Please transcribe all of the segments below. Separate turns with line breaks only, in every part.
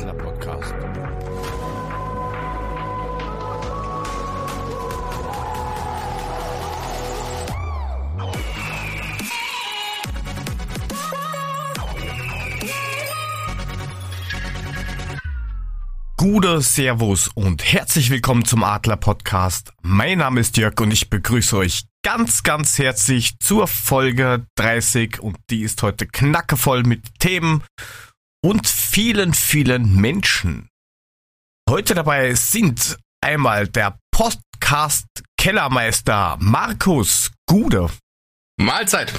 Adler Podcast. Gute Servus und herzlich willkommen zum Adler Podcast. Mein Name ist Jörg und ich begrüße euch ganz, ganz herzlich zur Folge 30 und die ist heute knackevoll mit Themen und vielen, vielen Menschen. Heute dabei sind einmal der Podcast Kellermeister Markus Gude.
Mahlzeit.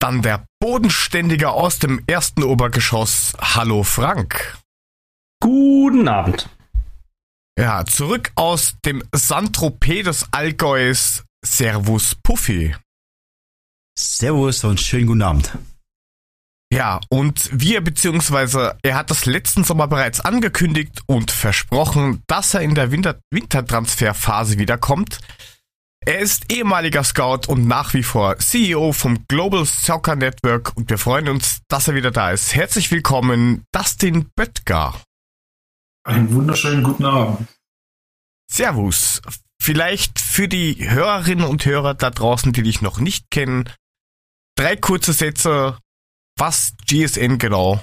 Dann der Bodenständiger aus dem ersten Obergeschoss. Hallo Frank.
Guten Abend.
Ja, zurück aus dem Saint-Tropez des Allgäus. Servus Puffy.
Servus und schönen guten Abend.
Ja, und wir, beziehungsweise er hat das letzten Sommer bereits angekündigt und versprochen, dass er in der Winter Wintertransferphase wiederkommt. Er ist ehemaliger Scout und nach wie vor CEO vom Global Soccer Network und wir freuen uns, dass er wieder da ist. Herzlich willkommen, Dustin Böttger.
Einen wunderschönen guten Abend.
Servus. Vielleicht für die Hörerinnen und Hörer da draußen, die dich noch nicht kennen, drei kurze Sätze, was GSN genau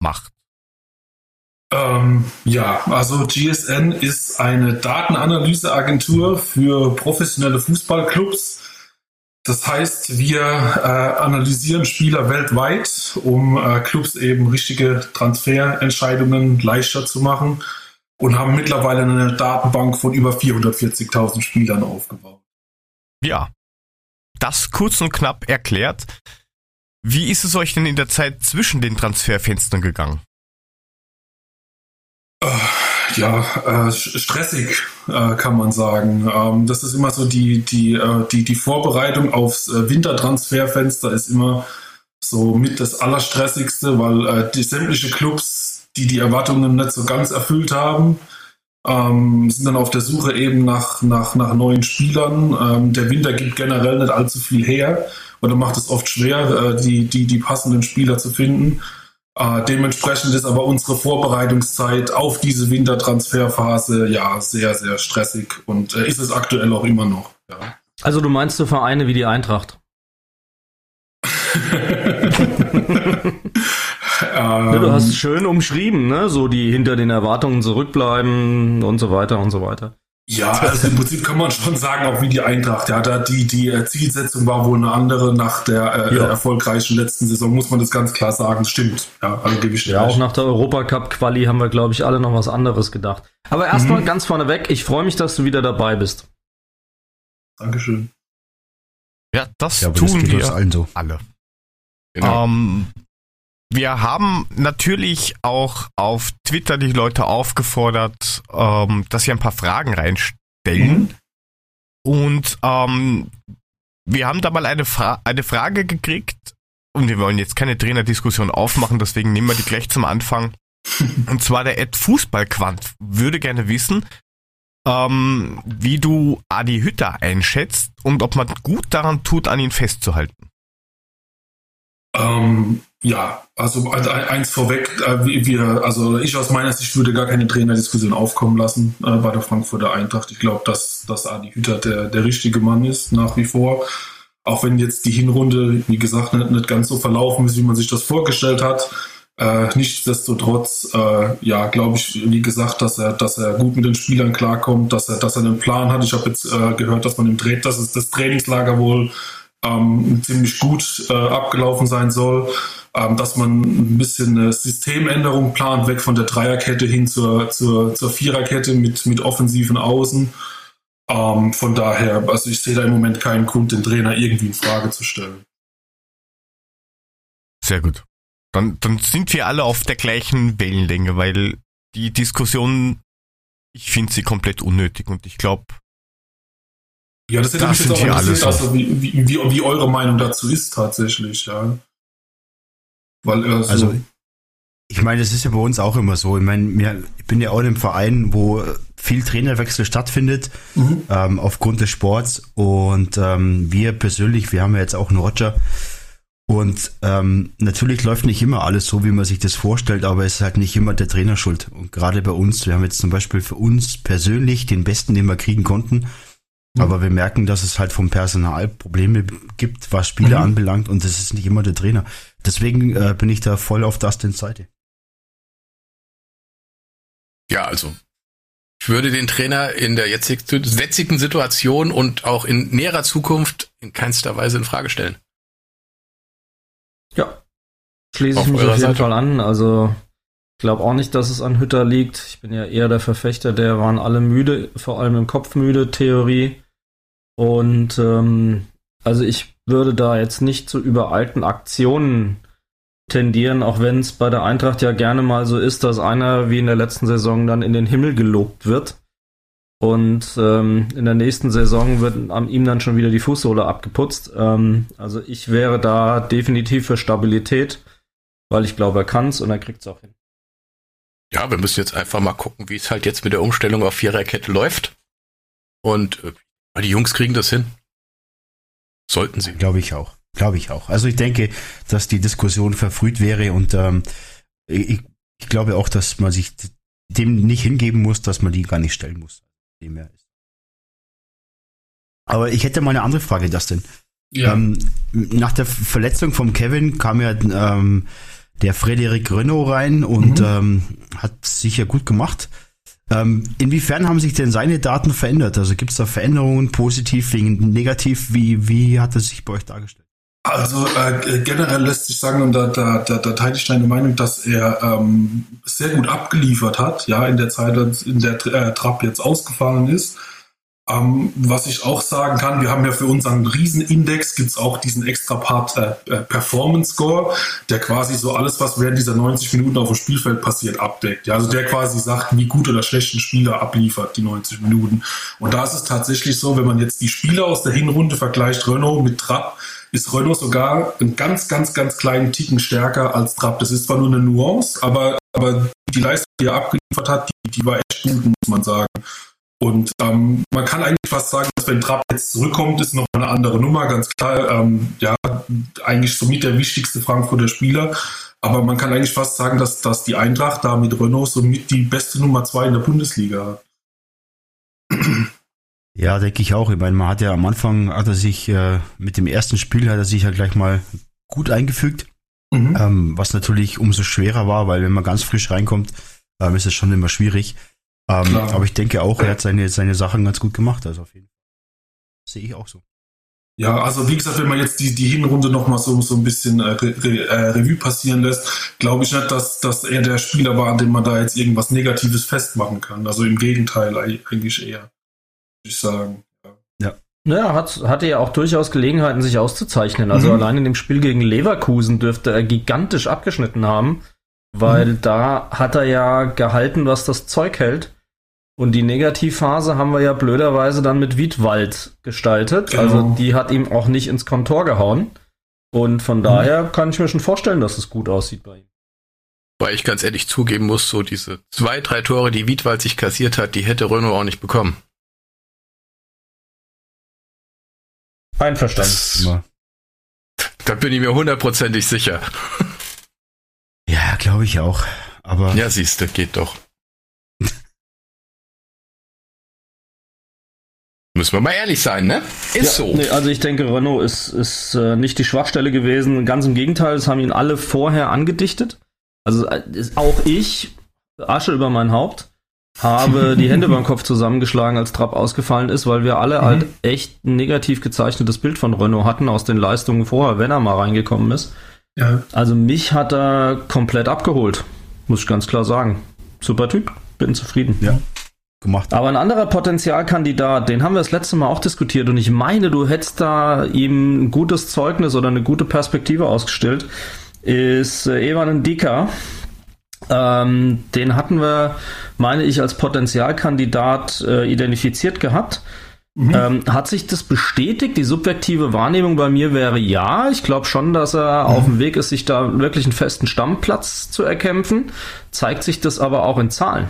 macht.
Ähm, ja, also GSN ist eine Datenanalyseagentur für professionelle Fußballclubs. Das heißt, wir äh, analysieren Spieler weltweit, um äh, Clubs eben richtige Transferentscheidungen leichter zu machen und haben mittlerweile eine Datenbank von über 440.000 Spielern aufgebaut.
Ja, das kurz und knapp erklärt. Wie ist es euch denn in der Zeit zwischen den Transferfenstern gegangen?
Äh, ja, äh, stressig äh, kann man sagen. Ähm, das ist immer so die die äh, die die Vorbereitung aufs äh, Wintertransferfenster ist immer so mit das allerstressigste, weil äh, die sämtliche Clubs, die die Erwartungen nicht so ganz erfüllt haben, ähm, sind dann auf der Suche eben nach nach nach neuen Spielern. Ähm, der Winter gibt generell nicht allzu viel her oder macht es oft schwer, die die die passenden Spieler zu finden. Äh, dementsprechend ist aber unsere Vorbereitungszeit auf diese Wintertransferphase ja sehr, sehr stressig und äh, ist es aktuell auch immer noch. Ja.
Also du meinst so Vereine wie die Eintracht? ja, du hast es schön umschrieben, ne? So die hinter den Erwartungen zurückbleiben und so weiter und so weiter.
Ja, also im Prinzip kann man schon sagen, auch wie die Eintracht. Ja, da die, die äh, Zielsetzung war wohl eine andere nach der äh, ja. erfolgreichen letzten Saison, muss man das ganz klar sagen. Stimmt. Ja, also gebe ich
Ja, auch nach der Europacup-Quali haben wir, glaube ich, alle noch was anderes gedacht. Aber erstmal mhm. ganz vorneweg, ich freue mich, dass du wieder dabei bist.
Dankeschön.
Ja, das ja, tun das wir allen so. alle. Genau. Ähm, wir haben natürlich auch auf Twitter die Leute aufgefordert, ähm, dass sie ein paar Fragen reinstellen. Mhm. Und ähm, wir haben da mal eine, Fra eine Frage gekriegt und wir wollen jetzt keine Trainerdiskussion aufmachen, deswegen nehmen wir die gleich zum Anfang. und zwar der Ed Fußballquant würde gerne wissen, ähm, wie du Adi Hütter einschätzt und ob man gut daran tut, an ihn festzuhalten.
Ähm, ja, also eins vorweg, äh, wir, also ich aus meiner Sicht würde gar keine Trainerdiskussion aufkommen lassen äh, bei der Frankfurter Eintracht. Ich glaube, dass, dass Adi Hütter der, der richtige Mann ist, nach wie vor. Auch wenn jetzt die Hinrunde, wie gesagt, nicht, nicht ganz so verlaufen ist, wie man sich das vorgestellt hat. Äh, nichtsdestotrotz, äh, ja, glaube ich, wie gesagt, dass er, dass er gut mit den Spielern klarkommt, dass er, dass er einen Plan hat. Ich habe jetzt äh, gehört, dass man im Tra dass es das Trainingslager wohl ähm, ziemlich gut äh, abgelaufen sein soll, ähm, dass man ein bisschen eine Systemänderung plant, weg von der Dreierkette hin zur, zur, zur Viererkette mit, mit offensiven Außen. Ähm, von daher, also ich sehe da im Moment keinen Grund, den Trainer irgendwie in Frage zu stellen.
Sehr gut. Dann, dann sind wir alle auf der gleichen Wellenlänge, weil die Diskussion, ich finde sie komplett unnötig und ich glaube,
ja, das hätte das mich jetzt auch interessiert, also wie, wie, wie, wie, eure Meinung dazu ist tatsächlich, ja.
Weil, also, also ich meine, das ist ja bei uns auch immer so. Ich meine, ich bin ja auch in einem Verein, wo viel Trainerwechsel stattfindet, mhm. ähm, aufgrund des Sports. Und ähm, wir persönlich, wir haben ja jetzt auch einen Roger. Und ähm, natürlich läuft nicht immer alles so, wie man sich das vorstellt, aber es ist halt nicht immer der Trainer schuld. Und gerade bei uns, wir haben jetzt zum Beispiel für uns persönlich den Besten, den wir kriegen konnten, mhm. aber wir merken, dass es halt vom Personal Probleme gibt, was Spiele mhm. anbelangt und das ist nicht immer der Trainer. Deswegen äh, bin ich da voll auf Dustins Seite.
Ja, also ich würde den Trainer in der jetzigen Situation und auch in näherer Zukunft in keinster Weise in Frage stellen.
Ja, schließe ich mich auf jeden Seite. Fall an. Also ich glaube auch nicht, dass es an Hütter liegt. Ich bin ja eher der Verfechter, der waren alle müde, vor allem im Kopf müde Theorie. Und ähm, also ich würde da jetzt nicht zu übereilten Aktionen tendieren, auch wenn es bei der Eintracht ja gerne mal so ist, dass einer wie in der letzten Saison dann in den Himmel gelobt wird. Und ähm, in der nächsten Saison wird an ihm dann schon wieder die Fußsohle abgeputzt. Ähm, also ich wäre da definitiv für Stabilität, weil ich glaube, er kann es und er kriegt es auch hin.
Ja, wir müssen jetzt einfach mal gucken, wie es halt jetzt mit der Umstellung auf Viererkette läuft. Und äh, die Jungs kriegen das hin. Sollten sie.
Glaube ich auch. Glaube ich auch. Also ich denke, dass die Diskussion verfrüht wäre und ähm, ich, ich glaube auch, dass man sich dem nicht hingeben muss, dass man die gar nicht stellen muss. Aber ich hätte mal eine andere Frage, Dustin. Ja. Ähm, nach der Verletzung vom Kevin kam ja ähm, der Frederik Renault rein und mhm. ähm, hat sicher gut gemacht. Ähm, inwiefern haben sich denn seine Daten verändert? Also gibt es da Veränderungen, positiv, negativ? Wie, wie hat es sich bei euch dargestellt?
Also äh, generell lässt sich sagen, und da, da, da, da teile ich deine Meinung, dass er ähm, sehr gut abgeliefert hat, ja, in der Zeit, in der äh, Trapp jetzt ausgefallen ist. Ähm, was ich auch sagen kann, wir haben ja für unseren Riesenindex gibt's auch diesen extra Part äh, äh Performance Score, der quasi so alles, was während dieser 90 Minuten auf dem Spielfeld passiert, abdeckt. Ja, also der quasi sagt, wie gut oder schlecht ein Spieler abliefert, die 90 Minuten. Und da ist es tatsächlich so, wenn man jetzt die Spieler aus der Hinrunde vergleicht, Renault mit Trapp, ist Renault sogar einen ganz, ganz, ganz kleinen Ticken stärker als Trapp. Das ist zwar nur eine Nuance, aber, aber die Leistung, die er abgeliefert hat, die, die war echt gut, muss man sagen. Und ähm, man kann eigentlich fast sagen, dass wenn Trapp jetzt zurückkommt, ist noch eine andere Nummer, ganz klar. Ähm, ja, eigentlich somit der wichtigste Frankfurter Spieler. Aber man kann eigentlich fast sagen, dass, dass die Eintracht da mit Renault somit die beste Nummer zwei in der Bundesliga hat.
Ja, denke ich auch. Ich meine, man hat ja am Anfang, hat er sich äh, mit dem ersten Spiel hat er sich ja gleich mal gut eingefügt. Mhm. Ähm, was natürlich umso schwerer war, weil wenn man ganz frisch reinkommt, ähm, ist es schon immer schwierig. Ähm, aber ich denke auch, er hat seine, seine Sachen ganz gut gemacht. Also auf jeden Fall. Sehe ich auch so.
Ja, also wie gesagt, wenn man jetzt die, die Hinrunde nochmal so, so ein bisschen äh, Re äh, Revue passieren lässt, glaube ich nicht, dass, dass er der Spieler war, an dem man da jetzt irgendwas Negatives festmachen kann. Also im Gegenteil eigentlich eher ich sagen.
Ja. Ja, hat, hatte ja auch durchaus Gelegenheiten, sich auszuzeichnen. Also mhm. allein in dem Spiel gegen Leverkusen dürfte er gigantisch abgeschnitten haben, weil mhm. da hat er ja gehalten, was das Zeug hält. Und die Negativphase haben wir ja blöderweise dann mit Wiedwald gestaltet. Genau. Also die hat ihm auch nicht ins Kontor gehauen. Und von mhm. daher kann ich mir schon vorstellen, dass es gut aussieht bei ihm.
Weil ich ganz ehrlich zugeben muss, so diese zwei, drei Tore, die Wiedwald sich kassiert hat, die hätte Renault auch nicht bekommen.
Einverstanden.
Das, da bin ich mir hundertprozentig sicher.
Ja, glaube ich auch. Aber.
Ja, siehst du, geht doch. Müssen wir mal ehrlich sein, ne?
Ist ja, so. Nee, also ich denke, Renault ist, ist äh, nicht die Schwachstelle gewesen. Ganz im Gegenteil, es haben ihn alle vorher angedichtet. Also äh, auch ich, Asche über mein Haupt habe die Hände beim Kopf zusammengeschlagen, als Trapp ausgefallen ist, weil wir alle mhm. halt echt ein negativ gezeichnetes Bild von Renault hatten aus den Leistungen vorher, wenn er mal reingekommen ist. Ja. Also mich hat er komplett abgeholt, muss ich ganz klar sagen. Super Typ, bin zufrieden.
Ja. Gemacht.
Aber ein anderer Potenzialkandidat, den haben wir das letzte Mal auch diskutiert und ich meine, du hättest da ihm ein gutes Zeugnis oder eine gute Perspektive ausgestellt, ist äh, Evan Ndika, ähm, den hatten wir, meine ich, als Potenzialkandidat äh, identifiziert gehabt. Mhm. Ähm, hat sich das bestätigt? Die subjektive Wahrnehmung bei mir wäre ja. Ich glaube schon, dass er mhm. auf dem Weg ist, sich da wirklich einen festen Stammplatz zu erkämpfen. Zeigt sich das aber auch in Zahlen?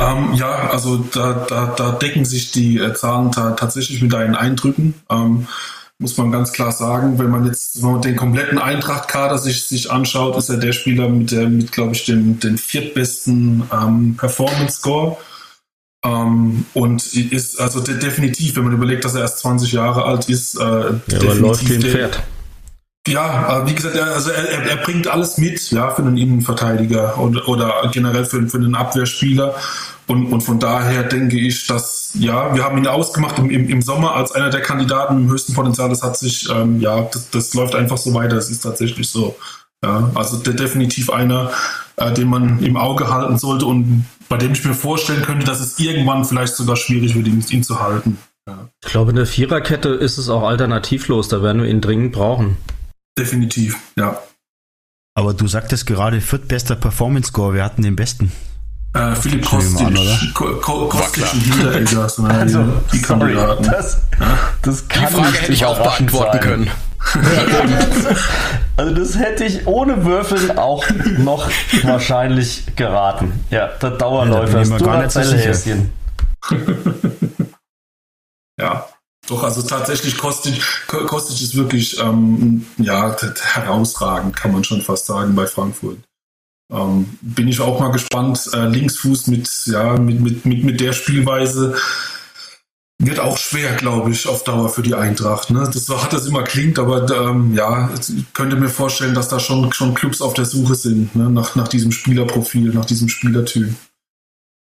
Ähm, ja, also da, da, da decken sich die äh, Zahlen ta tatsächlich mit deinen Eindrücken. Ähm, muss man ganz klar sagen. Wenn man jetzt wenn man den kompletten Eintracht-Kader sich, sich anschaut, ist er der Spieler mit, der, mit glaube ich, dem, den viertbesten ähm, Performance-Score. Ähm, und ist also de definitiv, wenn man überlegt, dass er erst 20 Jahre alt ist, äh, ja,
aber läuft wie ein Pferd.
Ja, wie gesagt, also er, er, bringt alles mit, ja, für einen Innenverteidiger oder, oder generell für, für einen Abwehrspieler. Und, und von daher denke ich, dass, ja, wir haben ihn ausgemacht im, im, im Sommer als einer der Kandidaten im höchsten Potenzial. Das hat sich, ähm, ja, das, das läuft einfach so weiter. Es ist tatsächlich so. Ja, also der, definitiv einer, äh, den man im Auge halten sollte und bei dem ich mir vorstellen könnte, dass es irgendwann vielleicht sogar schwierig wird, ihn, ihn zu halten.
Ja. Ich glaube, in der Viererkette ist es auch alternativlos. Da werden wir ihn dringend brauchen.
Definitiv, ja.
Aber du sagtest gerade viertbester Performance Score. Wir hatten den besten.
Äh, Philipp Kostic, Kostic und Hinteregger sind also, die, die sorry,
Das, das kann die Frage hätte ich auch beantworten sein. können.
also das hätte ich ohne Würfeln auch noch wahrscheinlich geraten. Ja, der Dauerläufer ja, ist gar nicht so
Ja, doch, also tatsächlich Kostic, Kostic ist wirklich ähm, ja, herausragend, kann man schon fast sagen, bei Frankfurt. Ähm, bin ich auch mal gespannt. Äh, Linksfuß mit, ja, mit, mit, mit, mit der Spielweise wird auch schwer, glaube ich, auf Dauer für die Eintracht. Ne? Das hat das immer klingt, aber ähm, ja, könnte mir vorstellen, dass da schon, schon Clubs auf der Suche sind, ne? nach, nach diesem Spielerprofil, nach diesem Spielertyp.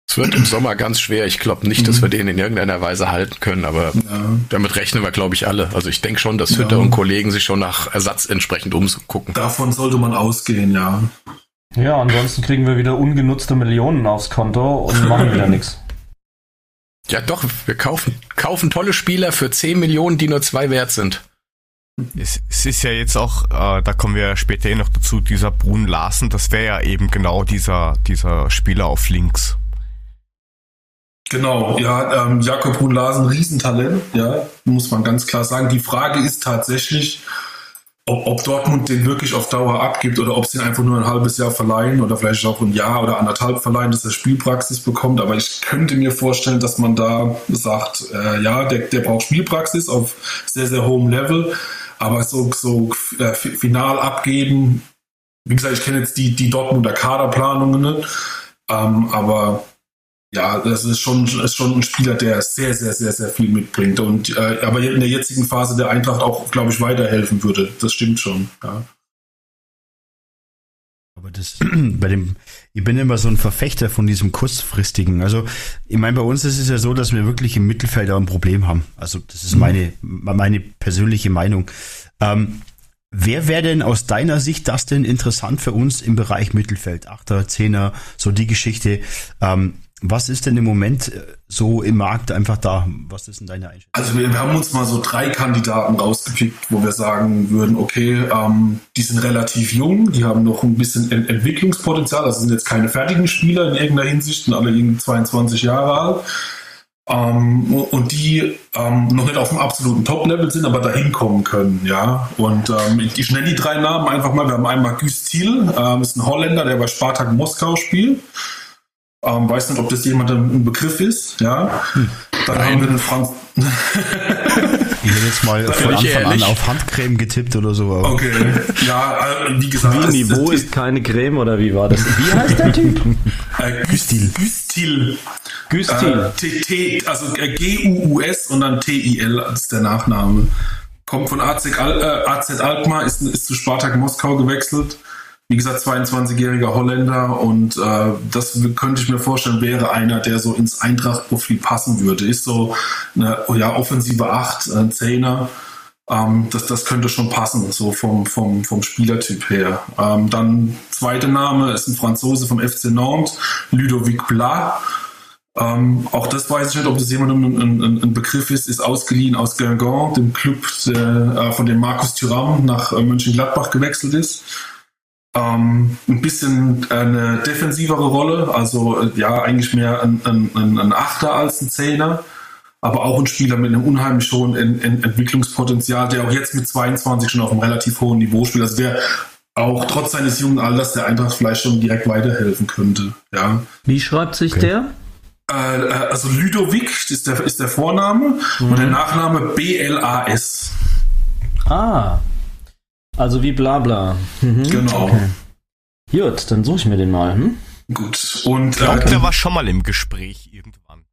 Es wird im Sommer ganz schwer. Ich glaube nicht, dass wir mhm. den in irgendeiner Weise halten können, aber ja. damit rechnen wir, glaube ich, alle. Also ich denke schon, dass Hütter ja. und Kollegen sich schon nach Ersatz entsprechend umgucken.
Davon sollte man ausgehen, ja.
Ja, ansonsten kriegen wir wieder ungenutzte Millionen aufs Konto und machen wieder nichts.
Ja, doch, wir kaufen, kaufen tolle Spieler für 10 Millionen, die nur zwei wert sind.
Es, es ist ja jetzt auch, äh, da kommen wir später eh noch dazu, dieser Brun Larsen, das wäre ja eben genau dieser, dieser Spieler auf links.
Genau, ja, ähm, Jakob Brun Larsen, Riesentalent, ja, muss man ganz klar sagen. Die Frage ist tatsächlich, ob, ob, Dortmund den wirklich auf Dauer abgibt oder ob sie ihn einfach nur ein halbes Jahr verleihen oder vielleicht auch ein Jahr oder anderthalb verleihen, dass er Spielpraxis bekommt. Aber ich könnte mir vorstellen, dass man da sagt, äh, ja, der, der braucht Spielpraxis auf sehr, sehr hohem Level. Aber so, so äh, final abgeben, wie gesagt, ich kenne jetzt die, die Dortmunder Kaderplanungen. Ähm, aber ja, das ist schon, ist schon ein Spieler, der sehr, sehr, sehr, sehr viel mitbringt und äh, aber in der jetzigen Phase der Eintracht auch, glaube ich, weiterhelfen würde. Das stimmt schon, ja.
Aber das bei dem, ich bin immer so ein Verfechter von diesem kurzfristigen. Also, ich meine, bei uns ist es ja so, dass wir wirklich im Mittelfeld auch ein Problem haben. Also, das ist mhm. meine, meine persönliche Meinung. Ähm, wer wäre denn aus deiner Sicht das denn interessant für uns im Bereich Mittelfeld? Achter, Zehner, so die Geschichte. Ähm, was ist denn im Moment äh, so im Markt einfach da? Was ist denn deine Einschätzung?
Also wir, wir haben uns mal so drei Kandidaten rausgepickt, wo wir sagen würden, okay, ähm, die sind relativ jung, die haben noch ein bisschen Ent Entwicklungspotenzial, also sind jetzt keine fertigen Spieler in irgendeiner Hinsicht, sind alle irgendwie 22 Jahre alt. Ähm, und die ähm, noch nicht auf dem absoluten Top-Level sind, aber dahin kommen können, ja. Und ähm, ich nenne die drei Namen einfach mal. Wir haben einmal Güst Thiel, ähm, ist ein Holländer, der bei Spartak Moskau spielt. Ähm, weiß nicht, ob das jemandem ein Begriff ist. Ja. Hm. Dann Nein. haben wir den Franz.
ich hätte jetzt mal von Anfang an auf Handcreme getippt oder so.
Aber. Okay. Ja, äh, wie gesagt.
Wie Niveau ist keine Creme oder wie war das? Wie heißt der Typ?
Äh, Güstil. Güstil.
Güstil.
Äh, T, also äh, G-U-U-S und dann T-I-L ist der Nachname. Kommt von AZ, Al äh, AZ Alkmaar, ist, ist zu Spartak Moskau gewechselt wie gesagt, 22-jähriger Holländer und äh, das könnte ich mir vorstellen, wäre einer, der so ins Eintracht-Profil passen würde. Ist so eine ja, offensive 8, ein Zehner. Ähm, das, das könnte schon passen, so vom, vom, vom Spielertyp her. Ähm, dann zweiter Name ist ein Franzose vom FC Nantes, Ludovic Blas. Ähm, auch das weiß ich nicht, ob das jemandem ein, ein, ein, Begriff ist, ist ausgeliehen aus Guingamp, dem Club, der, äh, von dem Markus Thuram nach äh, Mönchengladbach gewechselt ist. Ähm, ein bisschen eine defensivere Rolle, also äh, ja, eigentlich mehr ein, ein, ein Achter als ein Zehner, aber auch ein Spieler mit einem unheimlich hohen Ent Ent Entwicklungspotenzial, der auch jetzt mit 22 schon auf einem relativ hohen Niveau spielt, also der auch trotz seines jungen Alters der Eintracht vielleicht schon direkt weiterhelfen könnte. Ja.
Wie schreibt sich okay. der?
Äh, äh, also Ludovic ist der, ist der Vorname mhm. und der Nachname B-L-A-S.
Ah. Also wie Blabla.
Mhm. Genau. Okay.
Gut, dann suche ich mir den mal. Hm?
Gut. Und
ich glaube, äh, der war schon mal im Gespräch irgendwann.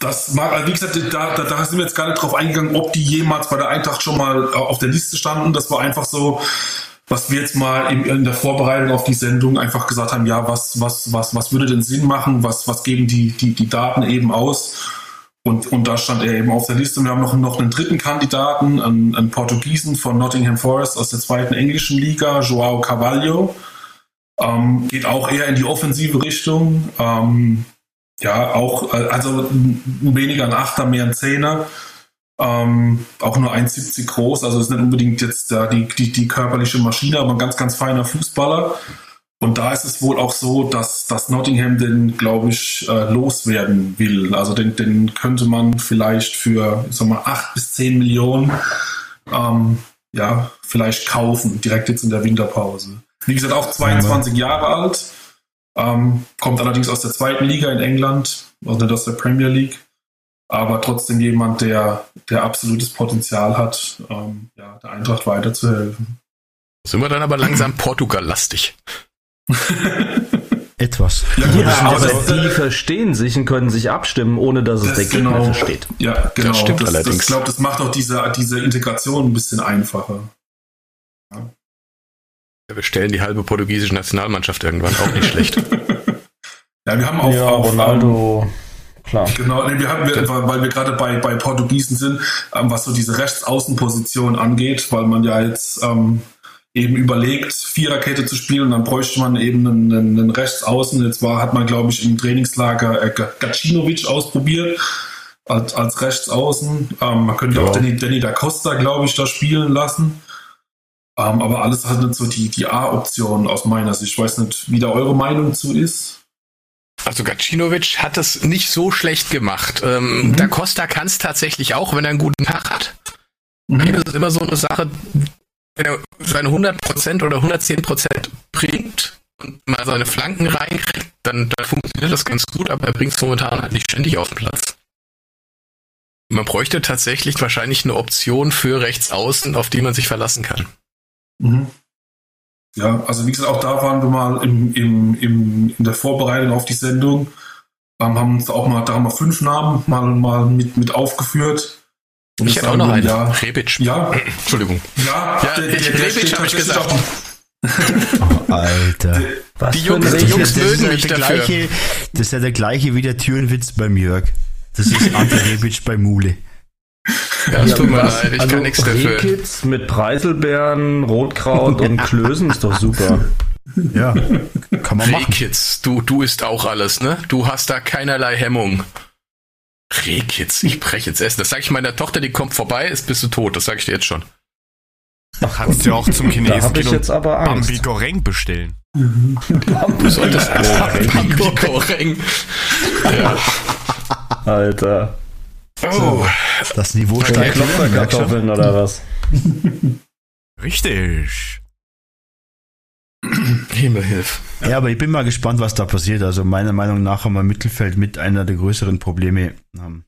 Das mag, also wie gesagt, da, da, da sind wir jetzt gar nicht drauf eingegangen, ob die jemals bei der Eintracht schon mal äh, auf der Liste standen. Das war einfach so, was wir jetzt mal in, in, der Vorbereitung auf die Sendung einfach gesagt haben, ja, was, was, was, was würde denn Sinn machen? Was, was geben die, die, die Daten eben aus? Und, und da stand er eben auf der Liste. Wir haben noch, noch einen dritten Kandidaten, einen, einen Portugiesen von Nottingham Forest aus der zweiten englischen Liga, Joao Carvalho. Ähm, geht auch eher in die offensive Richtung. Ähm, ja, auch, äh, also weniger ein Achter, mehr ein Zehner. Ähm, auch nur 1,70 groß, also ist nicht unbedingt jetzt da die, die, die körperliche Maschine, aber ein ganz, ganz feiner Fußballer. Und da ist es wohl auch so, dass, dass Nottingham den, glaube ich, äh, loswerden will. Also den, den könnte man vielleicht für, sag mal, 8 bis 10 Millionen ähm, ja, vielleicht kaufen, direkt jetzt in der Winterpause. Wie gesagt, auch 22 ja. Jahre alt, ähm, kommt allerdings aus der zweiten Liga in England, also nicht aus der Premier League, aber trotzdem jemand, der, der absolutes Potenzial hat, ähm, ja, der Eintracht weiterzuhelfen.
Sind wir dann aber langsam Portugal-lastig.
Etwas.
Ja, gut, ja, aber also, die verstehen sich und können sich abstimmen, ohne dass es der Gegner genau, versteht.
Ja, genau. Das stimmt das, allerdings. Ich glaube, das macht auch diese, diese Integration ein bisschen einfacher.
Ja. Wir stellen die halbe portugiesische Nationalmannschaft irgendwann auch nicht schlecht.
ja, wir haben auch,
ja,
auch
Ronaldo.
Klar. Genau, nee, wir haben, wir, weil wir gerade bei, bei Portugiesen sind, ähm, was so diese Rechtsaußenposition angeht, weil man ja jetzt ähm, eben überlegt, Viererkette zu spielen, dann bräuchte man eben einen, einen Rechtsaußen. Jetzt war, hat man, glaube ich, im Trainingslager äh, Gacinovic ausprobiert als, als Rechtsaußen. Ähm, man könnte ja. auch Danny, Danny da Costa, glaube ich, da spielen lassen. Ähm, aber alles hat nicht so die, die A-Option aus meiner Sicht. Ich weiß nicht, wie da eure Meinung zu ist.
Also Gacinovic hat es nicht so schlecht gemacht. Ähm, mhm. Da Costa kann es tatsächlich auch, wenn er einen guten Tag hat. Mhm. Das ist immer so eine Sache, wenn er seine 100% oder 110% bringt und mal seine Flanken reinkriegt, dann, dann funktioniert das ganz gut, aber er bringt es momentan halt nicht ständig auf den Platz. Man bräuchte tatsächlich wahrscheinlich eine Option für rechts außen, auf die man sich verlassen kann.
Mhm. Ja, also wie gesagt, auch da waren wir mal im, im, im, in der Vorbereitung auf die Sendung, ähm, haben uns auch mal, da haben wir fünf Namen mal, mal mit, mit aufgeführt.
Und ich hätte auch noch einen.
Ja,
Rebic.
Ja.
Entschuldigung.
Ja,
ja der, der, der Rebic habe ich gesagt.
oh, Alter.
Was die Jungs, die Jungs mögen mich dafür.
Gleiche, das ist ja der gleiche wie der Türenwitz beim Jörg. Das ist Ante Rebic bei Mule.
Ja, es tut mir leid, ich also kann nichts dafür.
Rehkitz mit Preiselbeeren, Rotkraut und Klößen ist doch super.
Ja,
kann man machen. Rehkitz, du, du isst auch alles, ne? Du hast da keinerlei Hemmung. Rehkitz, ich breche jetzt essen. Das sage ich meiner Tochter, die kommt vorbei, ist bist du tot. Das sage ich dir jetzt schon.
Ach, kannst du auch zum Chinesen
gehen jetzt aber Angst.
Bambi Goreng bestellen.
Du solltest Bambi Goreng.
Ja. Alter.
Oh, das Niveau steigt.
Kartoffeln oder was?
Richtig.
Himmelhilf.
Ja, aber ich bin mal gespannt, was da passiert. Also meiner Meinung nach haben wir im Mittelfeld mit einer der größeren Probleme. Ähm,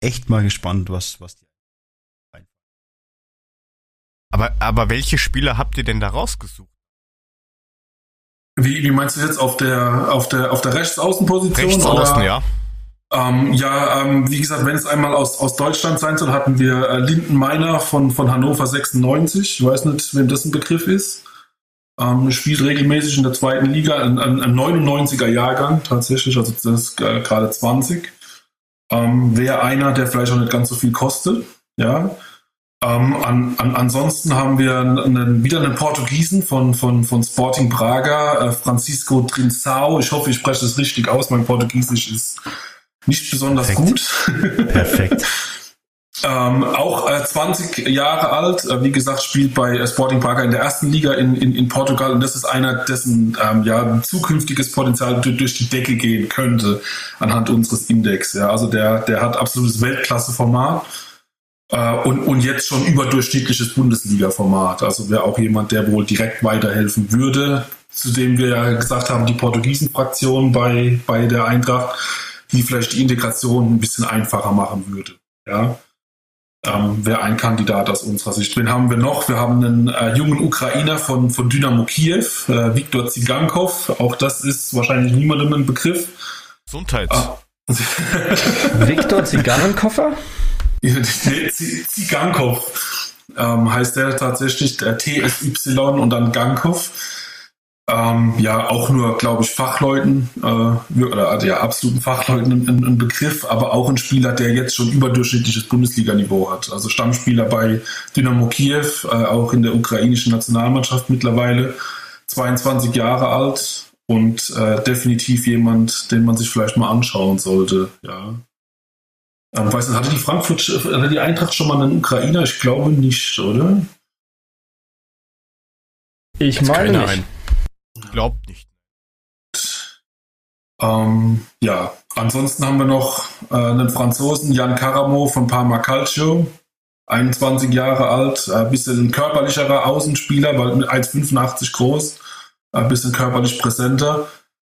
echt mal gespannt, was, was die.
Aber, aber welche Spieler habt ihr denn da rausgesucht?
Wie, wie meinst du jetzt auf der auf der auf der Rechtsaußenposition?
Rechtsaußen, oder? ja.
Ähm, ja, ähm, wie gesagt, wenn es einmal aus, aus Deutschland sein soll, hatten wir äh, Linden Meiner von, von Hannover 96. Ich weiß nicht, wem das ein Begriff ist. Ähm, spielt regelmäßig in der zweiten Liga, ein, ein, ein 99er Jahrgang tatsächlich, also das ist äh, gerade 20. Ähm, Wäre einer, der vielleicht auch nicht ganz so viel kostet. Ja. Ähm, an, an, ansonsten haben wir einen, wieder einen Portugiesen von, von, von Sporting Braga, äh, Francisco Trinzao. Ich hoffe, ich spreche das richtig aus. Mein Portugiesisch ist nicht besonders Perfekt. gut.
Perfekt.
Ähm, auch äh, 20 Jahre alt, äh, wie gesagt, spielt bei äh, Sporting Braga in der ersten Liga in, in, in Portugal und das ist einer, dessen ähm, ja, zukünftiges Potenzial durch die Decke gehen könnte anhand unseres Index. Ja. Also der, der hat absolutes Weltklasse-Format äh, und, und jetzt schon überdurchschnittliches Bundesliga-Format. Also wäre auch jemand, der wohl direkt weiterhelfen würde, zu dem wir ja gesagt haben, die Portugiesen-Fraktion bei, bei der Eintracht die vielleicht die Integration ein bisschen einfacher machen würde. Ja. Ähm, wäre ein Kandidat aus unserer Sicht. Wen haben wir noch? Wir haben einen äh, jungen Ukrainer von, von Dynamo Kiew, äh, Viktor Zigankov. Auch das ist wahrscheinlich niemandem ein Begriff.
Gesundheit. Ah.
Viktor Zigarrenkoffer?
nee, Zigankov ähm, heißt der tatsächlich, der TSY und dann Gankov. Ähm, ja, auch nur, glaube ich, Fachleuten äh, oder also ja, absoluten Fachleuten ein, ein, Begriff, aber auch ein Spieler, der jetzt schon überdurchschnittliches Bundesliga-Niveau hat. Also Stammspieler bei Dynamo Kiew, äh, auch in der ukrainischen Nationalmannschaft mittlerweile, 22 Jahre alt und äh, definitiv jemand, den man sich vielleicht mal anschauen sollte. Ja. Ähm, weiß nicht, hatte die Frankfurt, hatte die Eintracht schon mal einen Ukrainer? Ich glaube nicht, oder?
Ich meine nicht. Ein.
Glaubt nicht.
Ähm, ja, ansonsten haben wir noch äh, einen Franzosen, Jan Caramo von Parma Calcio, 21 Jahre alt, ein äh, bisschen körperlicherer Außenspieler, weil mit 1,85 groß, ein bisschen körperlich präsenter.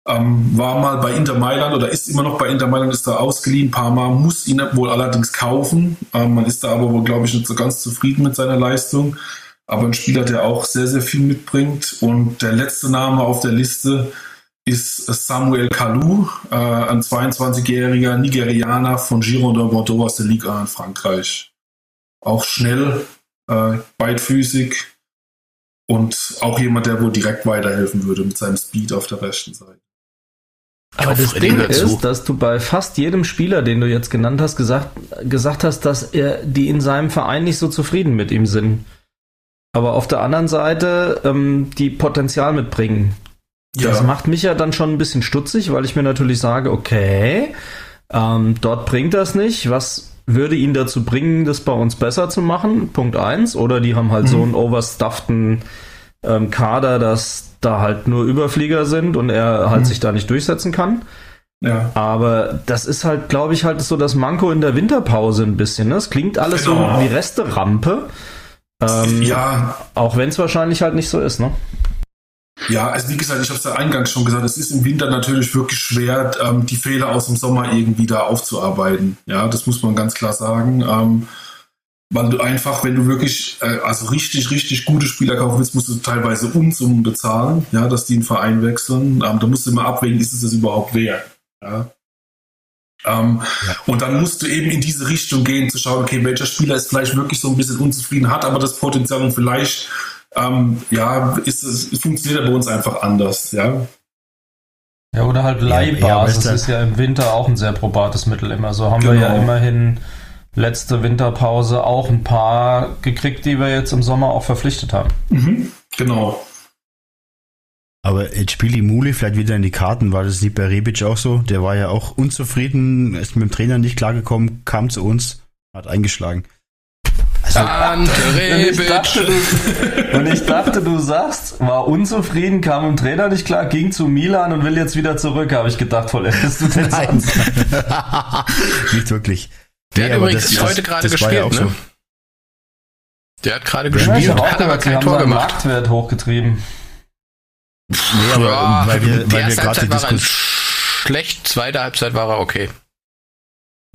Ähm, war mal bei Inter Mailand oder ist immer noch bei Inter Mailand, ist da ausgeliehen. Parma muss ihn wohl allerdings kaufen. Ähm, man ist da aber wohl, glaube ich, nicht so ganz zufrieden mit seiner Leistung aber ein Spieler, der auch sehr, sehr viel mitbringt. Und der letzte Name auf der Liste ist Samuel Kalou, äh, ein 22-jähriger Nigerianer von Girondin Bordeaux aus der Liga in Frankreich. Auch schnell, äh, beidfüßig und auch jemand, der wohl direkt weiterhelfen würde mit seinem Speed auf der rechten Seite.
Aber das Ding ist, dass du bei fast jedem Spieler, den du jetzt genannt hast, gesagt, gesagt hast, dass er, die in seinem Verein nicht so zufrieden mit ihm sind aber auf der anderen Seite ähm, die Potenzial mitbringen. Ja. Das macht mich ja dann schon ein bisschen stutzig, weil ich mir natürlich sage, okay, ähm, dort bringt das nicht. Was würde ihn dazu bringen, das bei uns besser zu machen? Punkt eins. Oder die haben halt mhm. so einen overstufften ähm, Kader, dass da halt nur Überflieger sind und er halt mhm. sich da nicht durchsetzen kann. Ja. Aber das ist halt, glaube ich, halt so das Manko in der Winterpause ein bisschen. Ne? Es klingt alles genau. so wie Reste-Rampe. Ähm, ja. Auch wenn es wahrscheinlich halt nicht so ist, ne?
Ja, also wie gesagt, ich habe es ja eingangs schon gesagt, es ist im Winter natürlich wirklich schwer, ähm, die Fehler aus dem Sommer irgendwie da aufzuarbeiten. Ja, das muss man ganz klar sagen. Ähm, weil du einfach, wenn du wirklich, äh, also richtig, richtig gute Spieler kaufen willst, musst du teilweise Unsummen bezahlen, ja, dass die einen Verein wechseln. Ähm, da musst du immer abwägen, ist es das überhaupt wert? Ja. Ähm, ja. Und dann musst du eben in diese Richtung gehen, zu schauen, okay, welcher Spieler ist vielleicht wirklich so ein bisschen unzufrieden, hat aber das Potenzial und vielleicht, ähm, ja, ist es, funktioniert er bei uns einfach anders, ja.
Ja, oder halt Leihbasis ja, ist ja im Winter auch ein sehr probates Mittel immer. So haben genau. wir ja genau. immerhin letzte Winterpause auch ein paar gekriegt, die wir jetzt im Sommer auch verpflichtet haben.
Mhm, genau.
Aber jetzt spielt die Mule vielleicht wieder in die Karten. War das nicht bei Rebic auch so? Der war ja auch unzufrieden, ist mit dem Trainer nicht klargekommen, kam zu uns, hat eingeschlagen.
Also, Ante Rebic. Und ich, dachte, du, und ich dachte, du sagst, war unzufrieden, kam im Trainer nicht klar, ging zu Milan und will jetzt wieder zurück, habe ich gedacht, voll hättest du den Nein.
nicht wirklich.
Der nee, hat übrigens das, heute gerade gespielt, ja ne? So. Der hat gerade gespielt,
ja, hat aber kein Tor gemacht. Marktwert hochgetrieben.
Nee, aber ja, weil wir, weil wir gerade die Diskussion. Schlecht, zweite Halbzeit war er okay.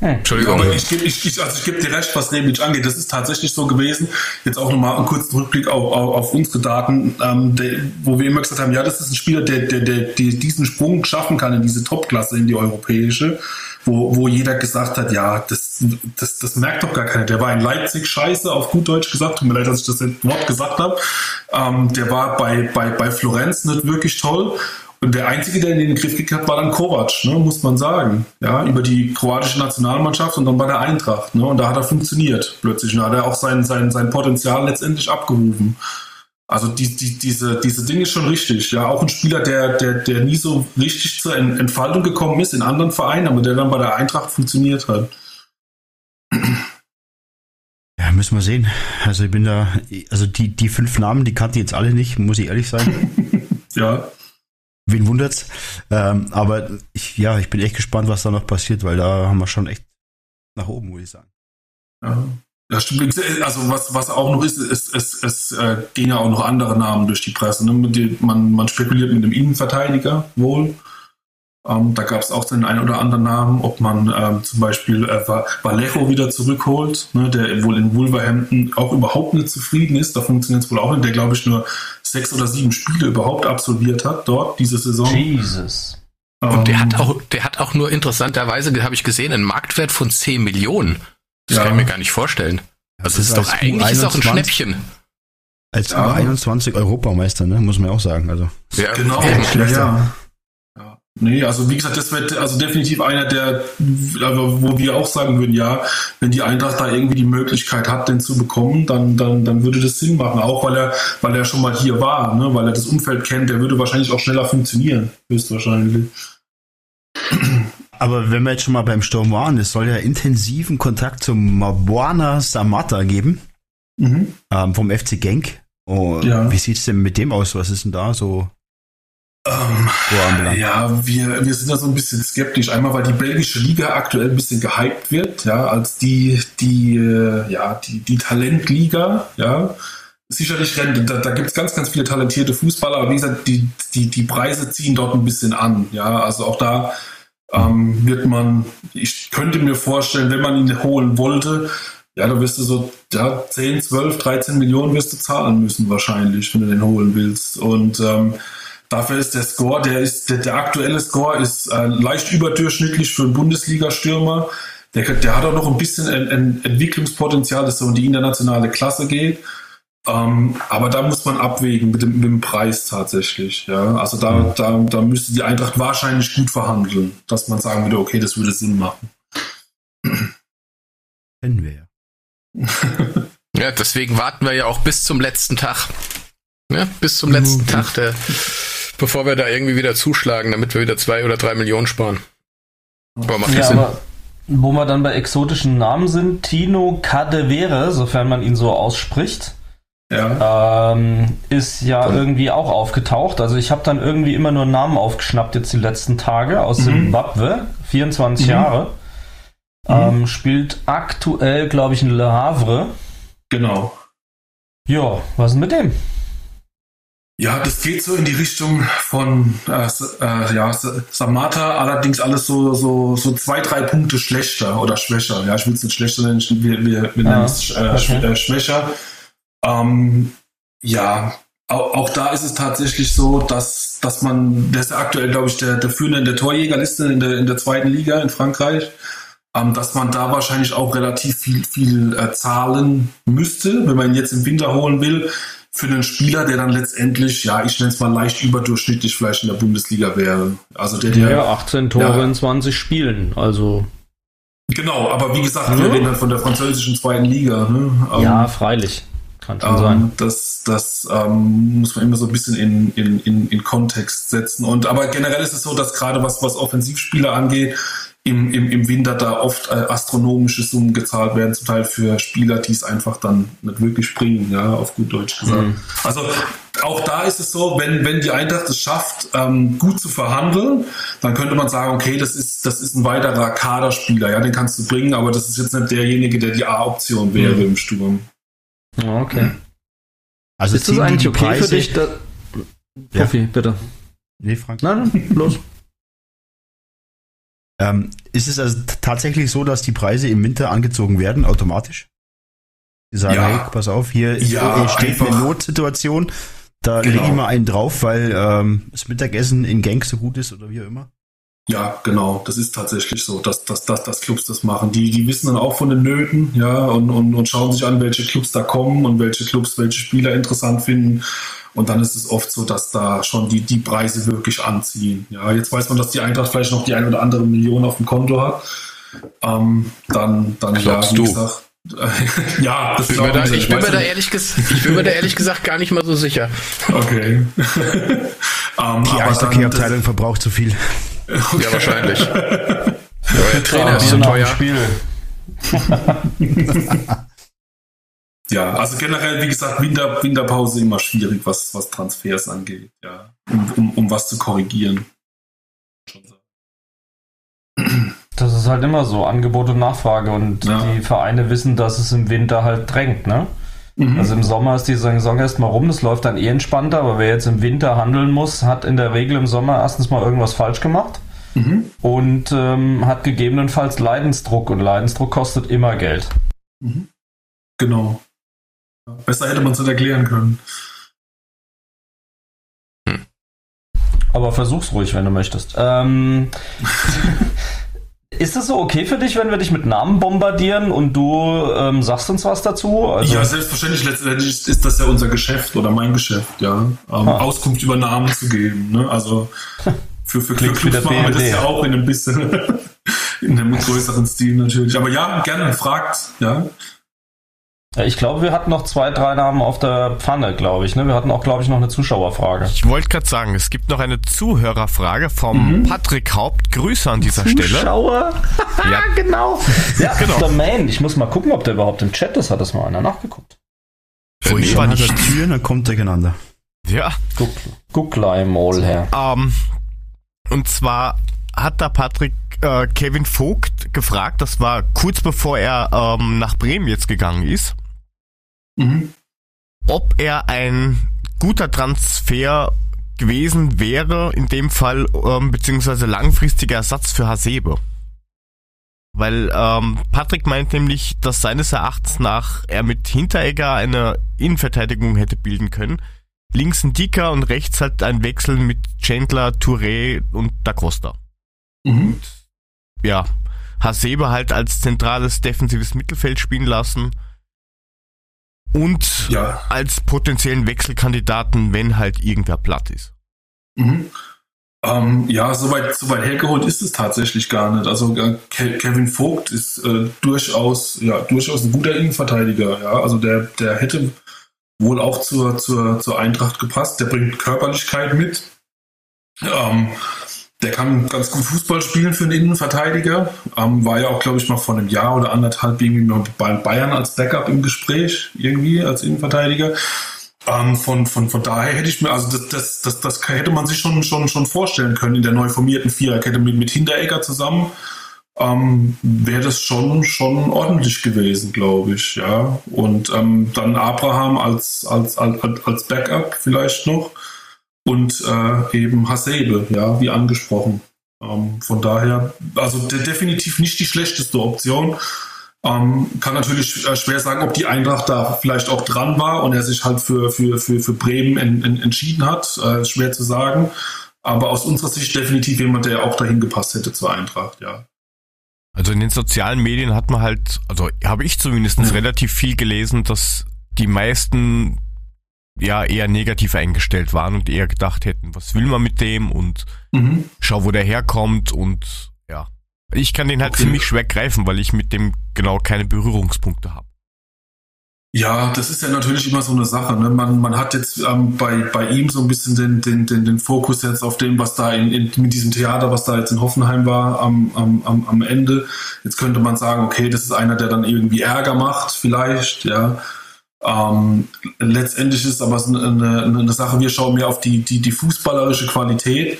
Hm. Entschuldigung. Aber ich gebe ich, ich, also ich geb dir recht, was Rebic angeht. Das ist tatsächlich so gewesen. Jetzt auch nochmal einen kurzen Rückblick auf, auf, auf unsere Daten, ähm, der, wo wir immer gesagt haben, ja, das ist ein Spieler, der, der, der, der diesen Sprung schaffen kann in diese Topklasse, in die europäische, wo, wo jeder gesagt hat, ja, das, das, das merkt doch gar keiner. Der war in Leipzig scheiße, auf gut Deutsch gesagt. Tut mir leid, dass ich das Wort gesagt habe. Ähm, der war bei, bei, bei Florenz nicht wirklich toll. Und der Einzige, der in den Griff gekriegt hat, war dann Kovac, ne, muss man sagen. Ja, über die kroatische Nationalmannschaft und dann bei der Eintracht. Ne, und da hat er funktioniert plötzlich. Und da hat er auch sein, sein, sein Potenzial letztendlich abgerufen. Also die, die, diese, diese Dinge ist schon richtig. Ja, auch ein Spieler, der, der, der nie so richtig zur Entfaltung gekommen ist in anderen Vereinen, aber der dann bei der Eintracht funktioniert hat.
Ja, müssen wir sehen. Also ich bin da, also die, die fünf Namen, die kannte ich jetzt alle nicht, muss ich ehrlich sein.
ja.
Wen wundert's? Ähm, aber ich, ja, ich bin echt gespannt, was da noch passiert, weil da haben wir schon echt nach oben, muss ich sagen.
Ja. Ja, stimmt. Also was, was auch noch ist, es, es, es äh, gehen ja auch noch andere Namen durch die Presse. Ne? Die, man, man spekuliert mit dem Innenverteidiger wohl. Ähm, da gab es auch den einen oder anderen Namen, ob man ähm, zum Beispiel äh, Vallejo wieder zurückholt, ne, der wohl in Wolverhampton auch überhaupt nicht zufrieden ist. Da funktioniert es wohl auch nicht. Der, glaube ich, nur sechs oder sieben Spiele überhaupt absolviert hat dort diese Saison.
Jesus. Und der hat ähm, auch, der hat auch nur interessanterweise, habe ich gesehen, einen Marktwert von 10 Millionen. Das ja. kann ich mir gar nicht vorstellen. Also das ist doch eigentlich ist auch ein Schnäppchen.
Als ja. 21 Europameister, ne, muss man auch sagen. Also
ja, genau, ja, ja. Nee, also wie gesagt, das wird also definitiv einer der, also wo wir auch sagen würden, ja, wenn die Eintracht da irgendwie die Möglichkeit hat, den zu bekommen, dann, dann, dann würde das Sinn machen, auch weil er, weil er schon mal hier war, ne, weil er das Umfeld kennt, der würde wahrscheinlich auch schneller funktionieren, höchstwahrscheinlich.
Aber wenn wir jetzt schon mal beim Sturm waren, es soll ja intensiven Kontakt zum Mabuana Samata geben, mhm. ähm, vom FC Genk. Oh, ja. Wie sieht's denn mit dem aus? Was ist denn da so
ähm, ja, wir, wir sind da so ein bisschen skeptisch. Einmal, weil die belgische Liga aktuell ein bisschen gehypt wird, ja, als die, die, äh, ja, die, die Talentliga, ja. Sicherlich da, da gibt es ganz, ganz viele talentierte Fußballer, aber wie gesagt, die, die, die Preise ziehen dort ein bisschen an, ja. Also auch da ähm, wird man, ich könnte mir vorstellen, wenn man ihn holen wollte, ja, da wirst du so ja, 10, 12, 13 Millionen wirst du zahlen müssen wahrscheinlich, wenn du den holen willst. Und ähm, Dafür ist der Score, der ist der, der aktuelle Score ist äh, leicht überdurchschnittlich für einen Bundesliga-Stürmer. Der, der hat auch noch ein bisschen ein, ein Entwicklungspotenzial, dass er in die internationale Klasse geht. Ähm, aber da muss man abwägen mit dem, mit dem Preis tatsächlich. Ja? Also da, mhm. da, da müsste die Eintracht wahrscheinlich gut verhandeln, dass man sagen würde, okay, das würde Sinn machen.
Kennen wir ja.
ja, deswegen warten wir ja auch bis zum letzten Tag. Ja, bis zum letzten mhm. Tag der bevor wir da irgendwie wieder zuschlagen, damit wir wieder zwei oder drei Millionen sparen.
Aber macht ja, Sinn. Aber wo wir dann bei exotischen Namen sind, Tino Cadevere, sofern man ihn so ausspricht, ja. ähm, ist ja Voll. irgendwie auch aufgetaucht. Also ich habe dann irgendwie immer nur Namen aufgeschnappt jetzt die letzten Tage aus mhm. Zimbabwe, 24 mhm. Jahre. Mhm. Ähm, spielt aktuell, glaube ich, in Le Havre.
Genau.
Ja, was ist mit dem?
Ja, das geht so in die Richtung von äh, äh, ja, Samata, allerdings alles so, so, so zwei, drei Punkte schlechter oder schwächer. Ja, ich will es nicht schlechter nennen, wir, wir, wir nennen es äh, okay. Äh, schwächer. Ähm, ja, auch, auch, da ist es tatsächlich so, dass, dass man, der ist ja aktuell, glaube ich, der, der Führende in der Torjägerliste in der, in der zweiten Liga in Frankreich, ähm, dass man da wahrscheinlich auch relativ viel, viel äh, zahlen müsste, wenn man ihn jetzt im Winter holen will für einen Spieler, der dann letztendlich, ja, ich nenne es mal leicht überdurchschnittlich vielleicht in der Bundesliga wäre. Also der, der
ja, 18 Tore ja, in 20 Spielen, also.
Genau, aber wie gesagt, ja. wir reden dann von der französischen zweiten Liga. Ne?
ja, ähm, freilich.
Kann schon ähm, sein. Das, das ähm, muss man immer so ein bisschen in, in, in, in Kontext setzen. Und aber generell ist es so, dass gerade was, was Offensivspieler angeht, im, im, im Winter da oft äh, astronomische Summen gezahlt werden, zum Teil für Spieler, die es einfach dann nicht wirklich bringen, ja, auf gut Deutsch gesagt. Mhm. Also auch da ist es so, wenn, wenn die Eintracht es schafft, ähm, gut zu verhandeln, dann könnte man sagen, okay, das ist, das ist ein weiterer Kaderspieler, ja, den kannst du bringen, aber das ist jetzt nicht derjenige, der die A-Option wäre mhm. im Sturm.
Okay. Also ist das eigentlich okay Preise? für dich? Da Profi, ja. bitte.
Nee, Frank. Nein, los. Ähm, ist es also tatsächlich so, dass die Preise im Winter angezogen werden, automatisch? Sie sagen, ja. hey, pass auf, hier ja, steht einfach. eine Notsituation, da genau. lege ich mal einen drauf, weil ähm, das Mittagessen in Genk so gut ist oder wie auch immer.
Ja, genau. Das ist tatsächlich so, dass, dass, dass, dass Clubs das machen. Die, die wissen dann auch von den Nöten, ja, und, und, und schauen sich an, welche Clubs da kommen und welche Clubs welche Spieler interessant finden. Und dann ist es oft so, dass da schon die, die Preise wirklich anziehen. Ja, jetzt weiß man, dass die Eintracht vielleicht noch die ein oder andere Million auf dem Konto hat. Ähm, dann, dann
Glaubst ja, wie du? gesagt. ja, das bin da, ich, bin mir da ehrlich ich bin mir da ehrlich gesagt gar nicht mal so sicher.
Okay.
um, die Eishockey-Abteilung verbraucht zu viel.
Okay. Ja, wahrscheinlich. Euer Trainer ist so teuer. Spiel.
ja, also generell, wie gesagt, Winter, Winterpause immer schwierig, was, was Transfers angeht, ja. Um, um, um was zu korrigieren.
Das ist halt immer so, Angebot und Nachfrage und ja. die Vereine wissen, dass es im Winter halt drängt, ne? Mhm. Also im Sommer ist die Saison erstmal rum, das läuft dann eh entspannter, aber wer jetzt im Winter handeln muss, hat in der Regel im Sommer erstens mal irgendwas falsch gemacht. mhm. und ähm, hat gegebenenfalls Leidensdruck und Leidensdruck kostet immer Geld.
Mhm. Genau. Besser hätte man es nicht erklären können.
Aber versuch's ruhig, wenn du möchtest. Ähm, Ist es so okay für dich, wenn wir dich mit Namen bombardieren und du ähm, sagst uns was dazu?
Also ja, selbstverständlich. Letztendlich ist das ja unser Geschäft oder mein Geschäft, ja. Ähm, ah. Auskunft über Namen zu geben. Ne? Also für, für Clubs machen wir das ja auch in einem bisschen in einem größeren Stil natürlich. Aber ja, gerne fragt, ja.
Ich glaube, wir hatten noch zwei, drei Namen auf der Pfanne, glaube ich. Ne? Wir hatten auch, glaube ich, noch eine Zuschauerfrage.
Ich wollte gerade sagen, es gibt noch eine Zuhörerfrage vom mhm. Patrick Haupt. Grüße an dieser
Zuschauer?
Stelle.
Zuschauer? ja, genau. Ja, genau. Der Man. Ich muss mal gucken, ob der überhaupt im Chat ist. Hat das mal einer nachgeguckt?
Vorhin war nicht. Tür, dann kommt durcheinander.
Ja.
Guck, guck mal her.
Um, und zwar hat der Patrick äh, Kevin Vogt gefragt, das war kurz bevor er ähm, nach Bremen jetzt gegangen ist mhm. ob er ein guter Transfer gewesen wäre, in dem Fall, ähm, beziehungsweise langfristiger Ersatz für Hasebe. Weil ähm, Patrick meint nämlich, dass seines Erachtens nach er mit Hinteregger eine Innenverteidigung hätte bilden können. Links ein Dicker und rechts halt ein Wechsel mit Chandler, Touré und Da Costa. Mhm. Und, ja, Hasebe halt als zentrales defensives Mittelfeld spielen lassen und ja. als potenziellen Wechselkandidaten, wenn halt irgendwer platt ist.
Mhm. Ähm, ja, soweit so weit hergeholt ist es tatsächlich gar nicht. Also äh, Kevin Vogt ist äh, durchaus, ja, durchaus ein guter Innenverteidiger. Ja, also der, der hätte wohl auch zur, zur, zur Eintracht gepasst. Der bringt Körperlichkeit mit. Ähm, der kann ganz gut Fußball spielen für einen Innenverteidiger. Ähm, war ja auch, glaube ich, mal vor einem Jahr oder anderthalb irgendwie mal bei Bayern als Backup im Gespräch, irgendwie als Innenverteidiger. Ähm, von, von, von daher hätte ich mir, also das, das, das, das hätte man sich schon, schon, schon vorstellen können in der neu formierten Viererkette mit, mit Hinteregger zusammen. Ähm, wäre das schon, schon ordentlich gewesen, glaube ich, ja. Und ähm, dann Abraham als, als, als, als Backup vielleicht noch und äh, eben Hasebe, ja, wie angesprochen. Ähm, von daher, also de definitiv nicht die schlechteste Option. Ähm, kann natürlich äh, schwer sagen, ob die Eintracht da vielleicht auch dran war und er sich halt für, für, für, für Bremen en, en, entschieden hat. Äh, schwer zu sagen. Aber aus unserer Sicht definitiv jemand, der auch dahin gepasst hätte zur Eintracht, ja.
Also in den sozialen Medien hat man halt, also habe ich zumindest mhm. relativ viel gelesen, dass die meisten ja eher negativ eingestellt waren und eher gedacht hätten, was will man mit dem und mhm. schau, wo der herkommt und ja. Ich kann den halt okay. ziemlich schwer greifen, weil ich mit dem genau keine Berührungspunkte habe.
Ja, das ist ja natürlich immer so eine Sache. Ne? Man, man hat jetzt ähm, bei, bei ihm so ein bisschen den, den, den, den Fokus jetzt auf dem, was da in, in, mit diesem Theater, was da jetzt in Hoffenheim war am, am, am, am Ende. Jetzt könnte man sagen, okay, das ist einer, der dann irgendwie Ärger macht, vielleicht, ja. Ähm, letztendlich ist aber eine, eine, Sache, wir schauen mehr auf die, die, die fußballerische Qualität.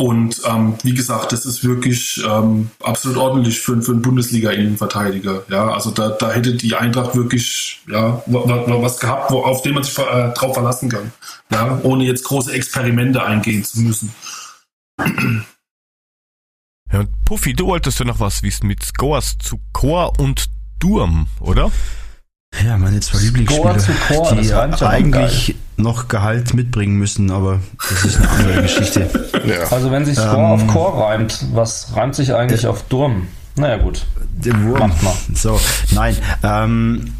Und ähm, wie gesagt, das ist wirklich ähm, absolut ordentlich für, für einen Bundesliga-Innenverteidiger. Ja, also da, da hätte die Eintracht wirklich ja, was gehabt, wo, auf dem man sich äh, drauf verlassen kann. Ja, ohne jetzt große Experimente eingehen zu müssen.
Ja, Puffy, du wolltest ja noch was wissen mit Scores zu Chor und Durm, oder?
Ja, meine zwei Lieblingsspieler, Chor, die eigentlich noch Gehalt mitbringen müssen, aber das ist eine andere Geschichte.
Ja. Also wenn sich Score ähm, auf Chor reimt, was reimt sich eigentlich der, auf Durm? Naja gut.
Der Wurm. Macht mal. So, nein. Ähm,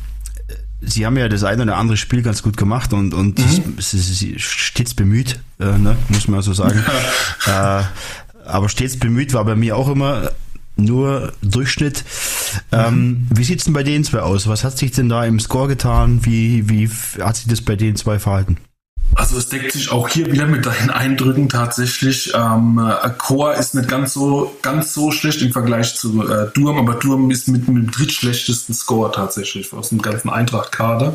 sie haben ja das eine oder andere Spiel ganz gut gemacht und, und mhm. sie, sie stets bemüht, äh, ne, muss man so sagen. äh, aber stets bemüht war bei mir auch immer nur Durchschnitt. Ähm, wie sieht's denn bei den zwei aus? Was hat sich denn da im Score getan? Wie, wie hat sich das bei den zwei verhalten?
Also es deckt sich auch hier wieder mit deinen Eindrücken tatsächlich. Ähm, äh, Core ist nicht ganz so ganz so schlecht im Vergleich zu äh, Durm, aber Durm ist mit, mit dem drittschlechtesten Score tatsächlich aus dem ganzen Eintracht-Kader.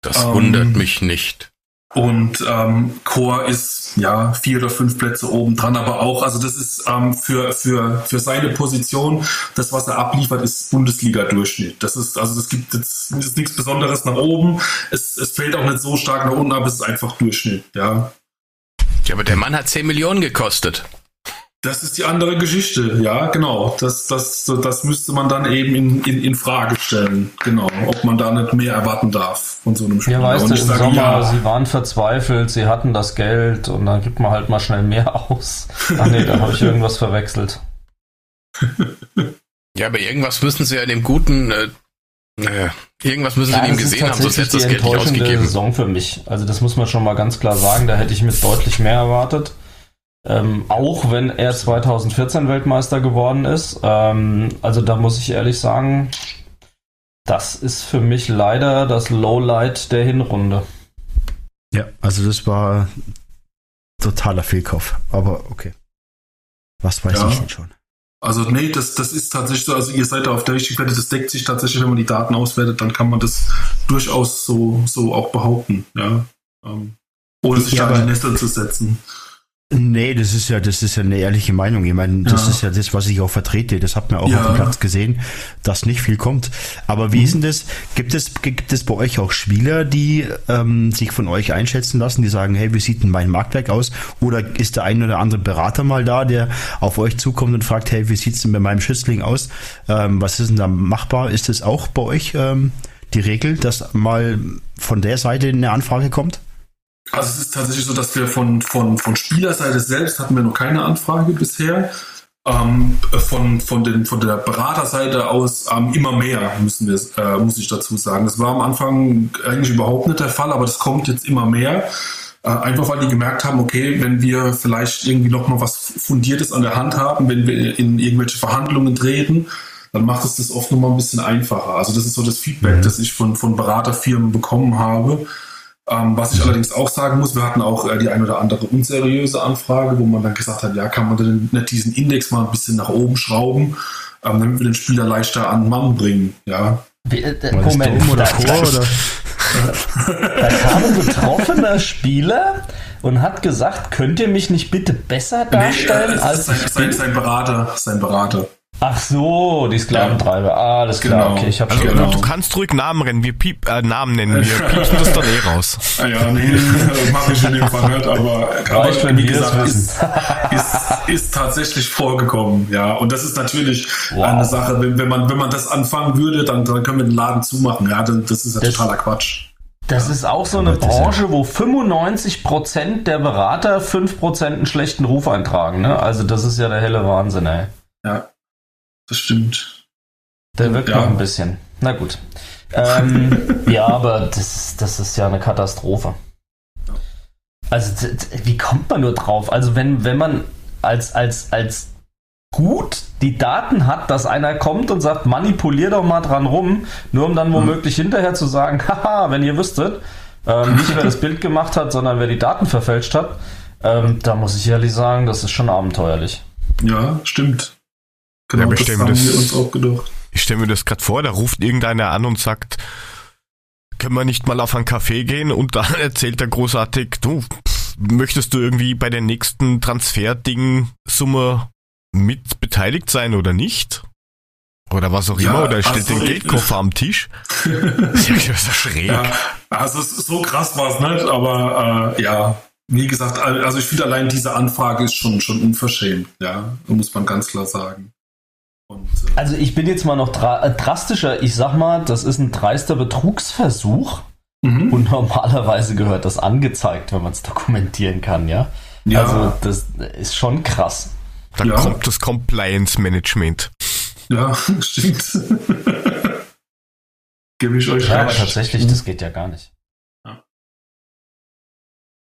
Das ähm, wundert mich nicht.
Und ähm, Chor ist ja vier oder fünf Plätze oben dran, aber auch, also das ist ähm, für, für, für seine Position, das, was er abliefert, ist Bundesliga-Durchschnitt. Das ist, also das gibt jetzt ist nichts Besonderes nach oben. Es, es fällt auch nicht so stark nach unten, aber es ist einfach Durchschnitt, ja.
Ja, aber der Mann hat 10 Millionen gekostet.
Das ist die andere Geschichte, ja, genau. Das, das, das müsste man dann eben in, in, in Frage stellen, genau, ob man da nicht mehr erwarten darf von so einem
Spiel. Ja, weißt du, im sage, Sommer, ja. sie waren verzweifelt, sie hatten das Geld und dann gibt man halt mal schnell mehr aus. Ach nee, da habe ich irgendwas verwechselt.
ja, aber irgendwas müssen sie ja in dem guten äh, naja, irgendwas müssen sie ja, ihm gesehen haben, sonst hätte das Geld nicht ausgegeben.
Saison für mich. Also das muss man schon mal ganz klar sagen. Da hätte ich mir deutlich mehr erwartet. Ähm, auch wenn er 2014 Weltmeister geworden ist. Ähm, also da muss ich ehrlich sagen, das ist für mich leider das Lowlight der Hinrunde.
Ja, also das war totaler Fehlkauf. Aber okay. Was weiß ja. ich denn schon?
Also nee, das, das ist tatsächlich so, also ihr seid da auf der richtigen Seite, das deckt sich tatsächlich, wenn man die Daten auswertet, dann kann man das durchaus so, so auch behaupten, ja. Ähm, ohne sich ja, da in die Nester zu setzen.
Nee, das ist ja, das ist ja eine ehrliche Meinung. Ich meine, das ja. ist ja das, was ich auch vertrete. Das hat man auch ja. auf dem Platz gesehen, dass nicht viel kommt. Aber wie mhm. ist denn das? Gibt es, gibt es bei euch auch Spieler, die ähm, sich von euch einschätzen lassen, die sagen, hey, wie sieht denn mein Marktwerk aus? Oder ist der ein oder andere Berater mal da, der auf euch zukommt und fragt, hey, wie sieht's denn bei meinem Schützling aus? Ähm, was ist denn da machbar? Ist das auch bei euch ähm, die Regel, dass mal von der Seite eine Anfrage kommt?
Also es ist tatsächlich so, dass wir von, von, von Spielerseite selbst hatten wir noch keine Anfrage bisher. Ähm, von, von, den, von der Beraterseite aus ähm, immer mehr, müssen wir, äh, muss ich dazu sagen. Das war am Anfang eigentlich überhaupt nicht der Fall, aber das kommt jetzt immer mehr. Äh, einfach weil die gemerkt haben, okay, wenn wir vielleicht irgendwie noch mal was Fundiertes an der Hand haben, wenn wir in irgendwelche Verhandlungen treten, dann macht es das oft noch mal ein bisschen einfacher. Also das ist so das Feedback, mhm. das ich von, von Beraterfirmen bekommen habe ähm, was ich allerdings auch sagen muss, wir hatten auch äh, die ein oder andere unseriöse Anfrage, wo man dann gesagt hat, ja, kann man denn nicht diesen Index mal ein bisschen nach oben schrauben, ähm, damit wir den Spieler leichter an Mann bringen, ja.
Wie, äh, Moment, oder oder? da kam ein betroffener Spieler und hat gesagt, könnt ihr mich nicht bitte besser darstellen
nee, äh, als sein, sein, sein Berater, sein Berater.
Ach so, die Sklaventreiber. Ja. Ah, alles klar. Genau. Okay, ich
habe also, genau. Du kannst ruhig Namen nennen. Wir piep, äh, Namen nennen. Wir piepsen das dann eh raus.
Ah ja, nee, das mache ich in dem Fall nicht. Aber,
Reicht, aber wie gesagt,
ist, ist, ist, tatsächlich vorgekommen. Ja, und das ist natürlich wow. eine Sache. Wenn, wenn man wenn man das anfangen würde, dann, dann können wir den Laden zumachen. Ja, das ist ja das, totaler Quatsch.
Das ist auch so eine Branche, wo 95% der Berater 5% einen schlechten Ruf eintragen. Ne? Also das ist ja der helle Wahnsinn, ey.
Ja, das stimmt.
Der wirkt ja. noch ein bisschen. Na gut. Ähm, ja, aber das, das ist ja eine Katastrophe. Also, wie kommt man nur drauf? Also, wenn, wenn man als, als, als gut die Daten hat, dass einer kommt und sagt, manipulier doch mal dran rum, nur um dann mhm. womöglich mhm. hinterher zu sagen, haha, wenn ihr wüsstet, ähm, nicht wer das Bild gemacht hat, sondern wer die Daten verfälscht hat, ähm, da muss ich ehrlich sagen, das ist schon abenteuerlich.
Ja, stimmt. Genau, ja, das haben das, wir uns auch gedacht.
Ich stelle mir das gerade vor, da ruft irgendeiner an und sagt, können wir nicht mal auf einen Café gehen? Und dann erzählt er großartig, du, möchtest du irgendwie bei der nächsten Transferding-Summe mit beteiligt sein oder nicht? Oder was auch ja, immer, oder er stellt also den Geldkoffer am Tisch.
das ist ja schräg. Ja, also so krass war es nicht, aber äh, ja, wie gesagt, also ich finde allein diese Anfrage ist schon, schon unverschämt, ja, muss man ganz klar sagen.
Und, äh also ich bin jetzt mal noch dra äh, drastischer. Ich sag mal, das ist ein dreister Betrugsversuch. Mhm. Und normalerweise gehört das angezeigt, wenn man es dokumentieren kann, ja? ja? Also das ist schon krass.
Dann ja. kommt das Compliance Management.
Ja, stimmt. Gebe ich euch
ja, recht. aber tatsächlich, das geht ja gar nicht.
Ja,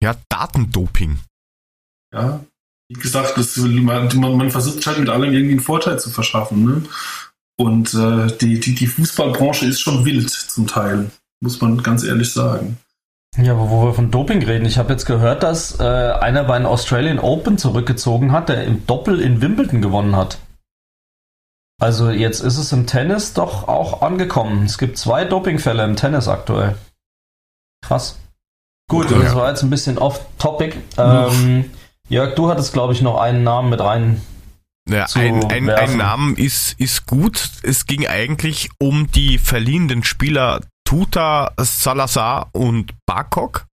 ja Datendoping.
Ja, wie gesagt, das, man, man, versucht halt mit allem irgendwie einen Vorteil zu verschaffen. Ne? Und äh, die, die, die Fußballbranche ist schon wild zum Teil, muss man ganz ehrlich sagen.
Ja, aber wo wir von Doping reden, ich habe jetzt gehört, dass äh, einer bei den Australian Open zurückgezogen hat, der im Doppel in Wimbledon gewonnen hat. Also jetzt ist es im Tennis doch auch angekommen. Es gibt zwei Dopingfälle im Tennis aktuell. Krass. Gut, ja. das war jetzt ein bisschen off-topic. Ähm, Jörg, du hattest, glaube ich, noch einen Namen mit rein.
Ja, ein, ein, ein Namen ist, ist gut. Es ging eigentlich um die verliehenen Spieler Tuta, Salazar und Barkok.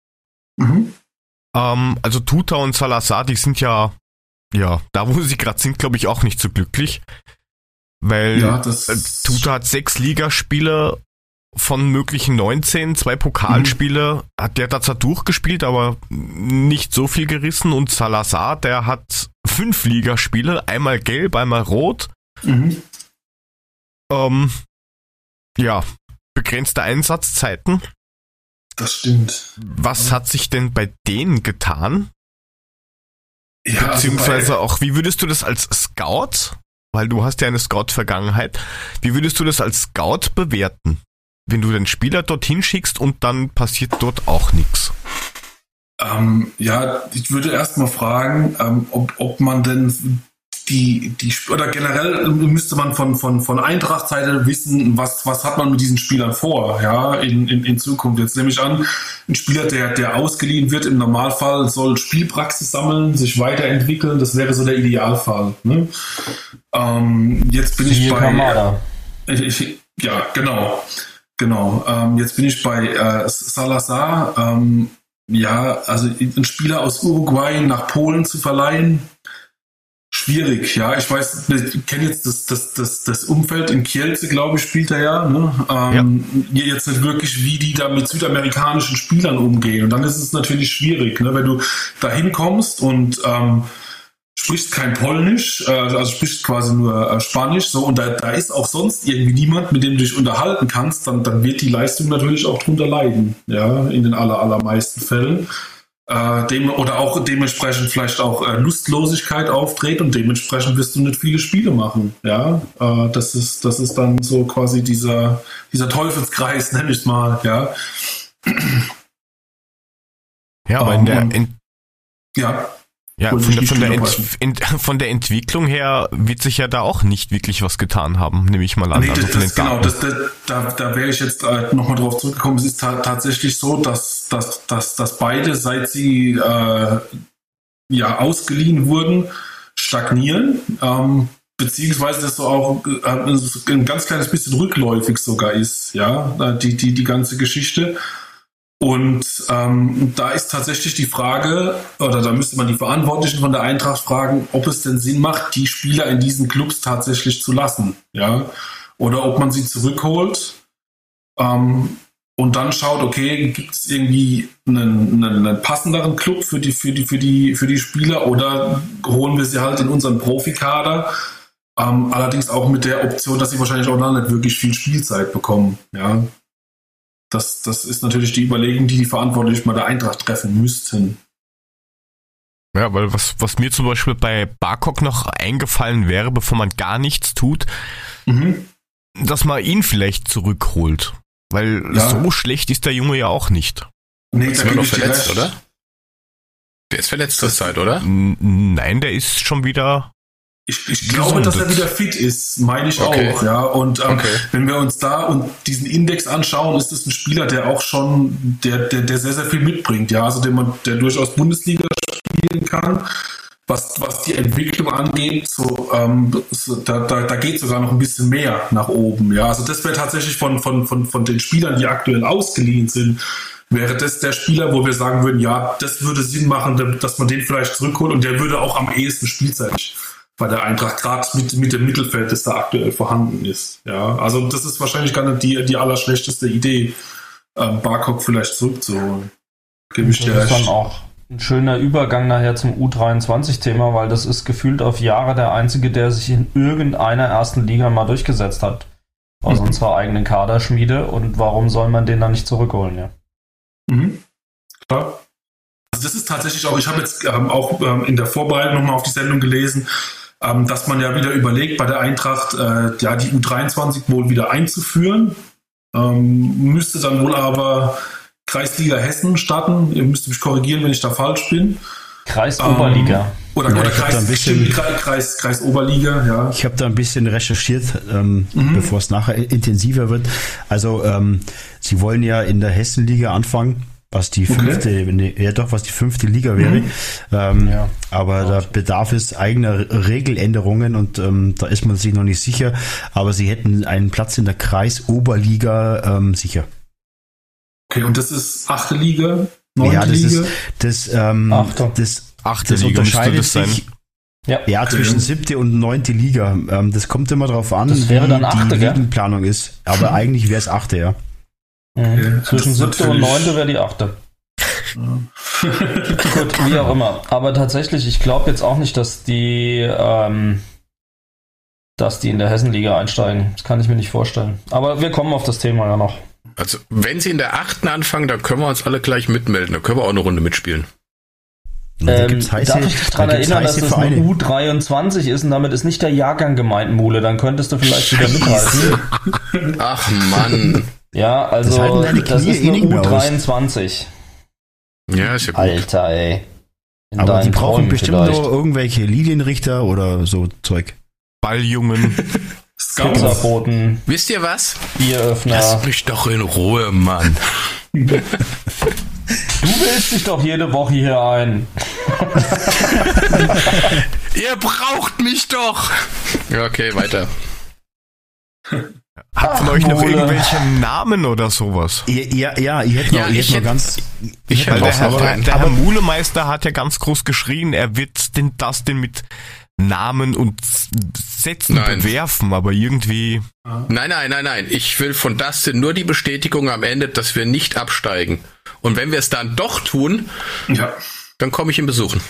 Mhm. Ähm, also Tuta und Salazar, die sind ja ja, da wo sie gerade sind, glaube ich auch nicht so glücklich. Weil ja, das Tuta hat sechs Ligaspiele von möglichen 19, zwei Pokalspiele, mhm. hat der da zwar durchgespielt, aber nicht so viel gerissen und Salazar, der hat fünf Ligaspiele, einmal gelb, einmal rot. Mhm. Ähm, ja, begrenzte Einsatzzeiten.
Das stimmt.
Was hat sich denn bei denen getan? Ja, Beziehungsweise also auch, wie würdest du das als Scout, weil du hast ja eine Scout-Vergangenheit, wie würdest du das als Scout bewerten? Wenn du den Spieler dorthin schickst und dann passiert dort auch nichts.
Ähm, ja, ich würde erstmal fragen, ähm, ob, ob man denn die, die, oder generell müsste man von, von, von Eintracht-Seite wissen, was, was hat man mit diesen Spielern vor, ja, in, in, in Zukunft. Jetzt nehme ich an, ein Spieler, der, der ausgeliehen wird, im Normalfall soll Spielpraxis sammeln, sich weiterentwickeln, das wäre so der Idealfall. Ne? Ähm, jetzt bin ich bei. Ich, ich, ja, genau. Genau. Ähm, jetzt bin ich bei äh, Salazar. Ähm, ja, also einen Spieler aus Uruguay nach Polen zu verleihen, schwierig, ja. Ich weiß, ich kenne jetzt das, das, das, das Umfeld in Kielce, glaube ich, spielt er ja. Ne? Ähm, ja. Jetzt nicht wirklich, wie die da mit südamerikanischen Spielern umgehen. Und dann ist es natürlich schwierig, ne? wenn du da hinkommst und ähm, sprichst kein Polnisch, äh, also sprichst quasi nur äh, Spanisch, so und da, da ist auch sonst irgendwie niemand, mit dem du dich unterhalten kannst, dann, dann wird die Leistung natürlich auch drunter leiden, ja, in den aller, allermeisten Fällen äh, dem, oder auch dementsprechend vielleicht auch äh, Lustlosigkeit auftritt und dementsprechend wirst du nicht viele Spiele machen. Ja, äh, das ist das ist dann so quasi dieser dieser Teufelskreis, nenne ich es mal. Ja.
Ja, aber in der in, ja. Ja, von der, von, der Ent, von der, Entwicklung her wird sich ja da auch nicht wirklich was getan haben, nehme ich mal an. Nee,
also das, genau, das, das, da, da wäre ich jetzt äh, nochmal drauf zurückgekommen. Es ist ta tatsächlich so, dass, dass, dass, dass beide, seit sie äh, ja ausgeliehen wurden, stagnieren. Ähm, beziehungsweise das so auch äh, ein ganz kleines bisschen rückläufig sogar ist, ja, äh, die, die, die ganze Geschichte. Und ähm, da ist tatsächlich die Frage, oder da müsste man die Verantwortlichen von der Eintracht fragen, ob es denn Sinn macht, die Spieler in diesen Clubs tatsächlich zu lassen, ja, oder ob man sie zurückholt ähm, und dann schaut, okay, gibt es irgendwie einen, einen, einen, passenderen Club für die, für, die, für, die, für die Spieler oder holen wir sie halt in unseren Profikader, ähm, allerdings auch mit der Option, dass sie wahrscheinlich auch noch nicht wirklich viel Spielzeit bekommen, ja das, das ist natürlich die Überlegung, die die Verantwortlichen mal der Eintracht treffen müssten.
Ja, weil was, was mir zum Beispiel bei Barkok noch eingefallen wäre, bevor man gar nichts tut, mhm. dass man ihn vielleicht zurückholt. Weil ja. so schlecht ist der Junge ja auch nicht.
Nee, ist er noch verletzt, oder? Der ist verletzt zur Zeit, oder?
Nein, der ist schon wieder
ich, ich glaube, dass er wieder fit ist, meine ich okay. auch, ja. Und ähm, okay. wenn wir uns da und diesen Index anschauen, ist es ein Spieler, der auch schon, der, der, der sehr, sehr viel mitbringt, ja. Also der man, der durchaus Bundesliga spielen kann. Was, was die Entwicklung angeht, so, ähm, so da, da, da geht sogar noch ein bisschen mehr nach oben, ja. Also das wäre tatsächlich von, von, von, von den Spielern, die aktuell ausgeliehen sind, wäre das der Spieler, wo wir sagen würden, ja, das würde Sinn machen, dass man den vielleicht zurückholt und der würde auch am ehesten spielzeitig bei der Eintracht gerade mit, mit dem Mittelfeld, das da aktuell vorhanden ist. Ja, also das ist wahrscheinlich gar nicht die, die allerschlechteste Idee, ähm, Barcock vielleicht zurückzuholen.
Gebe ich dir das ist dann auch ein schöner Übergang nachher zum U23-Thema, weil das ist gefühlt auf Jahre der einzige, der sich in irgendeiner ersten Liga mal durchgesetzt hat. Aus mhm. unserer eigenen Kaderschmiede. Und warum soll man den dann nicht zurückholen, ja? Mhm.
Klar. Also das ist tatsächlich auch, ich habe jetzt ähm, auch ähm, in der Vorbereitung nochmal auf die Sendung gelesen, ähm, dass man ja wieder überlegt, bei der Eintracht äh, ja die U23 wohl wieder einzuführen. Ähm, müsste dann wohl aber Kreisliga Hessen starten. Ihr müsst mich korrigieren, wenn ich da falsch bin.
Kreisoberliga. Ähm,
oder, ja, oder Kreis, bisschen, Kreis, Kreis, Kreis Oberliga, ja.
Ich habe da ein bisschen recherchiert, ähm, mhm. bevor es nachher intensiver wird. Also ähm, sie wollen ja in der Hessenliga anfangen was die fünfte, okay. ja doch, was die fünfte Liga wäre. Mhm. Ähm, ja. Aber da bedarf es eigener Regeländerungen und ähm, da ist man sich noch nicht sicher. Aber sie hätten einen Platz in der Kreisoberliga ähm, sicher.
Okay, und das ist achte Liga? Neunte
ja, das
Liga?
ist das, ähm, Achte. das,
achte das Liga unterscheidet das sich.
Ja, ja zwischen siebte und neunte Liga. Ähm, das kommt immer darauf an,
das wäre dann achte,
die Ligenplanung ist. Aber eigentlich wäre es achte, ja.
Mhm. Zwischen siebte und neunte wäre die achte. Gut, wie auch immer. Aber tatsächlich, ich glaube jetzt auch nicht, dass die, ähm, dass die in der Hessenliga einsteigen. Das kann ich mir nicht vorstellen. Aber wir kommen auf das Thema ja noch.
Also, wenn sie in der achten anfangen, dann können wir uns alle gleich mitmelden. Da können wir auch eine Runde mitspielen.
Ähm, heiße, darf ich dich daran da erinnern, dass das eine U23 ist und damit ist nicht der Jahrgang gemeint, Mule. Dann könntest du vielleicht wieder mithalten.
Ach Mann.
Ja, also das, das ist eine U23.
Ja, ist ja gut.
Alter, ey.
In Aber die brauchen Träumen bestimmt vielleicht. nur irgendwelche Lilienrichter oder so Zeug.
Balljungen.
Pizzaboten.
Wisst ihr was?
Bieröffner.
Lass mich doch in Ruhe, Mann.
du willst dich doch jede Woche hier ein.
ihr braucht mich doch. Okay, weiter.
Hat von euch noch irgendwelche Namen oder sowas?
Ja, ja, ja ich hätte noch, ja, ich hätte noch ganz.
Ich, hätte der, Herr, der, der Herr Mulemeister hat ja ganz groß geschrien, er wird den Dustin mit Namen und Sätzen nein. bewerfen, aber irgendwie.
Nein, nein, nein, nein. Ich will von Dustin nur die Bestätigung am Ende, dass wir nicht absteigen. Und wenn wir es dann doch tun, ja. dann komme ich ihn besuchen.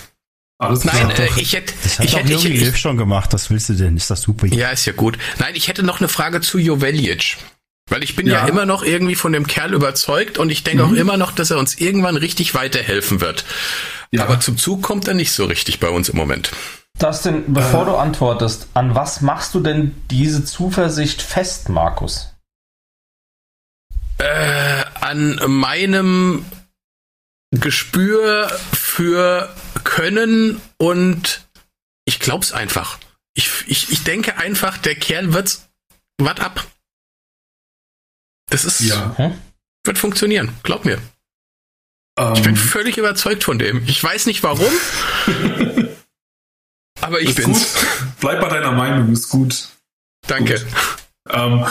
Alles Nein, äh, ich hätte, das hat ich hätte, ich, schon gemacht. Was willst du denn? Ist das super?
Ja, ist ja gut. Nein, ich hätte noch eine Frage zu Joveljic. Weil ich bin ja. ja immer noch irgendwie von dem Kerl überzeugt und ich denke mhm. auch immer noch, dass er uns irgendwann richtig weiterhelfen wird. Ja. Aber zum Zug kommt er nicht so richtig bei uns im Moment.
Dustin, bevor äh. du antwortest, an was machst du denn diese Zuversicht fest, Markus?
Äh, an meinem Gespür für Können und ich glaub's einfach. Ich, ich, ich denke einfach, der Kerl wird's wat ab. Das ist ja. wird funktionieren, glaub mir. Um, ich bin ähm. völlig überzeugt von dem. Ich weiß nicht warum. aber ich
ist bin's. Gut. Bleib bei deiner Meinung, ist gut.
Danke.
Gut. Ähm,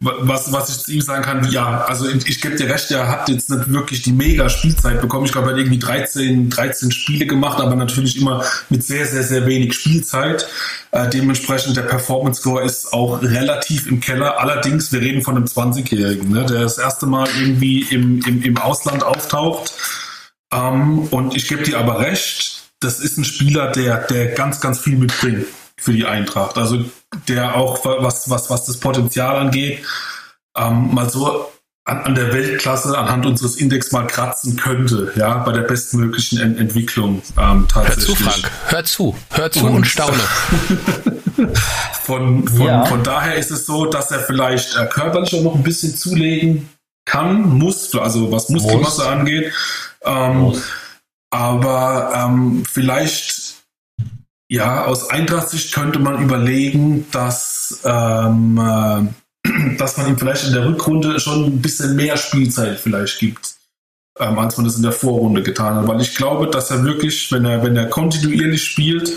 was, was ich zu ihm sagen kann, ja, also ich, ich gebe dir recht, er hat jetzt nicht wirklich die mega Spielzeit bekommen. Ich glaube, er hat irgendwie 13, 13 Spiele gemacht, aber natürlich immer mit sehr, sehr, sehr wenig Spielzeit. Äh, dementsprechend der Performance Score ist auch relativ im Keller. Allerdings, wir reden von einem 20-Jährigen, ne, der das erste Mal irgendwie im, im, im Ausland auftaucht. Ähm, und ich gebe dir aber recht, das ist ein Spieler, der, der ganz, ganz viel mitbringt für die Eintracht. Also der auch, was, was, was das Potenzial angeht, ähm, mal so an, an, der Weltklasse anhand unseres Index mal kratzen könnte, ja, bei der bestmöglichen Ent Entwicklung ähm, tatsächlich.
Hör zu, Frank, hör zu, hör zu und, und staune.
von, von, ja. von daher ist es so, dass er vielleicht äh, körperlich auch noch ein bisschen zulegen kann, muss, also was Muskelmasse muss. angeht. Ähm, aber ähm, vielleicht ja, aus Eintracht-Sicht könnte man überlegen, dass, ähm, äh, dass man ihm vielleicht in der Rückrunde schon ein bisschen mehr Spielzeit vielleicht gibt, ähm, als man das in der Vorrunde getan hat. Weil ich glaube, dass er wirklich, wenn er, wenn er kontinuierlich spielt,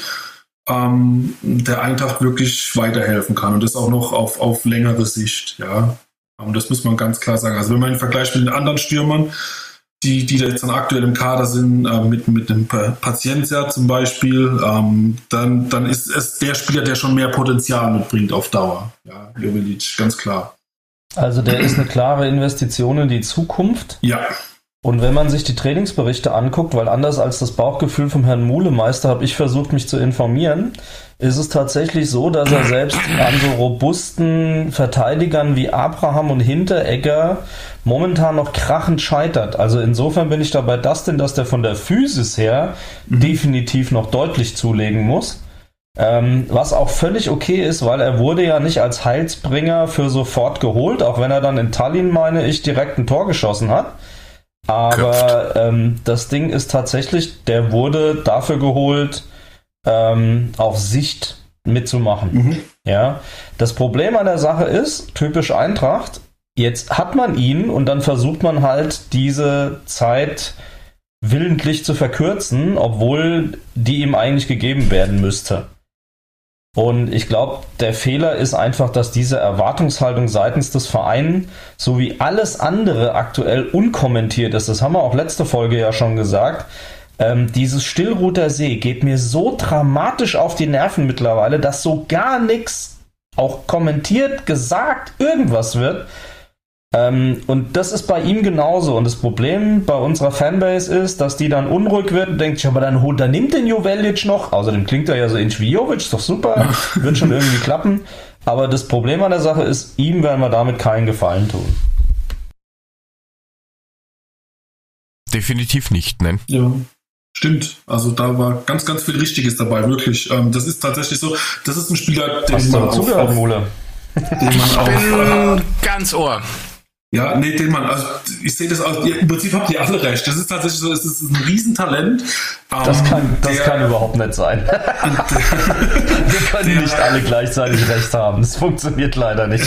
ähm, der Eintracht wirklich weiterhelfen kann und das auch noch auf, auf längere Sicht, ja. Und das muss man ganz klar sagen. Also wenn man ihn vergleicht mit den anderen Stürmern, die, die da jetzt dann aktuell im Kader sind, äh, mit, mit dem Patientia zum Beispiel, ähm, dann, dann ist es der Spieler, der schon mehr Potenzial mitbringt auf Dauer. Ja, Jovelic, ganz klar.
Also der ist eine klare Investition in die Zukunft.
Ja.
Und wenn man sich die Trainingsberichte anguckt, weil anders als das Bauchgefühl vom Herrn Mulemeister habe ich versucht, mich zu informieren, ist es tatsächlich so, dass er selbst an so robusten Verteidigern wie Abraham und Hinteregger momentan noch krachend scheitert. Also insofern bin ich dabei das denn, dass der von der Physis her mhm. definitiv noch deutlich zulegen muss. Ähm, was auch völlig okay ist, weil er wurde ja nicht als Heilsbringer für sofort geholt, auch wenn er dann in Tallinn, meine ich, direkt ein Tor geschossen hat. Aber ähm, das Ding ist tatsächlich, der wurde dafür geholt, ähm, auf Sicht mitzumachen. Mhm. Ja, das Problem an der Sache ist, typisch Eintracht, jetzt hat man ihn und dann versucht man halt diese Zeit willentlich zu verkürzen, obwohl die ihm eigentlich gegeben werden müsste. Und ich glaube, der Fehler ist einfach, dass diese Erwartungshaltung seitens des Vereins sowie alles andere aktuell unkommentiert ist. Das haben wir auch letzte Folge ja schon gesagt Ähm, dieses Stillroter See geht mir so dramatisch auf die Nerven mittlerweile, dass so gar nichts auch kommentiert, gesagt, irgendwas wird. Ähm, und das ist bei ihm genauso. Und das Problem bei unserer Fanbase ist, dass die dann unruhig wird und denkt, aber dann, holt, dann nimmt den Jovelic noch. Außerdem klingt er ja so ähnlich wie Jovic, ist doch super. wird schon irgendwie klappen. Aber das Problem an der Sache ist, ihm werden wir damit keinen Gefallen tun.
Definitiv nicht, ne?
Ja. Stimmt, also da war ganz, ganz viel Richtiges dabei, wirklich. Ähm, das ist tatsächlich so, das ist ein Spieler,
den Hast man auf, auf, Mole?
Den man auch, bin ganz Ohr.
Ja, nee, den man, also ich sehe das aus, im Prinzip habt ihr alle recht. Das ist tatsächlich so, es ist ein Riesentalent.
Das, ähm, kann, das der, kann überhaupt nicht sein. Wir können der, nicht alle gleichzeitig recht haben. Das funktioniert leider nicht.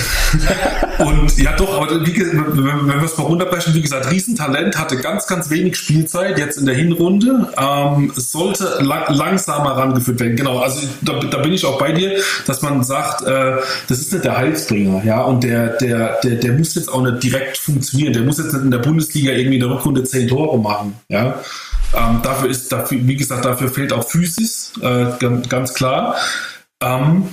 Und ja doch, aber wie, wenn, wir es mal runterbrechen, wie gesagt, Riesentalent, hatte ganz, ganz wenig Spielzeit jetzt in der Hinrunde. Ähm, sollte lang, langsamer rangeführt werden. Genau, also da, da, bin ich auch bei dir, dass man sagt, äh, das ist nicht der Heilsbringer, ja, und der, der, der, der muss jetzt auch nicht direkt direkt funktionieren. Der muss jetzt nicht in der Bundesliga irgendwie in der Rückrunde zehn Tore machen. Ja? Ähm, dafür ist, dafür, wie gesagt, dafür fehlt auch Physis, äh, ganz, ganz, klar. Ähm,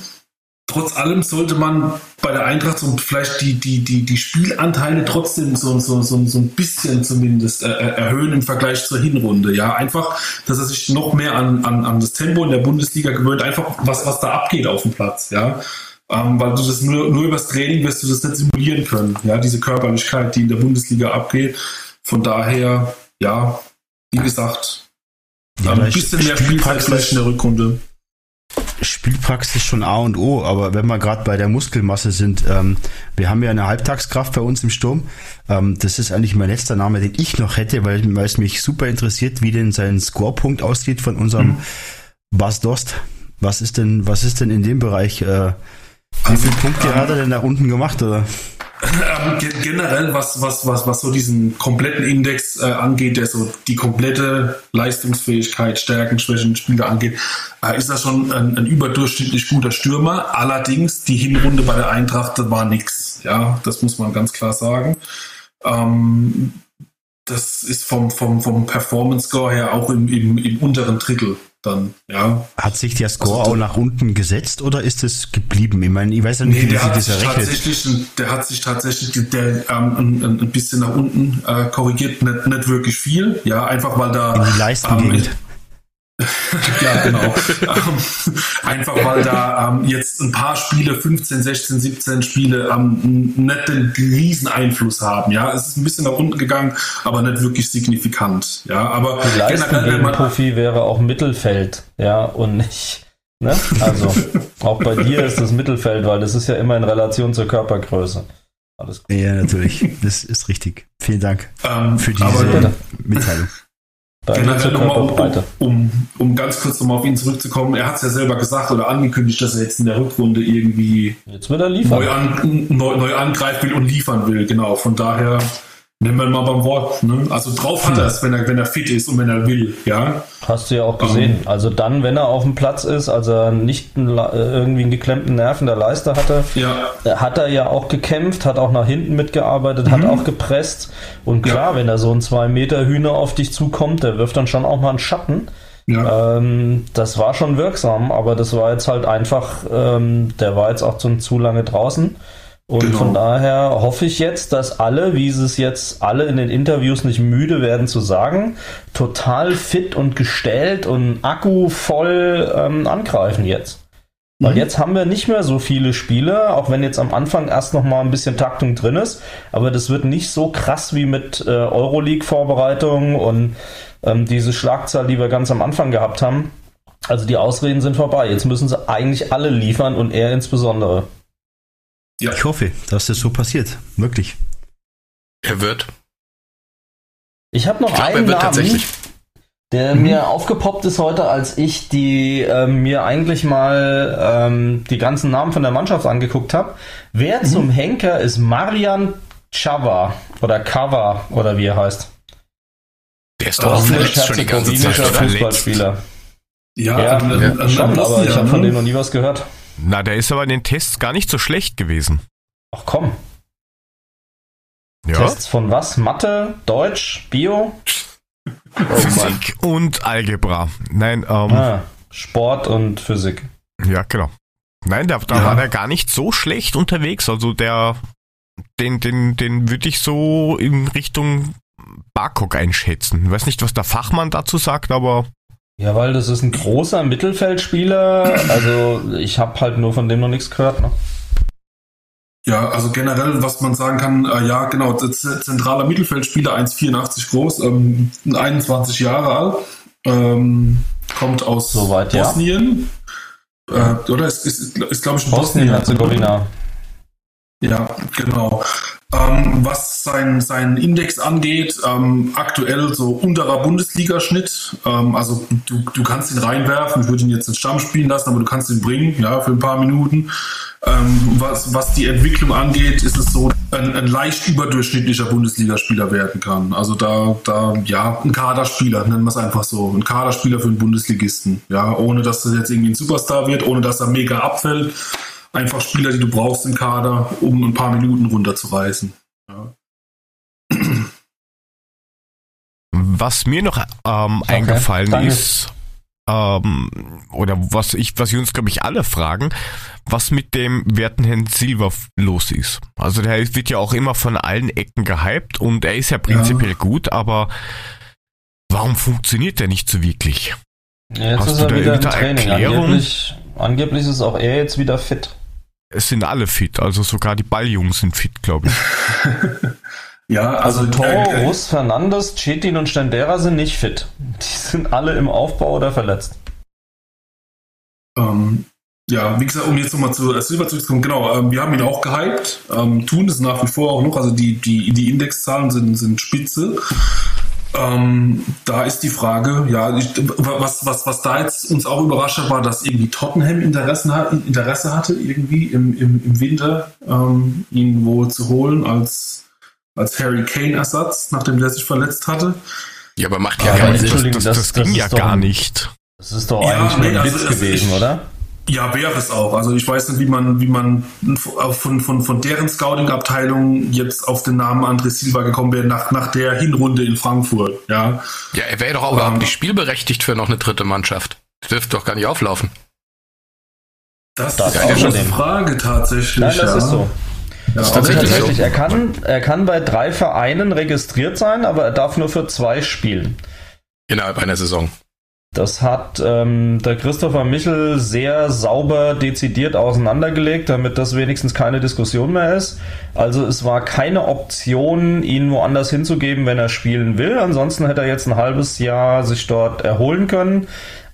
trotz allem sollte man bei der Eintracht so vielleicht die, die, die, die Spielanteile trotzdem so, so, so, so ein bisschen zumindest äh, äh, erhöhen im Vergleich zur Hinrunde. Ja, einfach, dass er sich noch mehr an, an, an das Tempo in der Bundesliga gewöhnt, einfach was, was da abgeht auf dem Platz. Ja, ähm, weil du das nur, nur übers Training wirst du das nicht simulieren können. Ja, diese Körperlichkeit, die in der Bundesliga abgeht. Von daher, ja, wie gesagt, ja, ein bisschen mehr Spielzeit vielleicht in der Rückrunde.
Spielpraxis schon A und O, aber wenn wir gerade bei der Muskelmasse sind, ähm, wir haben ja eine Halbtagskraft bei uns im Sturm. Ähm, das ist eigentlich mein letzter Name, den ich noch hätte, weil, weil es mich super interessiert, wie denn sein Scorepunkt aussieht von unserem mhm. Bas Dost. Was ist denn, was ist denn in dem Bereich äh, wie viele Punkte ähm, hat er denn da unten gemacht, oder?
Ähm, generell, was, was, was, was so diesen kompletten Index äh, angeht, der so die komplette Leistungsfähigkeit, Stärken, Schwächen, Spieler angeht, äh, ist er schon ein, ein, überdurchschnittlich guter Stürmer. Allerdings, die Hinrunde bei der Eintracht war nix. Ja, das muss man ganz klar sagen. Ähm, das ist vom, vom, vom Performance Score her auch im, im, im unteren Drittel dann, ja.
Hat sich der Score also, auch nach unten gesetzt oder ist es geblieben? Ich meine, ich weiß ja nicht,
nee, wie der sich das Tatsächlich, der hat sich tatsächlich der, ähm, ein, ein, bisschen nach unten äh, korrigiert, nicht, nicht wirklich viel, ja, einfach weil da.
In die Leisten ähm, geht.
ja, genau. ähm, einfach weil da ähm, jetzt ein paar Spiele, 15, 16, 17 Spiele, ähm, nicht den riesen Einfluss haben. Ja, es ist ein bisschen nach unten gegangen, aber nicht wirklich signifikant. Ja, aber
Die man, Profi wäre auch Mittelfeld, ja, und nicht. Ne? Also, auch bei dir ist das Mittelfeld, weil das ist ja immer in Relation zur Körpergröße.
Alles gut. Ja, natürlich. Das ist richtig. Vielen Dank ähm, für diese Mitteilung.
Generell nochmal, um, um, um, ganz kurz nochmal auf ihn zurückzukommen, er hat es ja selber gesagt oder angekündigt, dass er jetzt in der Rückrunde irgendwie neu, an, neu, neu angreifen will und liefern will. Genau, von daher Nehmen wir mal beim Wort. Ne? Also drauf hat er es, wenn er, wenn er fit ist und wenn er will. Ja.
Hast du ja auch gesehen. Um, also dann, wenn er auf dem Platz ist, also er nicht einen, irgendwie einen geklemmten Nerv in der Leiste hatte, ja. hat er ja auch gekämpft, hat auch nach hinten mitgearbeitet, mhm. hat auch gepresst. Und klar, ja. wenn da so ein 2 Meter Hühner auf dich zukommt, der wirft dann schon auch mal einen Schatten. Ja. Ähm, das war schon wirksam, aber das war jetzt halt einfach, ähm, der war jetzt auch zu, zu lange draußen. Und genau. von daher hoffe ich jetzt, dass alle, wie sie es jetzt alle in den Interviews nicht müde werden zu sagen, total fit und gestellt und Akku voll ähm, angreifen jetzt. Weil mhm. jetzt haben wir nicht mehr so viele Spiele, auch wenn jetzt am Anfang erst noch mal ein bisschen Taktung drin ist, aber das wird nicht so krass wie mit äh, Euroleague-Vorbereitungen und ähm, diese Schlagzahl, die wir ganz am Anfang gehabt haben. Also die Ausreden sind vorbei. Jetzt müssen sie eigentlich alle liefern und er insbesondere.
Ja. Ich hoffe, dass das so passiert. Wirklich.
Er wird.
Ich habe noch ich glaub, einen Namen, der mhm. mir aufgepoppt ist heute, als ich die äh, mir eigentlich mal ähm, die ganzen Namen von der Mannschaft angeguckt habe. Wer mhm. zum Henker ist Marian Chava oder Kava oder wie er heißt.
Der ist doch auch verletzt schon die ganze Zeit.
Fußballspieler. Ja, ja, ja, schon, aber ich habe von dem noch nie was gehört.
Na, der ist aber in den Tests gar nicht so schlecht gewesen.
Ach komm. Ja. Tests von was? Mathe, Deutsch, Bio?
Oh Physik und Algebra. Nein, ähm, ah,
Sport und Physik.
Ja, genau. Nein, da, da ja. war der gar nicht so schlecht unterwegs. Also der, den, den, den würde ich so in Richtung Barcock einschätzen. Ich weiß nicht, was der Fachmann dazu sagt, aber.
Ja, weil das ist ein großer Mittelfeldspieler. Also ich habe halt nur von dem noch nichts gehört. Ne?
Ja, also generell, was man sagen kann, äh, ja, genau, zentraler Mittelfeldspieler, 1,84 groß, ähm, 21 Jahre alt, ähm, kommt aus
Soweit,
Bosnien. Ja. Äh, oder ist, ist, ist, ist glaube ich,
ein Bosnien-Herzegowina.
Ja, genau. Ähm, was sein, sein Index angeht, ähm, aktuell so unterer Bundesligaschnitt. Ähm, also du, du kannst ihn reinwerfen, ich würde ihn jetzt ins Stamm spielen lassen, aber du kannst ihn bringen, ja, für ein paar Minuten. Ähm, was, was die Entwicklung angeht, ist es so, ein, ein leicht überdurchschnittlicher Bundesligaspieler werden kann. Also da, da, ja, ein Kaderspieler, nennen wir es einfach so. Ein Kaderspieler für einen Bundesligisten. Ja, ohne dass er jetzt irgendwie ein Superstar wird, ohne dass er mega abfällt einfach Spieler, die du brauchst im Kader, um ein paar Minuten runterzureißen. Ja.
Was mir noch ähm, okay, eingefallen danke. ist, ähm, oder was ich, was wir uns, glaube ich, alle fragen, was mit dem werten Herrn Silver los ist. Also der wird ja auch immer von allen Ecken gehypt und er ist ja prinzipiell ja. gut, aber warum funktioniert der nicht so wirklich?
Ja, jetzt Hast ist er wieder im Training. Erklärung? Angeblich, angeblich ist auch er jetzt wieder fit.
Es sind alle fit, also sogar die Balljungs sind fit, glaube ich.
ja, also, also Torus, äh, Fernandes, Chetin und Stendera sind nicht fit. Die sind alle im Aufbau oder verletzt.
Ähm, ja, wie gesagt, um jetzt nochmal zu äh, Silver zurückzukommen, genau, ähm, wir haben ihn auch gehypt, ähm, tun es nach wie vor auch noch, also die, die, die Indexzahlen sind, sind spitze. Ähm, da ist die Frage, ja, ich, was, was, was da jetzt uns auch überrascht hat, war, dass irgendwie Tottenham Interesse, hat, Interesse hatte, irgendwie im, im, im Winter ähm, ihn wohl zu holen als, als Harry Kane-Ersatz, nachdem der sich verletzt hatte.
Ja, aber macht ja gar nicht. Das, das, das, das ging ja gar nicht.
Das ist doch ja, eigentlich nee, nur ein also Witz gewesen, ich, oder?
Ja, wäre es auch. Also ich weiß nicht, wie man, wie man von, von, von deren Scouting-Abteilung jetzt auf den Namen André Silva gekommen wäre nach, nach der Hinrunde in Frankfurt. Ja,
ja er wäre doch auch überhaupt nicht spielberechtigt für noch eine dritte Mannschaft. Das dürfte doch gar nicht auflaufen.
Das, das ist auch eine Frage tatsächlich. Nein,
das ja. ist so. Das ist tatsächlich, tatsächlich so. Er kann, er kann bei drei Vereinen registriert sein, aber er darf nur für zwei spielen.
Innerhalb einer Saison.
Das hat ähm, der Christopher Michel sehr sauber dezidiert auseinandergelegt, damit das wenigstens keine Diskussion mehr ist. Also es war keine Option, ihn woanders hinzugeben, wenn er spielen will. Ansonsten hätte er jetzt ein halbes Jahr sich dort erholen können.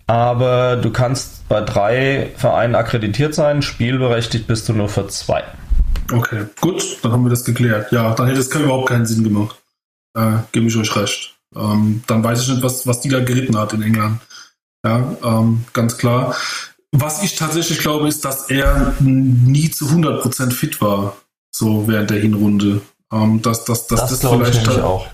Aber du kannst bei drei Vereinen akkreditiert sein, spielberechtigt bist du nur für zwei.
Okay, gut, dann haben wir das geklärt. Ja, dann hätte es überhaupt keinen Sinn gemacht. Äh, gebe ich euch recht. Ähm, dann weiß ich nicht, was, was die da geritten hat in England. Ja, ähm, ganz klar. Was ich tatsächlich glaube, ist, dass er nie zu 100% fit war, so während der Hinrunde. Ähm, dass, dass, dass das, das vielleicht auch.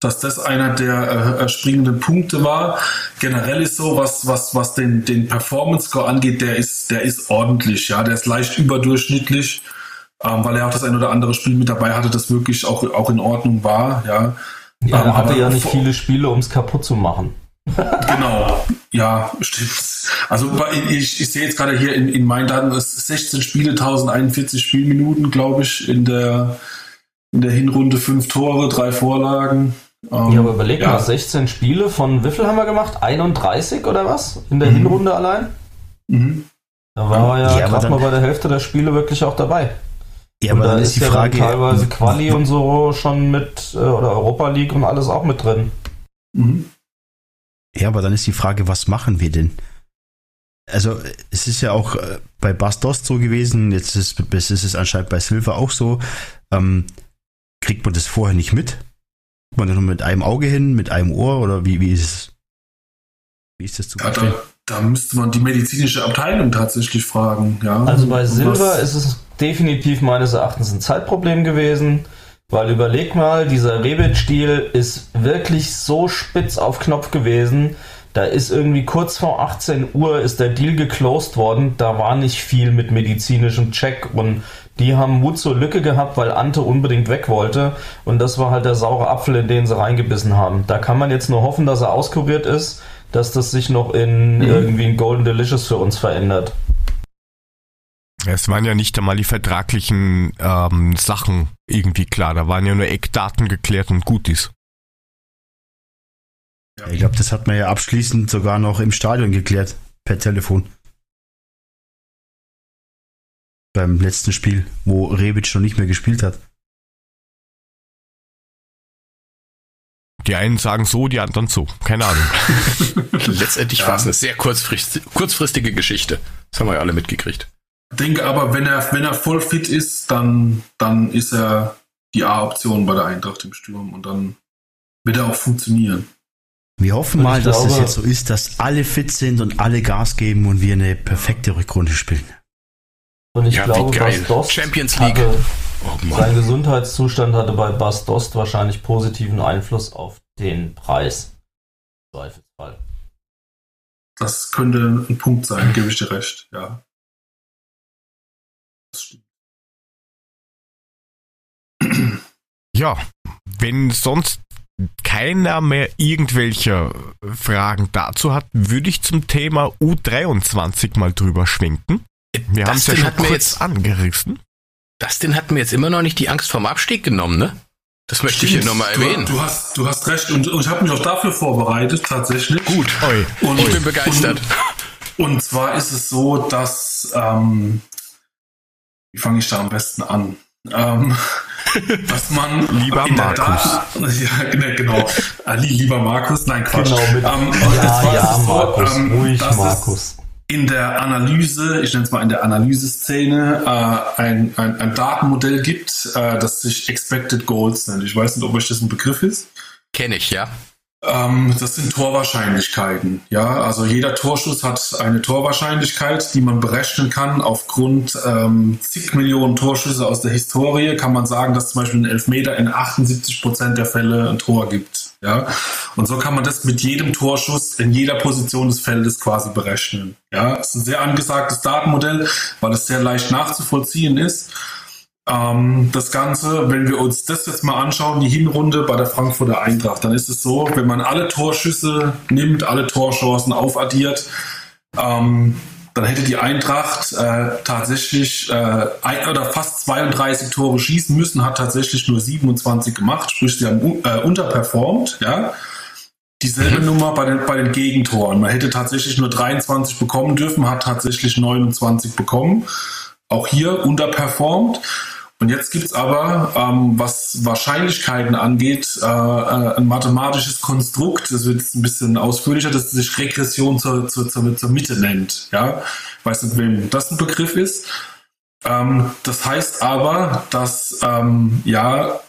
Dass das einer der äh, springenden Punkte war. Generell ist so, was, was, was den, den Performance Score angeht, der ist, der ist ordentlich, ja, der ist leicht überdurchschnittlich, ähm, weil er auch das ein oder andere Spiel mit dabei hatte, das wirklich auch, auch in Ordnung war, ja.
Ja, er hatte ja nicht viele Spiele, um es kaputt zu machen.
genau, ja, stimmt. Also ich, ich sehe jetzt gerade hier in, in meinen Daten, es 16 Spiele, 1041 Spielminuten, glaube ich, in der, in der Hinrunde, fünf Tore, drei Vorlagen.
Ähm, ja, aber überleg ja. mal, 16 Spiele von wie viel haben wir gemacht? 31 oder was? In der mhm. Hinrunde allein? Mhm. Da war er ja, ja gerade mal bei der Hälfte der Spiele wirklich auch dabei. Ja, aber und dann ist die ja Frage teilweise Quali und so schon mit äh, oder Europa League und alles auch mit drin.
Mhm. Ja, aber dann ist die Frage, was machen wir denn? Also es ist ja auch äh, bei Bastos so gewesen, jetzt ist, ist es anscheinend bei Silver auch so. Ähm, kriegt man das vorher nicht mit? Man nur mit einem Auge hin, mit einem Ohr oder wie, wie ist es?
Wie ist das zu? Ja, da, da, müsste man die medizinische Abteilung tatsächlich fragen, ja.
Also bei Silver ist es definitiv meines Erachtens ein Zeitproblem gewesen. Weil überleg mal, dieser Rebit-Stil ist wirklich so spitz auf Knopf gewesen. Da ist irgendwie kurz vor 18 Uhr ist der Deal geclosed worden. Da war nicht viel mit medizinischem Check und die haben Mut zur Lücke gehabt, weil Ante unbedingt weg wollte. Und das war halt der saure Apfel, in den sie reingebissen haben. Da kann man jetzt nur hoffen, dass er auskuriert ist, dass das sich noch in mhm. irgendwie ein Golden Delicious für uns verändert.
Es waren ja nicht einmal die vertraglichen ähm, Sachen irgendwie klar. Da waren ja nur Eckdaten geklärt und gut ist.
Ich glaube, das hat man ja abschließend sogar noch im Stadion geklärt, per Telefon. Beim letzten Spiel, wo Rebic schon nicht mehr gespielt hat.
Die einen sagen so, die anderen so. Keine Ahnung.
Letztendlich ja. war es eine sehr kurzfristige, kurzfristige Geschichte. Das haben wir ja alle mitgekriegt.
Ich denke aber, wenn er, wenn er voll fit ist, dann, dann ist er die A-Option bei der Eintracht im Sturm und dann wird er auch funktionieren.
Wir hoffen mal, dass glaube, das jetzt so ist, dass alle fit sind und alle Gas geben und wir eine perfekte Rückrunde spielen.
Und ich ja, glaube, Bas Dost
Champions League.
Hatte, oh sein Gesundheitszustand hatte bei Bas Dost wahrscheinlich positiven Einfluss auf den Preis. Zweifelsfall.
Das könnte ein Punkt sein, gebe ich dir recht, ja.
Ja, wenn sonst keiner mehr irgendwelche Fragen dazu hat, würde ich zum Thema U23 mal drüber schwenken. Wir haben es ja schon kurz jetzt, angerissen.
Dustin hat mir jetzt immer noch nicht die Angst vorm Abstieg genommen, ne? Das möchte Stimmt. ich hier nochmal erwähnen.
Du, du, hast, du hast recht und, und ich habe mich auch dafür vorbereitet, tatsächlich.
Gut. Oi. Und, ich bin begeistert.
Und, und, zwar ist es so, dass, ähm, wie fange ich da am besten an? Ähm, dass man
lieber Markus.
ja, ne, genau. Ali, lieber Markus, nein, Quatsch. Genau,
mit, ähm, ja, ja, so, Markus, ähm, ruhig, Markus.
In der Analyse, ich nenne es mal in der Analyseszene, äh, ein, ein, ein Datenmodell gibt, äh, das sich Expected Goals nennt. Ich weiß nicht, ob euch das ein Begriff ist.
Kenne ich, ja.
Ähm, das sind Torwahrscheinlichkeiten. Ja, also jeder Torschuss hat eine Torwahrscheinlichkeit, die man berechnen kann. Aufgrund ähm, zig Millionen Torschüsse aus der Historie kann man sagen, dass zum Beispiel ein Elfmeter in 78 Prozent der Fälle ein Tor gibt. Ja, und so kann man das mit jedem Torschuss in jeder Position des Feldes quasi berechnen. Ja, es ist ein sehr angesagtes Datenmodell, weil es sehr leicht nachzuvollziehen ist. Ähm, das Ganze, wenn wir uns das jetzt mal anschauen, die Hinrunde bei der Frankfurter Eintracht, dann ist es so, wenn man alle Torschüsse nimmt, alle Torchancen aufaddiert, ähm, dann hätte die Eintracht äh, tatsächlich äh, ein, oder fast 32 Tore schießen müssen, hat tatsächlich nur 27 gemacht, sprich sie haben äh, unterperformt, ja. Dieselbe mhm. Nummer bei den, bei den Gegentoren. Man hätte tatsächlich nur 23 bekommen dürfen, hat tatsächlich 29 bekommen. Auch hier unterperformt. Und jetzt gibt's aber, ähm, was Wahrscheinlichkeiten angeht, äh, äh, ein mathematisches Konstrukt, das wird jetzt ein bisschen ausführlicher, das sich Regression zur, zur, zur, zur Mitte nennt. Ja? Ich weiß nicht, wem das ein Begriff ist. Ähm, das heißt aber, dass ähm, ja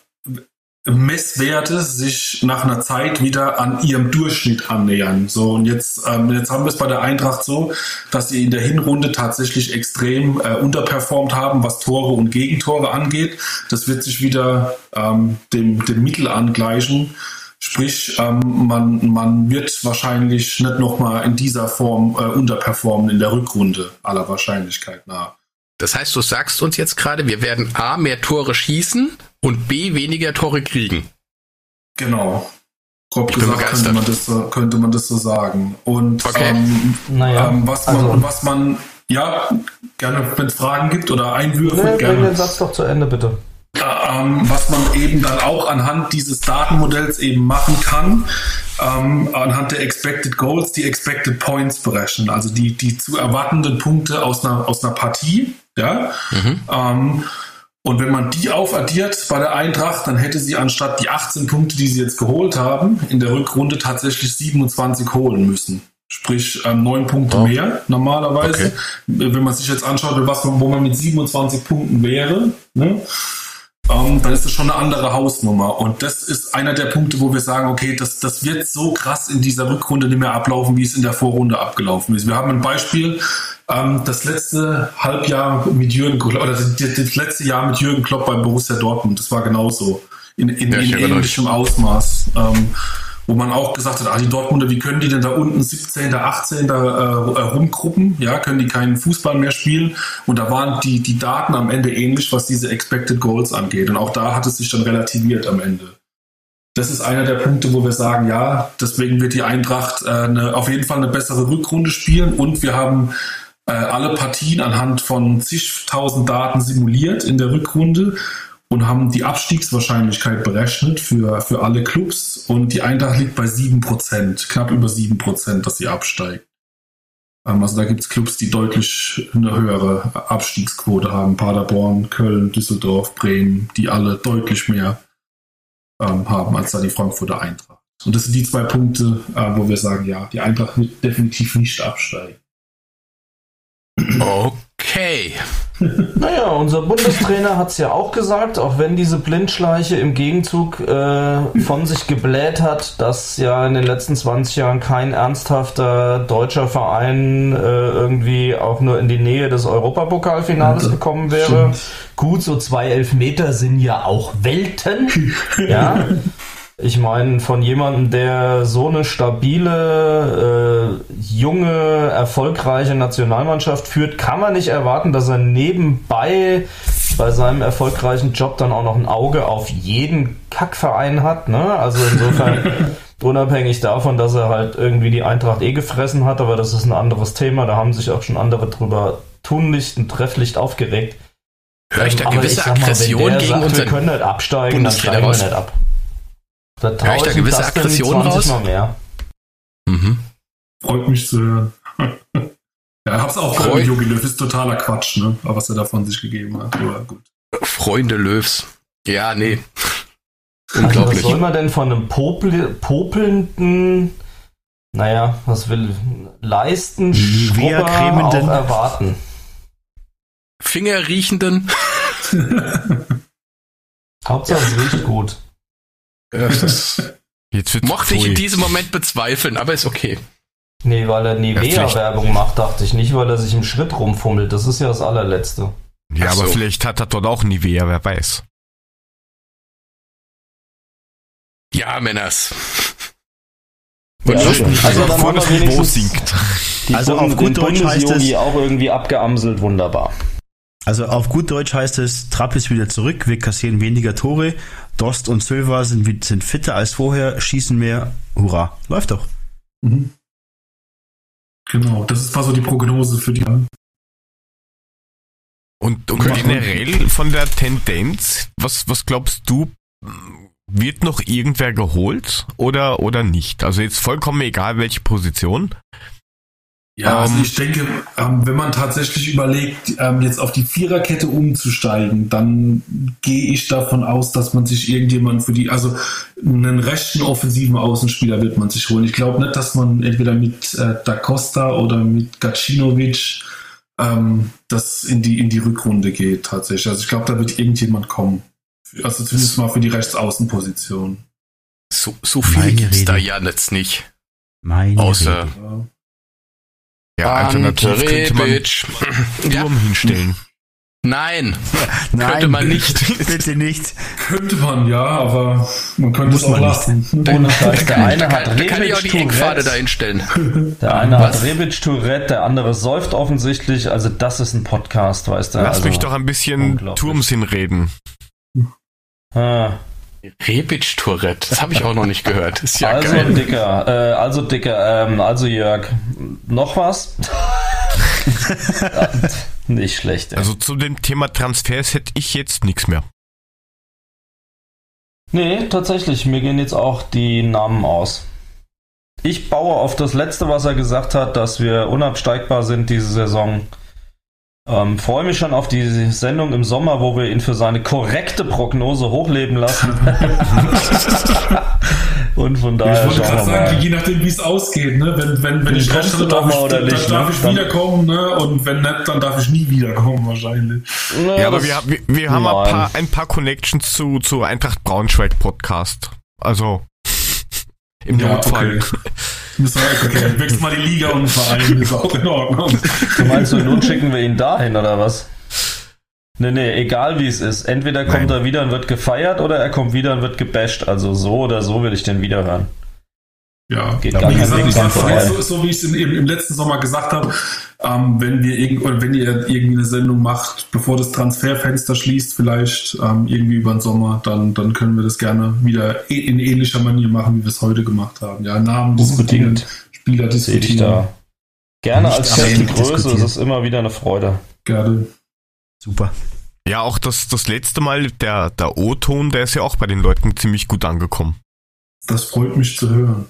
Messwerte sich nach einer Zeit wieder an ihrem Durchschnitt annähern. So und jetzt ähm, jetzt haben wir es bei der Eintracht so, dass sie in der Hinrunde tatsächlich extrem äh, unterperformt haben, was Tore und Gegentore angeht. Das wird sich wieder ähm, dem dem Mittel angleichen. Sprich, ähm, man, man wird wahrscheinlich nicht nochmal in dieser Form äh, unterperformen in der Rückrunde aller Wahrscheinlichkeit nach.
Das heißt, du sagst uns jetzt gerade, wir werden A, mehr Tore schießen und B, weniger Tore kriegen.
Genau. Grob gesagt könnte man, das, so, könnte man das so sagen. Und okay. ähm, naja, ähm, was, man, also, was man, ja, gerne, wenn es Fragen gibt oder Einwürfe, nee, gerne.
den Satz doch zu Ende, bitte.
Ähm, was man eben dann auch anhand dieses Datenmodells eben machen kann, ähm, anhand der Expected Goals, die Expected Points berechnen, also die, die zu erwartenden Punkte aus einer, aus einer Partie. Ja? Mhm. Ähm, und wenn man die aufaddiert bei der Eintracht, dann hätte sie anstatt die 18 Punkte, die sie jetzt geholt haben, in der Rückrunde tatsächlich 27 holen müssen. Sprich, äh, neun Punkte oh. mehr normalerweise. Okay. Wenn man sich jetzt anschaut, was, wo man mit 27 Punkten wäre, ne? Ähm, dann ist das schon eine andere Hausnummer. Und das ist einer der Punkte, wo wir sagen, okay, das, das wird so krass in dieser Rückrunde nicht mehr ablaufen, wie es in der Vorrunde abgelaufen ist. Wir haben ein Beispiel, ähm, das letzte Halbjahr mit Jürgen Klopp, oder das, das, letzte Jahr mit Jürgen Klopp bei Borussia Dortmund, das war genauso. In, in, ja, in ähnlichem Ausmaß. Ähm, wo man auch gesagt hat, ah, die Dortmunder, wie können die denn da unten 17., 18. Äh, rumgruppen? Ja, können die keinen Fußball mehr spielen? Und da waren die, die Daten am Ende ähnlich, was diese Expected Goals angeht. Und auch da hat es sich dann relativiert am Ende. Das ist einer der Punkte, wo wir sagen, ja, deswegen wird die Eintracht äh, eine, auf jeden Fall eine bessere Rückrunde spielen und wir haben äh, alle Partien anhand von zigtausend Daten simuliert in der Rückrunde und haben die Abstiegswahrscheinlichkeit berechnet für, für alle Clubs und die Eintracht liegt bei 7%, knapp über 7%, dass sie absteigt. Ähm, also da gibt es Clubs, die deutlich eine höhere Abstiegsquote haben. Paderborn, Köln, Düsseldorf, Bremen, die alle deutlich mehr ähm, haben als da die Frankfurter Eintracht. Und das sind die zwei Punkte, äh, wo wir sagen, ja, die Eintracht wird definitiv nicht absteigen.
Okay.
Naja, unser Bundestrainer hat es ja auch gesagt, auch wenn diese Blindschleiche im Gegenzug äh, von sich gebläht hat, dass ja in den letzten 20 Jahren kein ernsthafter deutscher Verein äh, irgendwie auch nur in die Nähe des Europapokalfinales gekommen wäre. Stimmt. Gut, so zwei Elfmeter sind ja auch Welten. ja. Ich meine, von jemandem, der so eine stabile, äh, junge, erfolgreiche Nationalmannschaft führt, kann man nicht erwarten, dass er nebenbei bei seinem erfolgreichen Job dann auch noch ein Auge auf jeden Kackverein hat. Ne? Also insofern, unabhängig davon, dass er halt irgendwie die Eintracht eh gefressen hat, aber das ist ein anderes Thema, da haben sich auch schon andere drüber tunlichst und trefflich aufgeregt.
Hör ich da gewisse Aggression gegen
sagt, Wir können nicht absteigen, dann steigen wir nicht ab.
Da Hör ich da gewisse Aggression raus?
Mal mehr. Mhm. Freut mich zu hören. ja, hab's auch gehört, Jogi Löw ist totaler Quatsch, ne? Aber was er da von sich gegeben hat. Aber gut.
Freunde Löws. Ja, nee.
Unglaublich. Also was soll man denn von einem Popel popelnden, naja, was will, leisten, Schrubber erwarten?
Fingerriechenden?
Hauptsache es riecht gut.
Das Jetzt mochte ich in diesem Moment bezweifeln, aber ist okay.
Nee, weil er Nivea-Werbung ja, macht, dachte ich. Nicht, weil er sich im Schritt rumfummelt. Das ist ja das allerletzte.
Ja, Ach aber so. vielleicht hat er dort auch Nivea, wer weiß.
Ja, Männers.
Ja, also, also dann haben wir wenigstens die also auf gut Deutsch heißt es auch irgendwie abgeamselt, wunderbar.
Also auf gut Deutsch heißt es, Trapp ist wieder zurück, wir kassieren weniger Tore, Dost und Silva sind, sind fitter als vorher, schießen mehr, hurra, läuft doch. Mhm.
Genau, das war so die Prognose für die. Und,
und generell von der Tendenz, was, was glaubst du, wird noch irgendwer geholt oder, oder nicht? Also jetzt vollkommen egal, welche Position.
Ja, also ähm, ich denke, ähm, wenn man tatsächlich überlegt, ähm, jetzt auf die Viererkette umzusteigen, dann gehe ich davon aus, dass man sich irgendjemand für die, also einen rechten offensiven Außenspieler wird man sich holen. Ich glaube nicht, dass man entweder mit äh, Da Costa oder mit Gacinovic ähm, das in die, in die Rückrunde geht tatsächlich. Also ich glaube, da wird irgendjemand kommen. Also zumindest mal für die Rechtsaußenposition.
So, so viel gibt es da ja jetzt nicht.
Meine
Außer Rede.
Ja, alternativ könnte man Sturm ja. hinstellen.
Nein, Nein, könnte man nicht.
Bitte nicht.
Könnte man, ja, aber man könnte es auch lassen.
Ohne Scheiß. Der eine hat Rebic
kann ich auch die Eckpfade da hinstellen.
Der eine Was? hat Rebic Tourette, der andere säuft offensichtlich. Also das ist ein Podcast, weißt du.
Lass
also,
mich doch ein bisschen Turmsinn reden.
Ah. Rebic Tourette, das habe ich auch noch nicht gehört. Ist ja
also
geil.
Dicker, äh, also Dicker, ähm, also Jörg, noch was? nicht schlecht.
Ey. Also zu dem Thema Transfers hätte ich jetzt nichts mehr.
Nee, tatsächlich, mir gehen jetzt auch die Namen aus. Ich baue auf das letzte, was er gesagt hat, dass wir unabsteigbar sind diese Saison. Ähm, freue mich schon auf die Sendung im Sommer, wo wir ihn für seine korrekte Prognose hochleben lassen. Und von daher.
Ich wollte gerade sagen, je nachdem, wie es ausgeht, ne? Wenn, wenn, wenn ich recht habe, darf, ich, dann nicht, darf ne? ich wiederkommen, ne? Und wenn nicht, dann darf ich nie wiederkommen, wahrscheinlich.
Ja, ja aber wir, wir, wir haben ein paar, ein paar Connections zu, zu Eintracht Braunschweig Podcast. Also. Im ja, Notfall.
Okay. okay, wechseln mal die Liga und Verein, ist auch in Ordnung.
Du meinst, nun schicken wir ihn dahin, oder was? Nee, nee, egal wie es ist. Entweder kommt Nein. er wieder und wird gefeiert oder er kommt wieder und wird gebasht. Also so oder so will ich den wieder hören.
Ja, Geht gar wie gesagt, ich so, so, wie ich es im, im, letzten Sommer gesagt habe, ähm, wenn wir irgend, oder wenn ihr irgendwie eine Sendung macht, bevor das Transferfenster schließt, vielleicht ähm, irgendwie über den Sommer, dann, dann können wir das gerne wieder in ähnlicher Manier machen, wie wir es heute gemacht haben. Ja, Namen diskutieren, Spieler diskutieren.
Da gerne Nicht als feste Größe, es ist immer wieder eine Freude.
Gerne.
Super. Ja, auch das, das letzte Mal, der, der O-Ton, der ist ja auch bei den Leuten ziemlich gut angekommen.
Das freut mich zu hören.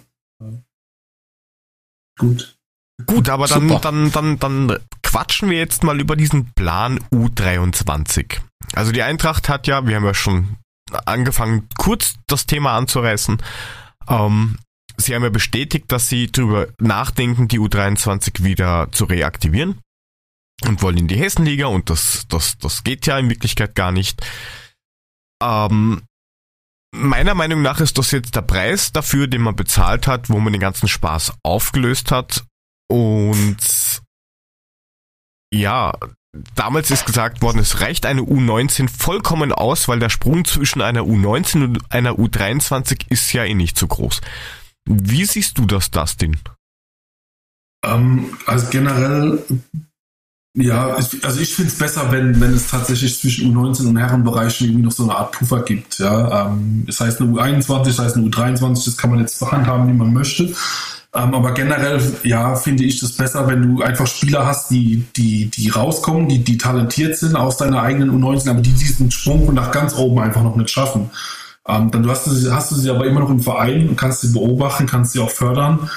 Gut.
Gut, aber dann, dann, dann, dann quatschen wir jetzt mal über diesen Plan U23. Also die Eintracht hat ja, wir haben ja schon angefangen, kurz das Thema anzureißen. Ähm, sie haben ja bestätigt, dass sie darüber nachdenken, die U23 wieder zu reaktivieren und wollen in die Hessenliga und das, das, das geht ja in Wirklichkeit gar nicht. Ähm, meiner Meinung nach ist das jetzt der Preis dafür, den man bezahlt hat, wo man den ganzen Spaß aufgelöst hat. Und ja, damals ist gesagt worden, es reicht eine U19 vollkommen aus, weil der Sprung zwischen einer U19 und einer U23 ist ja eh nicht so groß. Wie siehst du das, Dustin?
Ähm, also generell ja, also ich finde es besser, wenn, wenn es tatsächlich zwischen U19 und Herrenbereichen irgendwie noch so eine Art Puffer gibt. Ja, ähm, das heißt eine U21, das heißt eine U23, das kann man jetzt handhaben, wie man möchte. Ähm, aber generell, ja, finde ich das besser, wenn du einfach Spieler hast, die, die, die rauskommen, die, die talentiert sind aus deiner eigenen U19, aber die diesen Sprung nach ganz oben einfach noch nicht schaffen. Ähm, dann hast du, hast du sie aber immer noch im Verein und kannst sie beobachten, kannst sie auch fördern.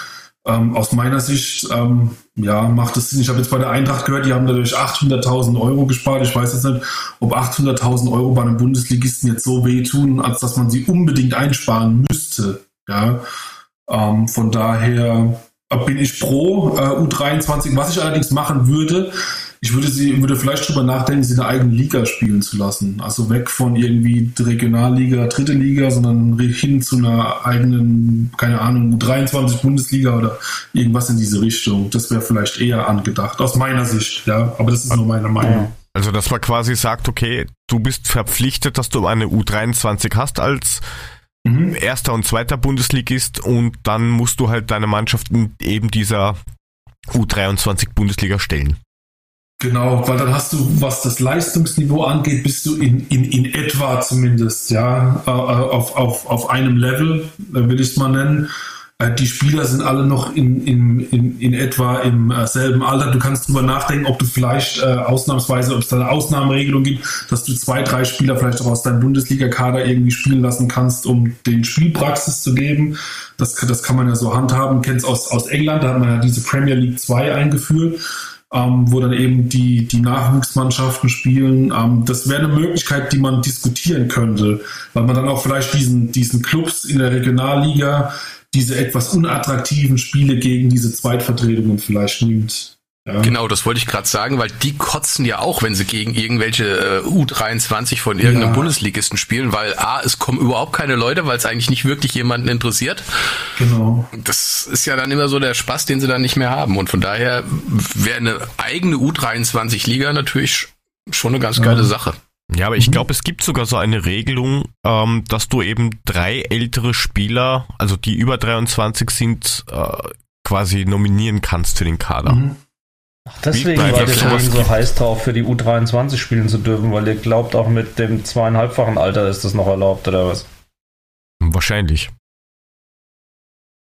Ähm, aus meiner Sicht, ähm, ja, macht es Sinn. Ich habe jetzt bei der Eintracht gehört, die haben dadurch 800.000 Euro gespart. Ich weiß jetzt nicht, ob 800.000 Euro bei einem Bundesligisten jetzt so wehtun, als dass man sie unbedingt einsparen müsste. Ja, ähm, von daher bin ich pro äh, U23. Was ich allerdings machen würde, ich würde sie, würde vielleicht drüber nachdenken, sie in der eigenen Liga spielen zu lassen. Also weg von irgendwie Regionalliga, dritte Liga, sondern hin zu einer eigenen, keine Ahnung, 23 Bundesliga oder irgendwas in diese Richtung. Das wäre vielleicht eher angedacht, aus meiner Sicht, ja. Aber das ist nur meine Meinung.
Also, dass man quasi sagt, okay, du bist verpflichtet, dass du eine U23 hast als mhm. erster und zweiter Bundesligist und dann musst du halt deine Mannschaft in eben dieser U23 Bundesliga stellen.
Genau, weil dann hast du, was das Leistungsniveau angeht, bist du in, in, in etwa zumindest, ja, äh, auf, auf, auf einem Level, will ich es mal nennen. Äh, die Spieler sind alle noch in, in, in, in etwa im äh, selben Alter. Du kannst drüber nachdenken, ob du vielleicht äh, ausnahmsweise, ob es da eine Ausnahmeregelung gibt, dass du zwei, drei Spieler vielleicht auch aus deinem Bundesliga-Kader irgendwie spielen lassen kannst, um den Spielpraxis zu geben. Das, das kann man ja so handhaben. Kennst aus, aus England, da hat man ja diese Premier League 2 eingeführt ähm, wo dann eben die, die Nachwuchsmannschaften spielen. Ähm, das wäre eine Möglichkeit, die man diskutieren könnte, weil man dann auch vielleicht diesen, diesen Clubs in der Regionalliga diese etwas unattraktiven Spiele gegen diese Zweitvertretungen vielleicht nimmt.
Ja. Genau, das wollte ich gerade sagen, weil die kotzen ja auch, wenn sie gegen irgendwelche äh, U23 von irgendeinem ja. Bundesligisten spielen, weil A, es kommen überhaupt keine Leute, weil es eigentlich nicht wirklich jemanden interessiert. Genau. Das ist ja dann immer so der Spaß, den sie dann nicht mehr haben. Und von daher wäre eine eigene U23-Liga natürlich schon eine ganz ja. geile Sache.
Ja, aber ich glaube, es gibt sogar so eine Regelung, ähm, dass du eben drei ältere Spieler, also die über 23 sind, äh, quasi nominieren kannst für den Kader. Mhm.
Ach, deswegen war der Termin so heiß drauf, für die U23 spielen zu dürfen, weil ihr glaubt, auch mit dem zweieinhalbfachen Alter ist das noch erlaubt, oder was?
Wahrscheinlich.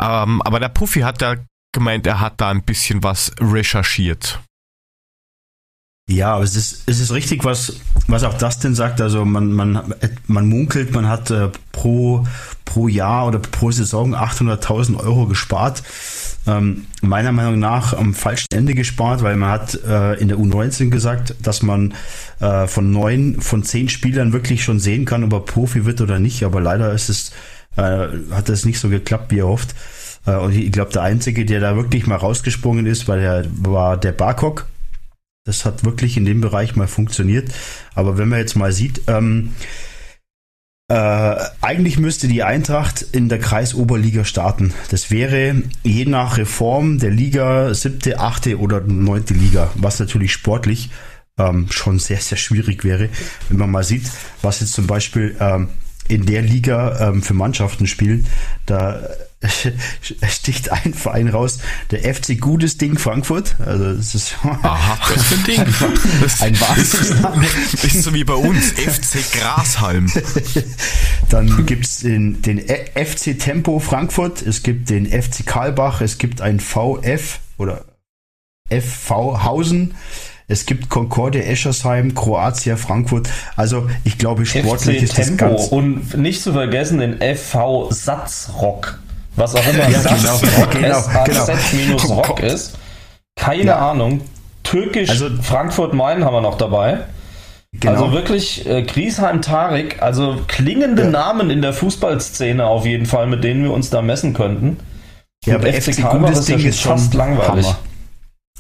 Ähm, aber der Puffy hat da gemeint, er hat da ein bisschen was recherchiert.
Ja, aber es ist, es ist richtig, was, was auch Dustin sagt. Also man, man, man munkelt, man hat äh, pro, pro Jahr oder pro Saison 800.000 Euro gespart. Ähm, meiner Meinung nach am falschen Ende gespart, weil man hat äh, in der U19 gesagt, dass man äh, von neun, von zehn Spielern wirklich schon sehen kann, ob er Profi wird oder nicht. Aber leider ist es, äh, hat es nicht so geklappt, wie er hofft. Äh, und ich glaube, der Einzige, der da wirklich mal rausgesprungen ist, war der, war der Barkok das hat wirklich in dem Bereich mal funktioniert. Aber wenn man jetzt mal sieht, ähm, äh, eigentlich müsste die Eintracht in der Kreisoberliga starten. Das wäre je nach Reform der Liga siebte, achte oder neunte Liga, was natürlich sportlich ähm, schon sehr, sehr schwierig wäre, wenn man mal sieht, was jetzt zum Beispiel ähm, in der Liga ähm, für Mannschaften spielen. Da sticht ein Verein raus, der FC Gutes Ding Frankfurt. Also das ist
Aha, was für ein Ding. Das ein Wahnsinnsname. Ist so wie bei uns, FC Grashalm.
Dann gibt es den, den FC Tempo Frankfurt, es gibt den FC Karlbach, es gibt ein VF oder FV Hausen. Es gibt Concordia Eschersheim, Kroatia, Frankfurt. Also ich glaube, sportlich FC ist Tempo das ganz
und nicht zu vergessen den FV Satzrock. Was auch immer ja, Satz genau, genau, genau. Rock ist. Keine ja. Ahnung. Türkisch also, Frankfurt-Main haben wir noch dabei. Genau. Also wirklich äh, Griesheim Tarik, also klingende ja. Namen in der Fußballszene auf jeden Fall, mit denen wir uns da messen könnten.
Ja, aber FC, FC Gutes Ding ist fast langweilig. Hammer.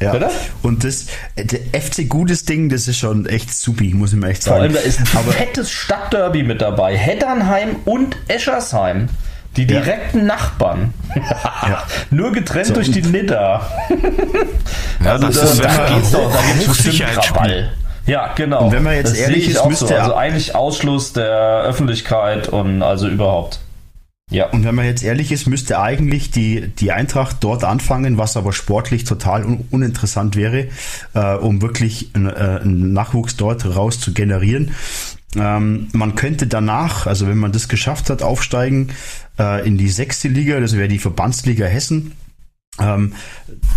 Ja. Bitte? Und das der FC gutes Ding, das ist schon echt supi, muss ich mir echt sagen. Vor allem
da ist ein aber, fettes Stadtderby mit dabei. Heddernheim und Eschersheim. Die direkten ja. Nachbarn. ja. Nur getrennt so, durch die Nidda.
ja, also, das ist, da geht's doch, da
gibt es Krawall. Ja, genau.
Und wenn man jetzt das ehrlich ist, müsste
so. Also eigentlich Ausschluss der Öffentlichkeit und also überhaupt.
Ja. Und wenn man jetzt ehrlich ist, müsste eigentlich die, die Eintracht dort anfangen, was aber sportlich total un uninteressant wäre, äh, um wirklich einen, äh, einen Nachwuchs dort raus zu generieren. Ähm, man könnte danach, also wenn man das geschafft hat, aufsteigen äh, in die sechste Liga, das wäre die Verbandsliga Hessen. Ähm,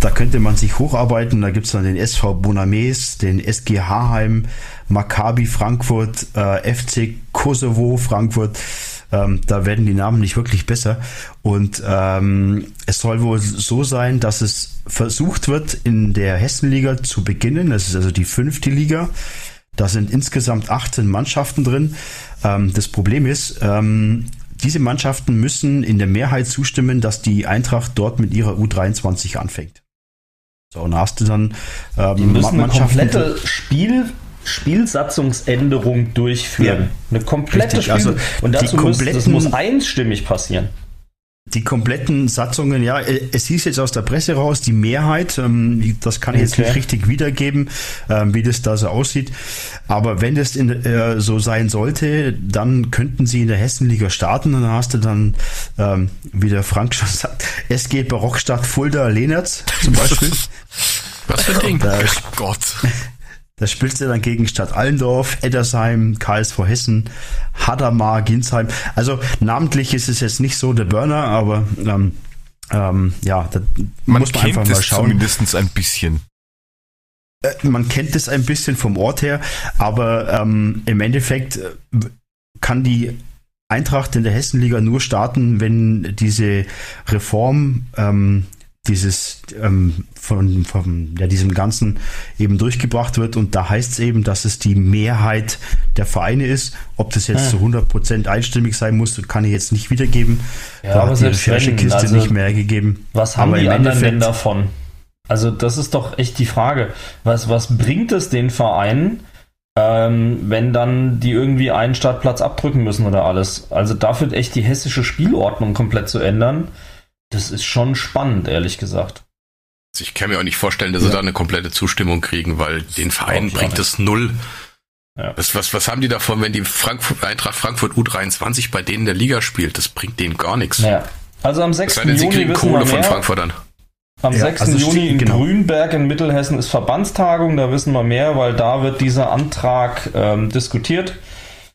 da könnte man sich hocharbeiten. Da gibt's dann den SV Bonames, den SG Haheim, Maccabi Frankfurt, äh, FC Kosovo Frankfurt. Ähm, da werden die Namen nicht wirklich besser. Und ähm, es soll wohl so sein, dass es versucht wird, in der Hessenliga zu beginnen. Das ist also die fünfte Liga. Da sind insgesamt 18 Mannschaften drin. Ähm, das Problem ist, ähm, diese Mannschaften müssen in der Mehrheit zustimmen, dass die Eintracht dort mit ihrer U23 anfängt.
So, und hast du dann ähm, die müssen eine komplette Spiel Spielsatzungsänderung durchführen. Ja, eine komplette
richtig, Spiel also
und dazu muss, das muss einstimmig passieren.
Die kompletten Satzungen, ja, äh, es hieß jetzt aus der Presse raus, die Mehrheit, ähm, das kann ich jetzt nicht richtig wiedergeben, ähm, wie das da so aussieht. Aber wenn das in, äh, so sein sollte, dann könnten sie in der Hessenliga starten und dann hast du dann, ähm, wie der Frank schon sagt, SG Barockstadt Fulda Lehnertz zum Beispiel.
Was für ein Ding? Da, Gott.
Da spielst du dann gegen Stadt Allendorf, Eddersheim, KSV Hessen, Hadamar, Ginsheim. Also namentlich ist es jetzt nicht so der Burner, aber ähm, ähm, ja, da
man muss man einfach mal schauen. Zumindest ein bisschen.
Äh, man kennt es ein bisschen vom Ort her, aber ähm, im Endeffekt äh, kann die Eintracht in der Hessenliga nur starten, wenn diese Reform ähm, dieses ähm, von, von ja, diesem Ganzen eben durchgebracht wird und da heißt es eben, dass es die Mehrheit der Vereine ist. Ob das jetzt ah. zu 100% einstimmig sein muss, kann ich jetzt nicht wiedergeben.
Ja, da hat die
Recherchekiste also, nicht mehr gegeben.
Was haben aber die anderen denn davon? Also das ist doch echt die Frage. Was, was bringt es den Vereinen, ähm, wenn dann die irgendwie einen Startplatz abdrücken müssen oder alles? Also dafür echt die hessische Spielordnung komplett zu ändern das ist schon spannend, ehrlich gesagt.
Also ich kann mir auch nicht vorstellen, dass ja. sie da eine komplette Zustimmung kriegen, weil den Vereinen bringt es null. Ja. Was, was, was haben die davon, wenn die Frankfurt, Eintracht Frankfurt U23 bei denen in der Liga spielt? Das bringt denen gar nichts.
Ja. Also am 6. Juni
sie kriegen Kohle von Frankfurtern.
Am ja, 6. Also Juni in genau. Grünberg in Mittelhessen ist Verbandstagung, da wissen wir mehr, weil da wird dieser Antrag ähm, diskutiert.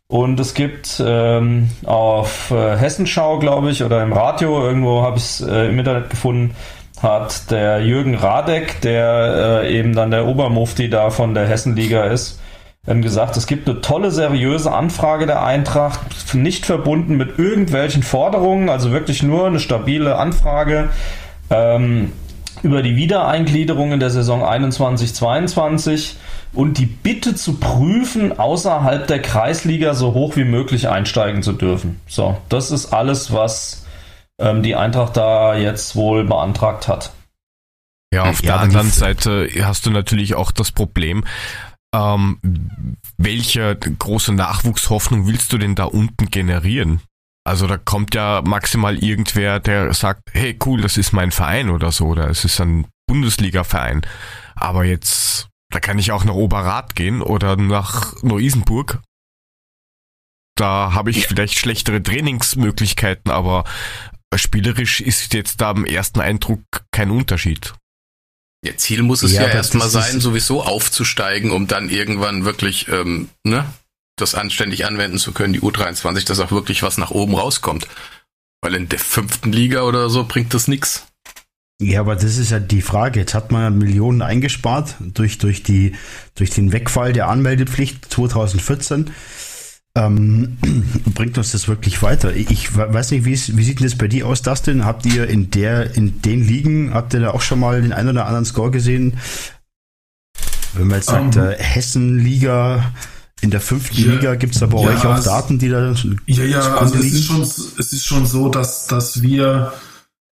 Und es gibt ähm, auf äh, Hessenschau, glaube ich, oder im Radio, irgendwo habe ich es äh, im Internet gefunden, hat der Jürgen Radek, der äh, eben dann der Obermufti da von der Hessenliga ist, ähm, gesagt, es gibt eine tolle, seriöse Anfrage der Eintracht, nicht verbunden mit irgendwelchen Forderungen, also wirklich nur eine stabile Anfrage. Ähm, über die Wiedereingliederung in der Saison 21-22 und die Bitte zu prüfen, außerhalb der Kreisliga so hoch wie möglich einsteigen zu dürfen. So, das ist alles, was ähm, die Eintracht da jetzt wohl beantragt hat.
Ja, auf ja, der anderen Seite hast du natürlich auch das Problem, ähm, welche große Nachwuchshoffnung willst du denn da unten generieren? Also da kommt ja maximal irgendwer, der sagt, hey cool, das ist mein Verein oder so, oder es ist ein Bundesliga-Verein. Aber jetzt, da kann ich auch nach Oberrat gehen oder nach Neu-Isenburg. da habe ich vielleicht schlechtere Trainingsmöglichkeiten, aber spielerisch ist jetzt da im ersten Eindruck kein Unterschied.
Ja, Ziel muss es ja, ja erstmal sein, sowieso aufzusteigen, um dann irgendwann wirklich ähm, ne, das anständig anwenden zu können, die U23, dass auch wirklich was nach oben rauskommt. Weil in der fünften Liga oder so bringt das nichts.
Ja, aber das ist ja die Frage. Jetzt hat man Millionen eingespart durch, durch, die, durch den Wegfall der Anmeldepflicht 2014. Ähm, bringt uns das wirklich weiter? Ich weiß nicht, wie, wie sieht denn das bei dir aus, Dustin? Habt ihr in der, in den Ligen, habt ihr da auch schon mal den einen oder anderen Score gesehen? Wenn man jetzt sagt, um, ähm. äh, Hessen-Liga, in der fünften ja, Liga gibt es da bei ja, euch auch Daten, die da.
Ja, ja, also es ist, schon, es ist schon so, dass, dass wir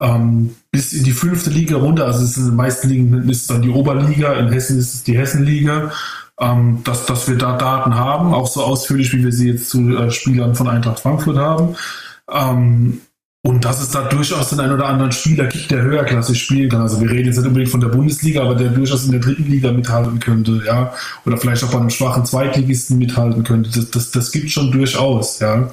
ähm, bis in die fünfte Liga runter, also es in den meisten Ligen ist dann die Oberliga, in Hessen ist es die Hessenliga, ähm, dass, dass wir da Daten haben, auch so ausführlich, wie wir sie jetzt zu äh, Spielern von Eintracht Frankfurt haben. Ähm, und dass es da durchaus den einen oder anderen Spieler gibt, der höherklassig spielen kann. Also wir reden jetzt nicht unbedingt von der Bundesliga, aber der durchaus in der dritten Liga mithalten könnte, ja. Oder vielleicht auch bei einem schwachen Zweitligisten mithalten könnte. Das, das, das gibt schon durchaus, ja.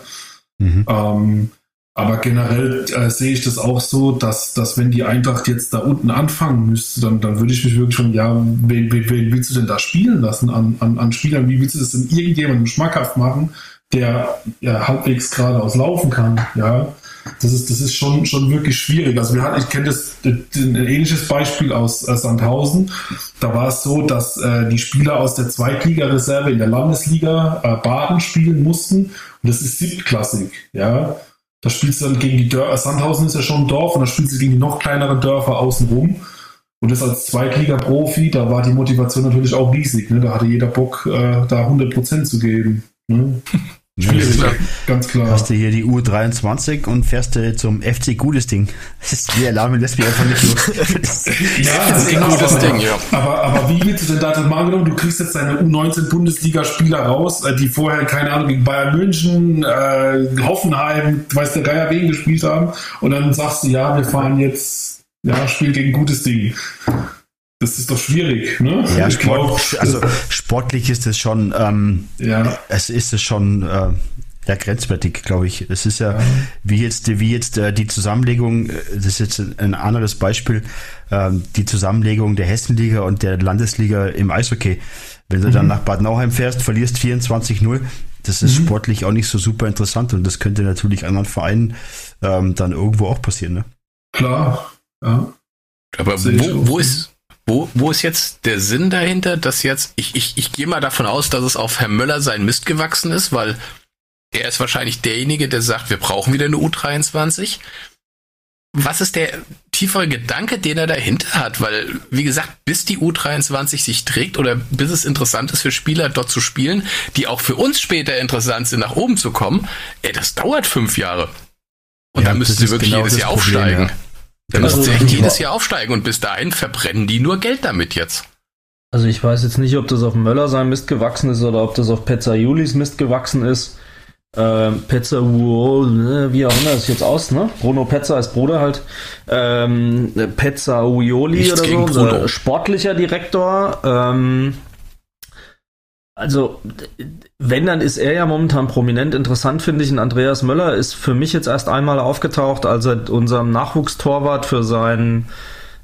Mhm. Ähm, aber generell äh, sehe ich das auch so, dass, dass wenn die Eintracht jetzt da unten anfangen müsste, dann, dann würde ich mich wirklich schon, ja, wen, wen, wen willst du denn da spielen lassen an, an, an Spielern? Wie willst du das denn irgendjemandem schmackhaft machen, der ja, halbwegs geradeaus laufen kann, ja? das ist, das ist schon, schon wirklich schwierig. Also wir hatten, ich kenne das, ein ähnliches Beispiel aus äh, Sandhausen. Da war es so, dass äh, die Spieler aus der Zweitligareserve in der Landesliga äh, Baden spielen mussten. Und das ist siebtklassig, ja. Da spielst du dann gegen die Dörfer, Sandhausen ist ja schon ein Dorf und da spielst du gegen die noch kleineren Dörfer außenrum. Und das als Zweitliga-Profi, da war die Motivation natürlich auch riesig. Ne? Da hatte jeder Bock, äh, da 100% zu geben. Ne?
Schwierig, ja, ganz klar. Hast du hier die U23 und fährst du zum FC Gutes Ding. Das ist die Alarme lässt mich einfach nicht los.
ja, das ist ein gutes Ding, ja. Aber, aber wie willst du denn da mal angenommen, du kriegst jetzt deine U19-Bundesliga-Spieler raus, äh, die vorher, keine Ahnung, gegen Bayern München, äh, Hoffenheim, weiß der Geier wen gespielt haben, und dann sagst du, ja, wir fahren jetzt, ja, spielen gegen gutes Ding. Das ist doch schwierig, ne?
Ja, ich Sport, glaub, also sportlich ist es schon, ähm, ja. es ist es schon äh, ja, grenzwertig, glaube ich. Es ist ja, ja, wie jetzt, wie jetzt äh, die Zusammenlegung, äh, das ist jetzt ein anderes Beispiel, äh, die Zusammenlegung der Hessenliga und der Landesliga im Eishockey. Wenn du mhm. dann nach Bad Nauheim fährst, verlierst 24-0, das ist mhm. sportlich auch nicht so super interessant und das könnte natürlich anderen Vereinen ähm, dann irgendwo auch passieren, ne?
Klar, ja.
Aber wo, wo ist, wo, wo ist jetzt der Sinn dahinter, dass jetzt, ich, ich, ich gehe mal davon aus, dass es auf Herrn Möller sein Mist gewachsen ist, weil er ist wahrscheinlich derjenige, der sagt, wir brauchen wieder eine U23. Was ist der tiefere Gedanke, den er dahinter hat? Weil, wie gesagt, bis die U23 sich trägt oder bis es interessant ist für Spieler dort zu spielen, die auch für uns später interessant sind, nach oben zu kommen, ey, das dauert fünf Jahre. Und ja, da müssen sie wirklich genau jedes Jahr Problem, aufsteigen. Ja. Da müssen also, sie echt jedes Jahr aufsteigen und bis dahin verbrennen die nur Geld damit jetzt.
Also ich weiß jetzt nicht, ob das auf Möller sein Mist gewachsen ist oder ob das auf Petzer Julis Mist gewachsen ist. Ähm, Petzer, ne, wie auch immer es jetzt aus, ne? Bruno Petzer als Bruder halt. Ähm, Petzer Uioli oder so, unser sportlicher Direktor. Ähm, also, wenn, dann ist er ja momentan prominent. Interessant finde ich, ein Andreas Möller ist für mich jetzt erst einmal aufgetaucht, als er unserem Nachwuchstorwart für sein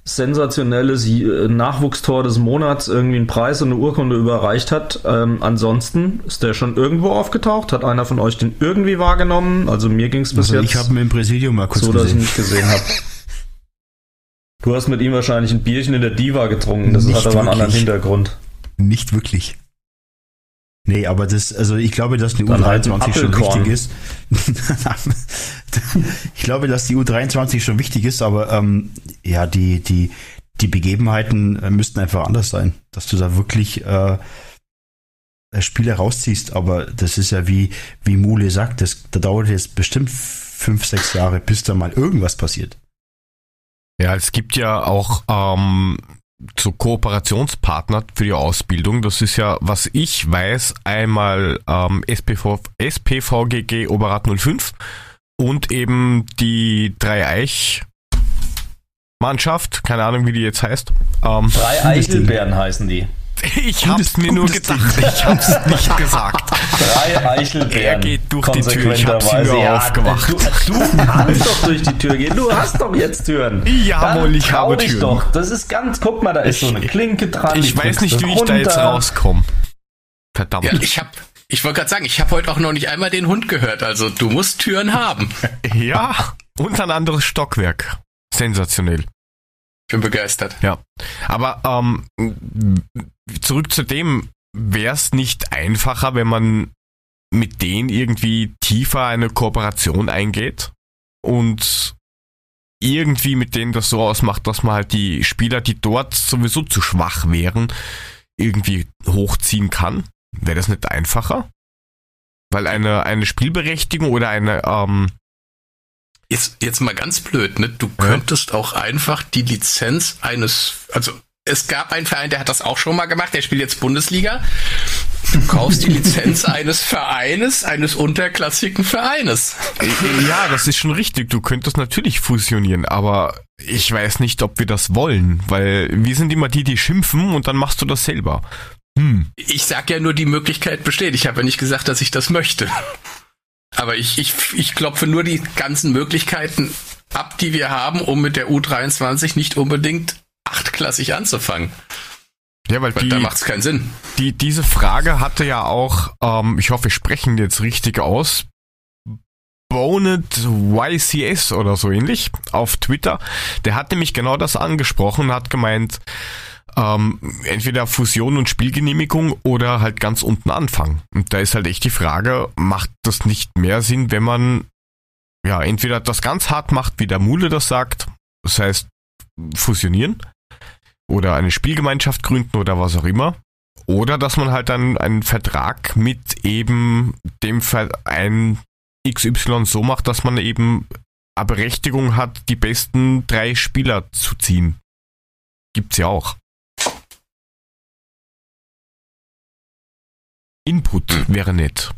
sensationelles Nachwuchstor des Monats irgendwie einen Preis und eine Urkunde überreicht hat. Ähm, ansonsten ist der schon irgendwo aufgetaucht. Hat einer von euch den irgendwie wahrgenommen? Also mir ging es bis also
jetzt. Ich habe ihn im Präsidium mal kurz
so, gesehen. dass ich ihn nicht gesehen habe. Du hast mit ihm wahrscheinlich ein Bierchen in der Diva getrunken. Das nicht hat aber einen anderen Hintergrund.
Nicht wirklich. Nee, aber das, also ich glaube, dass die U23 halt schon wichtig ist. ich glaube, dass die U23 schon wichtig ist, aber ähm, ja, die, die, die Begebenheiten äh, müssten einfach anders sein, dass du da wirklich äh, Spiele rausziehst, aber das ist ja wie, wie Mule sagt, das, da dauert jetzt bestimmt fünf, sechs Jahre, bis da mal irgendwas passiert.
Ja, es gibt ja auch ähm, zu Kooperationspartner für die Ausbildung. Das ist ja, was ich weiß, einmal ähm, SPV, SPVGG Oberrat 05 und eben die Dreieich Mannschaft, keine Ahnung, wie die jetzt heißt.
Ähm, Drei Eichelbeeren heißen die.
Ich hab's mir nur gedacht, Ding. ich hab's nicht gesagt.
Drei Eichelbeeren. Er
geht durch die Tür, ich hab's mir ja, aufgemacht.
Du, du kannst doch durch die Tür gehen, du hast doch jetzt Türen.
Jawohl, ich habe
dich
Türen.
doch, das ist ganz, guck mal, da ist so eine Klinke dran.
Ich weiß nicht, wie ich da jetzt rauskomme.
Verdammt. Ja, ich hab, ich wollte gerade sagen, ich habe heute auch noch nicht einmal den Hund gehört, also du musst Türen haben.
Ja, und ein anderes Stockwerk. Sensationell.
Ich bin begeistert.
Ja. Aber ähm, zurück zu dem, wäre es nicht einfacher, wenn man mit denen irgendwie tiefer eine Kooperation eingeht und irgendwie mit denen das so ausmacht, dass man halt die Spieler, die dort sowieso zu schwach wären, irgendwie hochziehen kann? Wäre das nicht einfacher? Weil eine, eine Spielberechtigung oder eine, ähm,
Jetzt, jetzt mal ganz blöd, ne? Du könntest ja. auch einfach die Lizenz eines, also es gab einen Verein, der hat das auch schon mal gemacht, der spielt jetzt Bundesliga. Du kaufst die Lizenz eines Vereines, eines unterklassigen Vereines.
Ja, das ist schon richtig. Du könntest natürlich fusionieren, aber ich weiß nicht, ob wir das wollen, weil wir sind immer die, die schimpfen und dann machst du das selber.
Hm. Ich sag ja nur, die Möglichkeit besteht. Ich habe ja nicht gesagt, dass ich das möchte. Aber ich, ich, ich klopfe nur die ganzen Möglichkeiten ab, die wir haben, um mit der U23 nicht unbedingt achtklassig anzufangen.
Ja, weil, weil die,
da macht es keinen Sinn.
Die, diese Frage hatte ja auch, ähm, ich hoffe, wir sprechen jetzt richtig aus, Bonnet YCS oder so ähnlich auf Twitter. Der hat nämlich genau das angesprochen und hat gemeint, ähm, entweder Fusion und Spielgenehmigung oder halt ganz unten anfangen. Und da ist halt echt die Frage, macht das nicht mehr Sinn, wenn man ja entweder das ganz hart macht, wie der Mule das sagt, das heißt fusionieren oder eine Spielgemeinschaft gründen oder was auch immer, oder dass man halt dann einen Vertrag mit eben dem Verein XY so macht, dass man eben eine Berechtigung hat, die besten drei Spieler zu ziehen. Gibt's ja auch. Input hm. wäre nett.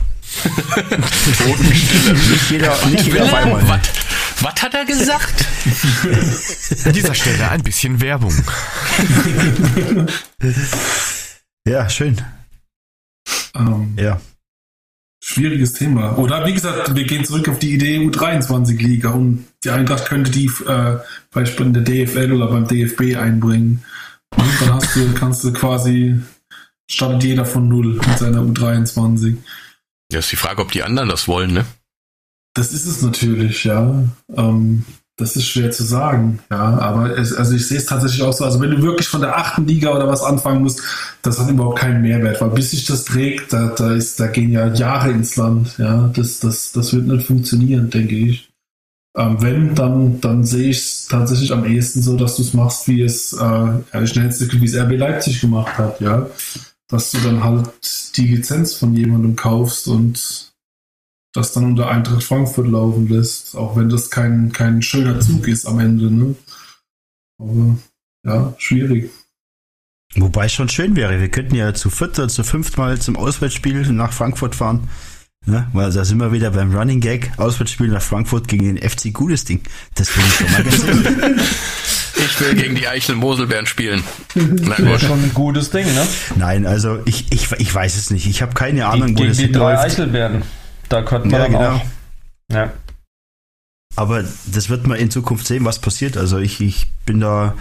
nicht jeder, nicht jeder auf Was, was hat er gesagt?
An dieser Stelle ein bisschen Werbung.
ja, schön.
Ähm, ja. Schwieriges Thema. Oder wie gesagt, wir gehen zurück auf die Idee U23-Liga und die Eintracht könnte die äh, beispielsweise in der DFL oder beim DFB einbringen. Und dann hast du, kannst du quasi startet jeder von null mit seiner U23.
Ja, ist die Frage, ob die anderen das wollen, ne?
Das ist es natürlich, ja. Ähm, das ist schwer zu sagen, ja. Aber es, also ich sehe es tatsächlich auch so. Also wenn du wirklich von der achten Liga oder was anfangen musst, das hat überhaupt keinen Mehrwert, weil bis sich das trägt, da, da ist, da gehen ja Jahre ins Land, ja. Das, das, das wird nicht funktionieren, denke ich. Ähm, wenn, dann, dann sehe ich es tatsächlich am ehesten so, dass du es machst, wie es äh, ja, wie es RB Leipzig gemacht hat, ja dass du dann halt die Lizenz von jemandem kaufst und das dann unter Eintracht Frankfurt laufen lässt, auch wenn das kein, kein schöner Zug ist am Ende. Ne? Aber ja, schwierig.
Wobei es schon schön wäre, wir könnten ja zu viert oder zu fünft mal zum Auswärtsspiel nach Frankfurt fahren. Ne? Weil da sind wir wieder beim Running Gag, Auswärtsspiel nach Frankfurt gegen den FC Gutes Ding. Das finde ich schon mal ganz
Ich will gegen die Eichel-Moselbeeren spielen.
Das wäre schon ein gutes Ding, ne?
Nein, also ich, ich, ich weiß es nicht. Ich habe keine Ahnung,
die, wo das die drei Eichelbeeren. Da könnten wir ja, genau. auch.
Ja. Aber das wird man in Zukunft sehen, was passiert. Also ich, ich bin da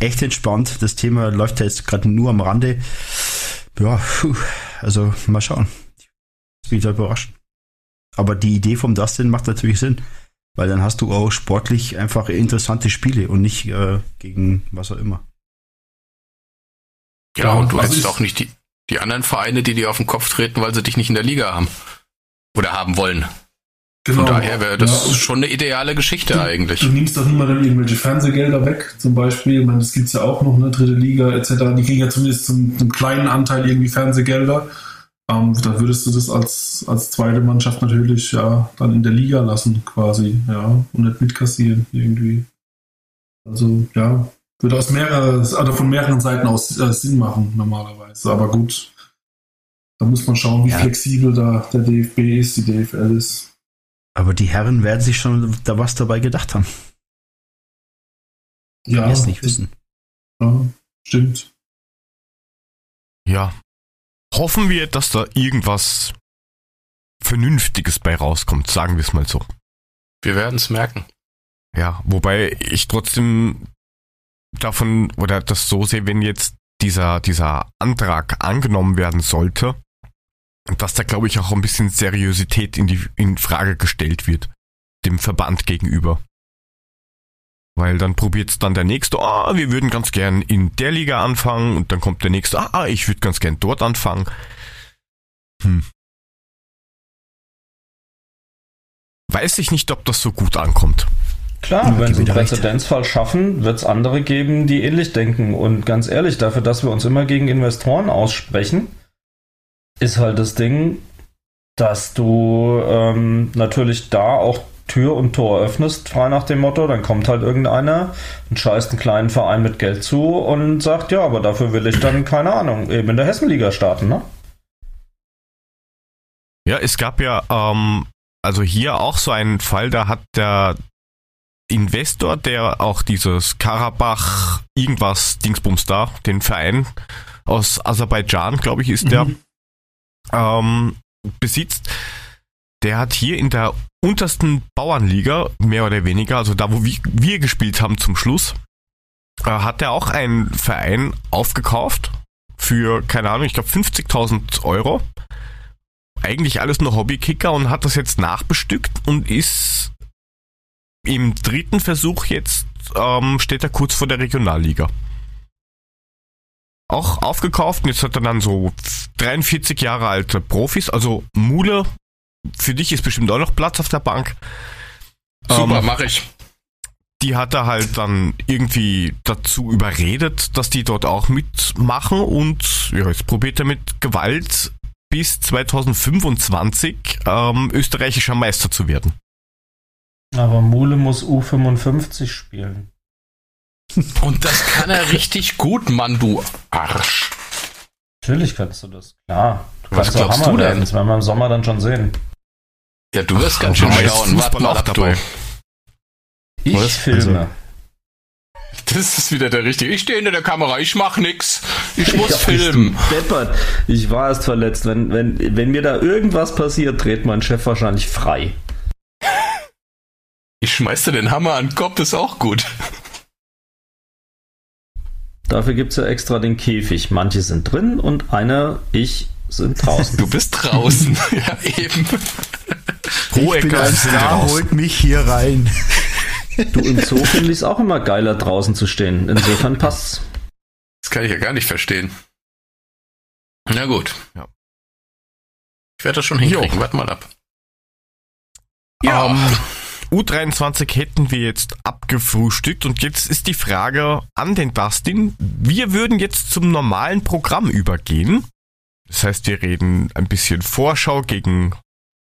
echt entspannt. Das Thema läuft ja jetzt gerade nur am Rande. Ja, also mal schauen. Wieder überraschen. Aber die Idee vom Dustin macht natürlich Sinn. Weil dann hast du auch sportlich einfach interessante Spiele und nicht äh, gegen was auch immer.
Ja, und du hast auch nicht die, die anderen Vereine, die dir auf den Kopf treten, weil sie dich nicht in der Liga haben. Oder haben wollen. Genau. Von daher wäre das ja, schon eine ideale Geschichte
du,
eigentlich.
Du nimmst doch niemandem irgendwelche Fernsehgelder weg, zum Beispiel. Ich meine, das gibt es ja auch noch, eine dritte Liga etc. Die kriegen ja zumindest zum, zum kleinen Anteil irgendwie Fernsehgelder. Ähm, da würdest du das als, als zweite Mannschaft natürlich ja dann in der Liga lassen, quasi, ja, und nicht mitkassieren irgendwie. Also, ja, würde aus mehreren, also von mehreren Seiten aus äh, Sinn machen, normalerweise. Aber gut, da muss man schauen, wie ja. flexibel da der DFB ist, die DFL ist.
Aber die Herren werden sich schon da was dabei gedacht haben.
Ja.
Die es nicht wissen.
Ja, stimmt.
ja, hoffen wir, dass da irgendwas Vernünftiges bei rauskommt, sagen wir es mal so.
Wir werden es merken.
Ja, wobei ich trotzdem davon oder das so sehe, wenn jetzt dieser, dieser Antrag angenommen werden sollte, dass da glaube ich auch ein bisschen Seriosität in die in Frage gestellt wird dem Verband gegenüber. Weil dann probiert es dann der nächste, ah, oh, wir würden ganz gern in der Liga anfangen und dann kommt der nächste, ah, ich würde ganz gern dort anfangen. Hm. Weiß ich nicht, ob das so gut ankommt.
Klar, wenn sie einen Präzedenzfall schaffen, wird es andere geben, die ähnlich denken. Und ganz ehrlich, dafür, dass wir uns immer gegen Investoren aussprechen, ist halt das Ding, dass du ähm, natürlich da auch Tür und Tor öffnest, frei nach dem Motto, dann kommt halt irgendeiner und scheißt einen kleinen Verein mit Geld zu und sagt, ja, aber dafür will ich dann, keine Ahnung, eben in der Hessenliga starten, ne?
Ja, es gab ja, ähm, also hier auch so einen Fall, da hat der Investor, der auch dieses Karabach irgendwas Dingsbums da, den Verein aus Aserbaidschan, glaube ich, ist der, mhm. ähm, besitzt, der hat hier in der untersten Bauernliga, mehr oder weniger, also da, wo wir gespielt haben zum Schluss, äh, hat er auch einen Verein aufgekauft für, keine Ahnung, ich glaube 50.000 Euro. Eigentlich alles nur Hobbykicker und hat das jetzt nachbestückt und ist im dritten Versuch jetzt, ähm, steht er kurz vor der Regionalliga. Auch aufgekauft und jetzt hat er dann so 43 Jahre alte Profis, also Mule für dich ist bestimmt auch noch Platz auf der Bank.
Super, ähm, mache ich.
Die hat er halt dann irgendwie dazu überredet, dass die dort auch mitmachen und ja, jetzt probiert er mit Gewalt bis 2025 ähm, österreichischer Meister zu werden.
Aber Mule muss U55 spielen.
Und das kann er richtig gut, Mann, du Arsch.
Natürlich kannst du das, klar.
Du Was glaubst Hammer du denn?
Das werden wir im Sommer dann schon sehen.
Ja, du wirst ganz schön schauen. Warte mal ab, du.
Ich Was? filme. Also.
Das ist wieder der richtige. Ich stehe hinter der Kamera, ich mach nix. Ich muss ja, filmen.
Deppert. Ich war erst verletzt. Wenn, wenn, wenn mir da irgendwas passiert, dreht mein Chef wahrscheinlich frei.
Ich schmeiß dir den Hammer an den Kopf, ist auch gut.
Dafür gibt es ja extra den Käfig. Manche sind drin und einer, ich, sind draußen.
Du bist draußen. ja, eben.
Ruhe, ich bin ein Star, holt mich hier rein.
Du, im Zoo finde ich es auch immer geiler, draußen zu stehen. Insofern passt's.
Das kann ich ja gar nicht verstehen. Na gut. Ja. Ich werde das schon hinkriegen. Warte mal ab.
Ja. Um, ähm, U23 hätten wir jetzt abgefrühstückt und jetzt ist die Frage an den Dustin. Wir würden jetzt zum normalen Programm übergehen. Das heißt, wir reden ein bisschen Vorschau gegen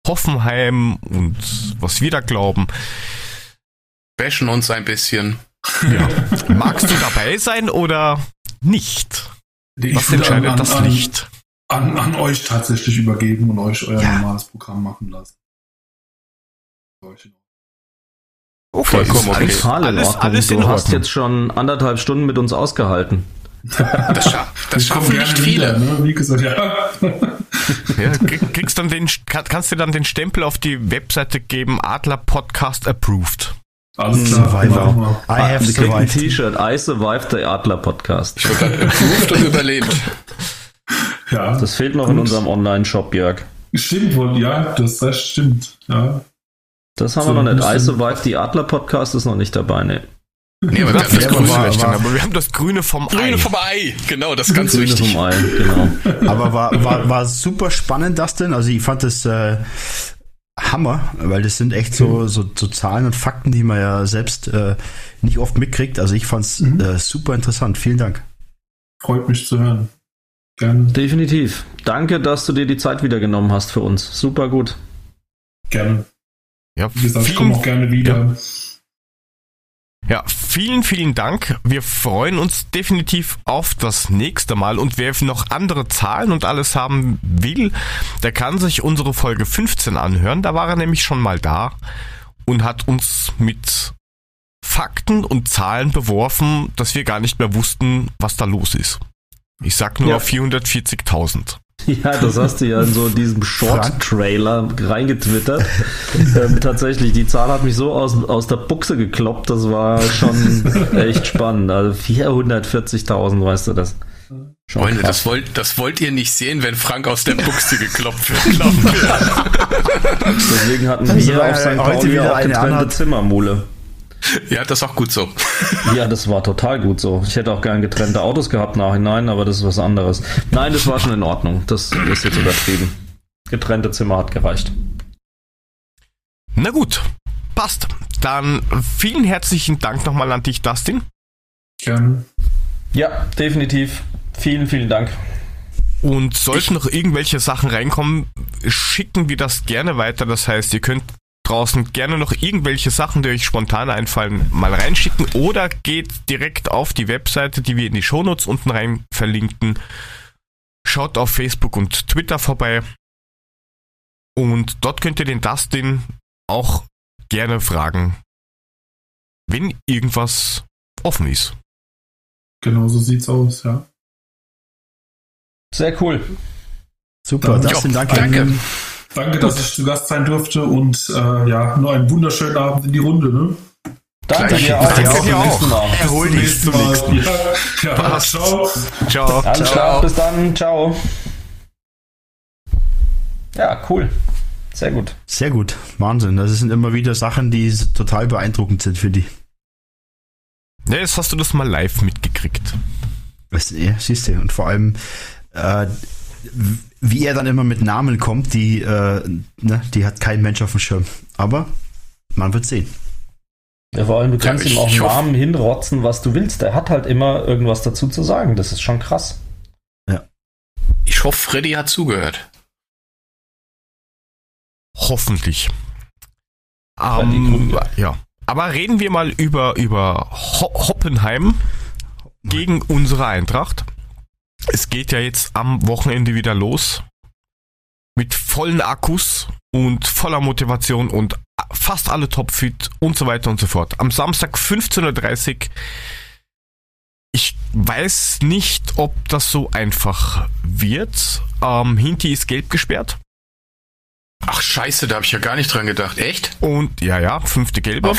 Hoffenheim und was wir da glauben.
Bashen uns ein bisschen.
Ja. Magst du dabei sein oder nicht? Ich was entscheidet an, das Licht?
An, an, euch tatsächlich übergeben und euch euer ja. normales Programm machen lassen.
Okay, Vollkommen okay. Alles, alles, in du hast jetzt schon anderthalb Stunden mit uns ausgehalten.
Das, scha das schaffen nicht viele. Wieder, ne? Wie gesagt,
ja. ja, kriegst dann den, kannst du dann den Stempel auf die Webseite geben, Adler Podcast approved.
Alles klar. Survivor. I have ah, survived. ein T-Shirt. I survived the Adler Podcast.
Approved und überlebt.
Ja. Das fehlt noch gut. in unserem Online-Shop, Jörg.
Stimmt wohl, ja, das, das stimmt. Ja.
Das haben so, wir noch nicht. I survived the Adler Podcast ist noch nicht dabei, ne.
Nee, aber wir haben das
Grüne war, war, aber wir haben das Grüne vom
Grüne Ei. Grüne vom Ei, genau, das ist ganz Grüne wichtig. vom Ei,
genau. aber war, war, war super spannend, das denn. Also ich fand das äh, Hammer, weil das sind echt so, so, so Zahlen und Fakten, die man ja selbst äh, nicht oft mitkriegt. Also ich fand es mhm. äh, super interessant. Vielen Dank.
Freut mich zu hören.
Gerne. Definitiv. Danke, dass du dir die Zeit wieder genommen hast für uns. Super gut.
Gerne. Ja, Wie gesagt, ich komme auch gerne wieder. Ja.
Ja, vielen, vielen Dank. Wir freuen uns definitiv auf das nächste Mal und wer noch andere Zahlen und alles haben will, der kann sich unsere Folge 15 anhören. Da war er nämlich schon mal da und hat uns mit Fakten und Zahlen beworfen, dass wir gar nicht mehr wussten, was da los ist. Ich sag nur ja. 440.000.
Ja, das hast du ja in so diesem Short-Trailer reingetwittert. ähm, tatsächlich, die Zahl hat mich so aus, aus der Buchse gekloppt, das war schon echt spannend. Also 440.000, weißt du das?
Schon Freunde, das wollt, das wollt ihr nicht sehen, wenn Frank aus der Buchse geklopft wird.
Deswegen hatten wir auf St. Pauli auch getrennte Zimmermule.
Ja, das ist auch gut so.
Ja, das war total gut so. Ich hätte auch gern getrennte Autos gehabt nachhinein, aber das ist was anderes. Nein, das war schon in Ordnung. Das ist jetzt übertrieben. Getrennte Zimmer hat gereicht.
Na gut, passt. Dann vielen herzlichen Dank nochmal an dich, Dustin.
Gerne. Ja, definitiv. Vielen, vielen Dank.
Und sollten noch irgendwelche Sachen reinkommen, schicken wir das gerne weiter. Das heißt, ihr könnt draußen gerne noch irgendwelche Sachen, die euch spontan einfallen, mal reinschicken oder geht direkt auf die Webseite, die wir in die Shownotes unten rein verlinken. Schaut auf Facebook und Twitter vorbei. Und dort könnt ihr den Dustin auch gerne fragen, wenn irgendwas offen ist.
Genau so sieht's aus, ja.
Sehr cool.
Super, Dustin, danke. danke. Danke, dass ich zu Gast sein durfte und äh, ja, nur einen wunderschönen Abend in die Runde. Ne?
Danke dir auch. Danke dir auch.
Erhol dich zum nächsten Mal. Ja, ja, ciao.
Ciao. Alles ciao. Bis dann. Ciao. Ja, cool. Sehr gut.
Sehr gut. Wahnsinn. Das sind immer wieder Sachen, die total beeindruckend sind für die.
Ja, jetzt hast du das mal live mitgekriegt.
Ja, siehst du. Und vor allem, äh, wie er dann immer mit Namen kommt, die, äh, ne, die hat kein Mensch auf dem Schirm. Aber man wird sehen.
Ja, vor allem, du kannst ja, ihm auch Namen hinrotzen, was du willst. Er hat halt immer irgendwas dazu zu sagen. Das ist schon krass.
Ja. Ich hoffe, Freddy hat zugehört.
Hoffentlich. Ähm, ja. Aber reden wir mal über, über Ho Hoppenheim gegen unsere Eintracht es geht ja jetzt am Wochenende wieder los. Mit vollen Akkus und voller Motivation und fast alle topfit und so weiter und so fort. Am Samstag 15.30 Uhr. Ich weiß nicht, ob das so einfach wird. Ähm, Hinti ist gelb gesperrt.
Ach scheiße, da habe ich ja gar nicht dran gedacht. Echt?
Und ja, ja, fünfte gelbe. Oh,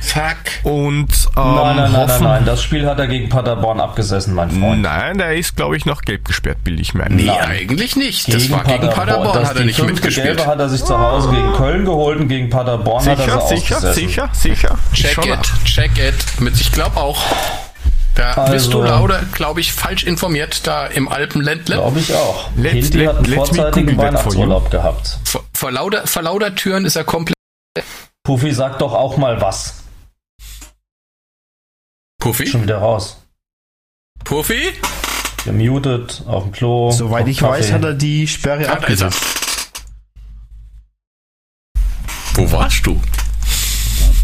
fuck.
Und
ähm, nein, nein, nein, nein, nein, das Spiel hat er gegen Paderborn abgesessen, mein Freund.
Nein, der ist, glaube ich, noch gelb gesperrt, bilde ich mir
Nee, nein. eigentlich nicht. Gegen das war Paderborn. gegen Paderborn, das hat er nicht mitgespielt.
Gelbe hat er sich zu Hause gegen Köln geholt und gegen Paderborn
sicher,
hat er
sie sicher, sicher, sicher,
sicher. Check it, check it. Mit, ich glaube auch. Da also, bist du lauter, glaube ich, falsch informiert, da im Alpenländle.
Glaube ich auch. Let, Hindi let, hat einen vorzeitigen Weihnachtsurlaub gehabt.
Vor, vor, lauter, vor lauter Türen ist er komplett...
Puffy, sag doch auch mal was.
Puffy?
Schon wieder raus.
Puffy?
Gemutet, auf dem Klo.
Soweit ich Kaffee. weiß, hat er die Sperre ah, abgesetzt.
Wo warst du?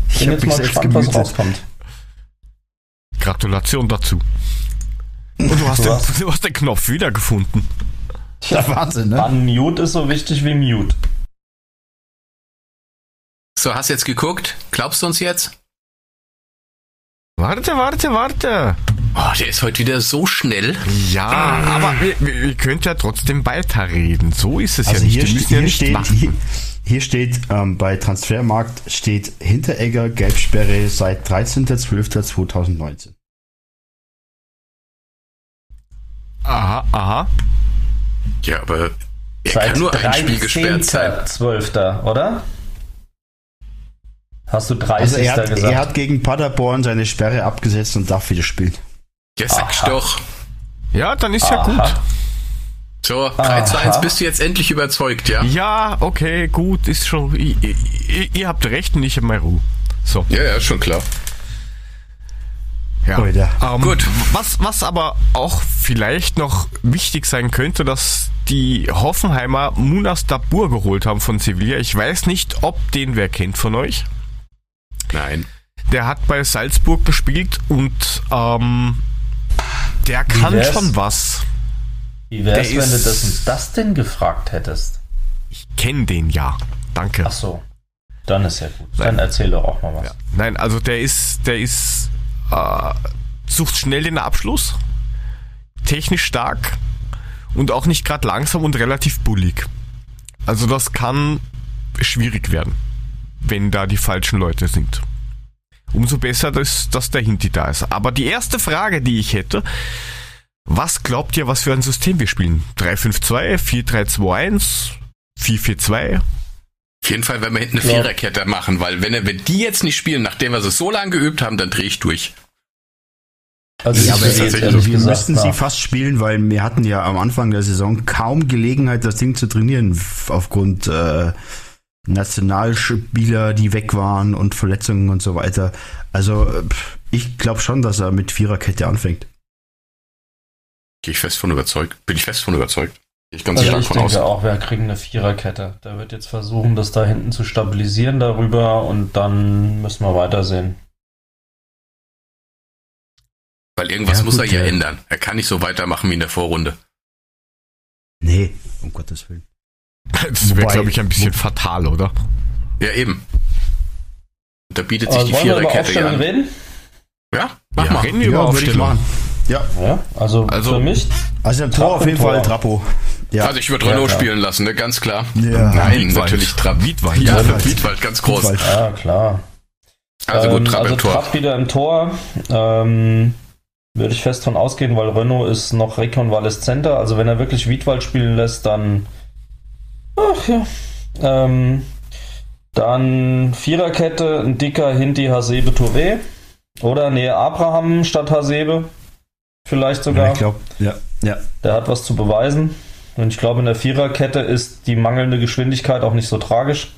Ich bin jetzt mal gespannt, was rauskommt.
Gratulation dazu. Und du hast, den, du hast den Knopf wiedergefunden.
Ja, Wahnsinn, ne? Unmute ist so wichtig wie Mute.
So, hast du jetzt geguckt? Glaubst du uns jetzt?
Warte, warte, warte.
Oh, der ist heute wieder so schnell.
Ja, aber wir, wir könnt ja trotzdem weiterreden. So ist es also ja nicht.
Hier, wir müssen hier ja nicht steht, hier, hier, steht ähm, bei Transfermarkt steht Hinteregger Gelbsperre seit 13.12.2019.
Aha, aha.
Ja, aber
er seit kann nur ein Spiel gesperrt sein. 12. oder? Hast du 30. Also
er hat,
gesagt?
Er hat gegen Paderborn seine Sperre abgesetzt und darf wieder spielen.
Ja, sag's doch.
Ja, dann ist Aha. ja gut.
So, 3 zu 1 bist du jetzt endlich überzeugt, ja?
Ja, okay, gut, ist schon. Ihr, ihr, ihr habt recht und ich habe meine Ruhe. So.
Ja, ja, schon klar.
Ja. Ähm, Gut. Was, was aber auch vielleicht noch wichtig sein könnte, dass die Hoffenheimer Munas Dabur geholt haben von Sevilla. Ich weiß nicht, ob den wer kennt von euch.
Nein.
Der hat bei Salzburg gespielt und ähm, der kann schon was.
Wie wär's, der wenn ist, du das, das denn gefragt hättest?
Ich kenne den ja. Danke.
Ach so. Dann ist ja gut. Dann erzähl doch auch mal was. Ja.
Nein, also der ist, der ist, äh, sucht schnell den Abschluss. technisch stark und auch nicht gerade langsam und relativ bullig. Also das kann schwierig werden, wenn da die falschen Leute sind. Umso besser, dass, dass der Hinti da ist. Aber die erste Frage, die ich hätte, was glaubt ihr, was für ein System wir spielen? 3-5-2, 4-3-2-1, 4-4-2?
Auf jeden Fall werden wir hinten eine ja. Viererkette machen, weil wenn wir die jetzt nicht spielen, nachdem wir sie so lange geübt haben, dann drehe ich durch.
Also, ja, aber jetzt, also wir müssten sie fast spielen, weil wir hatten ja am Anfang der Saison kaum Gelegenheit, das Ding zu trainieren, aufgrund äh, Nationalspieler, die weg waren und Verletzungen und so weiter. Also ich glaube schon, dass er mit Viererkette anfängt.
Gehe ich fest von überzeugt. Bin ich fest von überzeugt.
Ich ganz also stark ich von denke aus. auch, wir kriegen eine Viererkette. Der wird jetzt versuchen, das da hinten zu stabilisieren darüber und dann müssen wir weitersehen.
Weil irgendwas ja, muss gut, er ja, ja ändern. Er kann nicht so weitermachen wie in der Vorrunde.
Nee, um Gottes Willen.
Das wäre, glaube ich, ein bisschen fatal, oder?
Ja, eben. Da bietet sich die Viererkette an. Reden? Ja, mach ja, mal. Reden wir
über Aufstellung.
Ja. ja. also, also für mich.
Also im Tor auf jeden Tor. Fall Trapo.
Ja. Also ich würde Renault ja, spielen lassen, ne? ganz klar.
Ja.
Nein, Wiedwald. natürlich Trapp. Wiedwald. Ja, Wiedwald. Wiedwald, ganz groß. Wiedwald.
Ja, klar.
Also gut, Trapp ähm, also im Tor.
Trapp wieder im Tor. Ähm, würde ich fest von ausgehen, weil Renault ist noch rekonvaleszenter. Also wenn er wirklich Wiedwald spielen lässt, dann. Ach ja. Ähm, dann Viererkette, ein dicker Hinti Hasebe Touré. Oder nee, Abraham statt Hasebe. Vielleicht sogar. Ja,
ich glaube, ja, ja.
Der hat was zu beweisen. Und ich glaube, in der Viererkette ist die mangelnde Geschwindigkeit auch nicht so tragisch.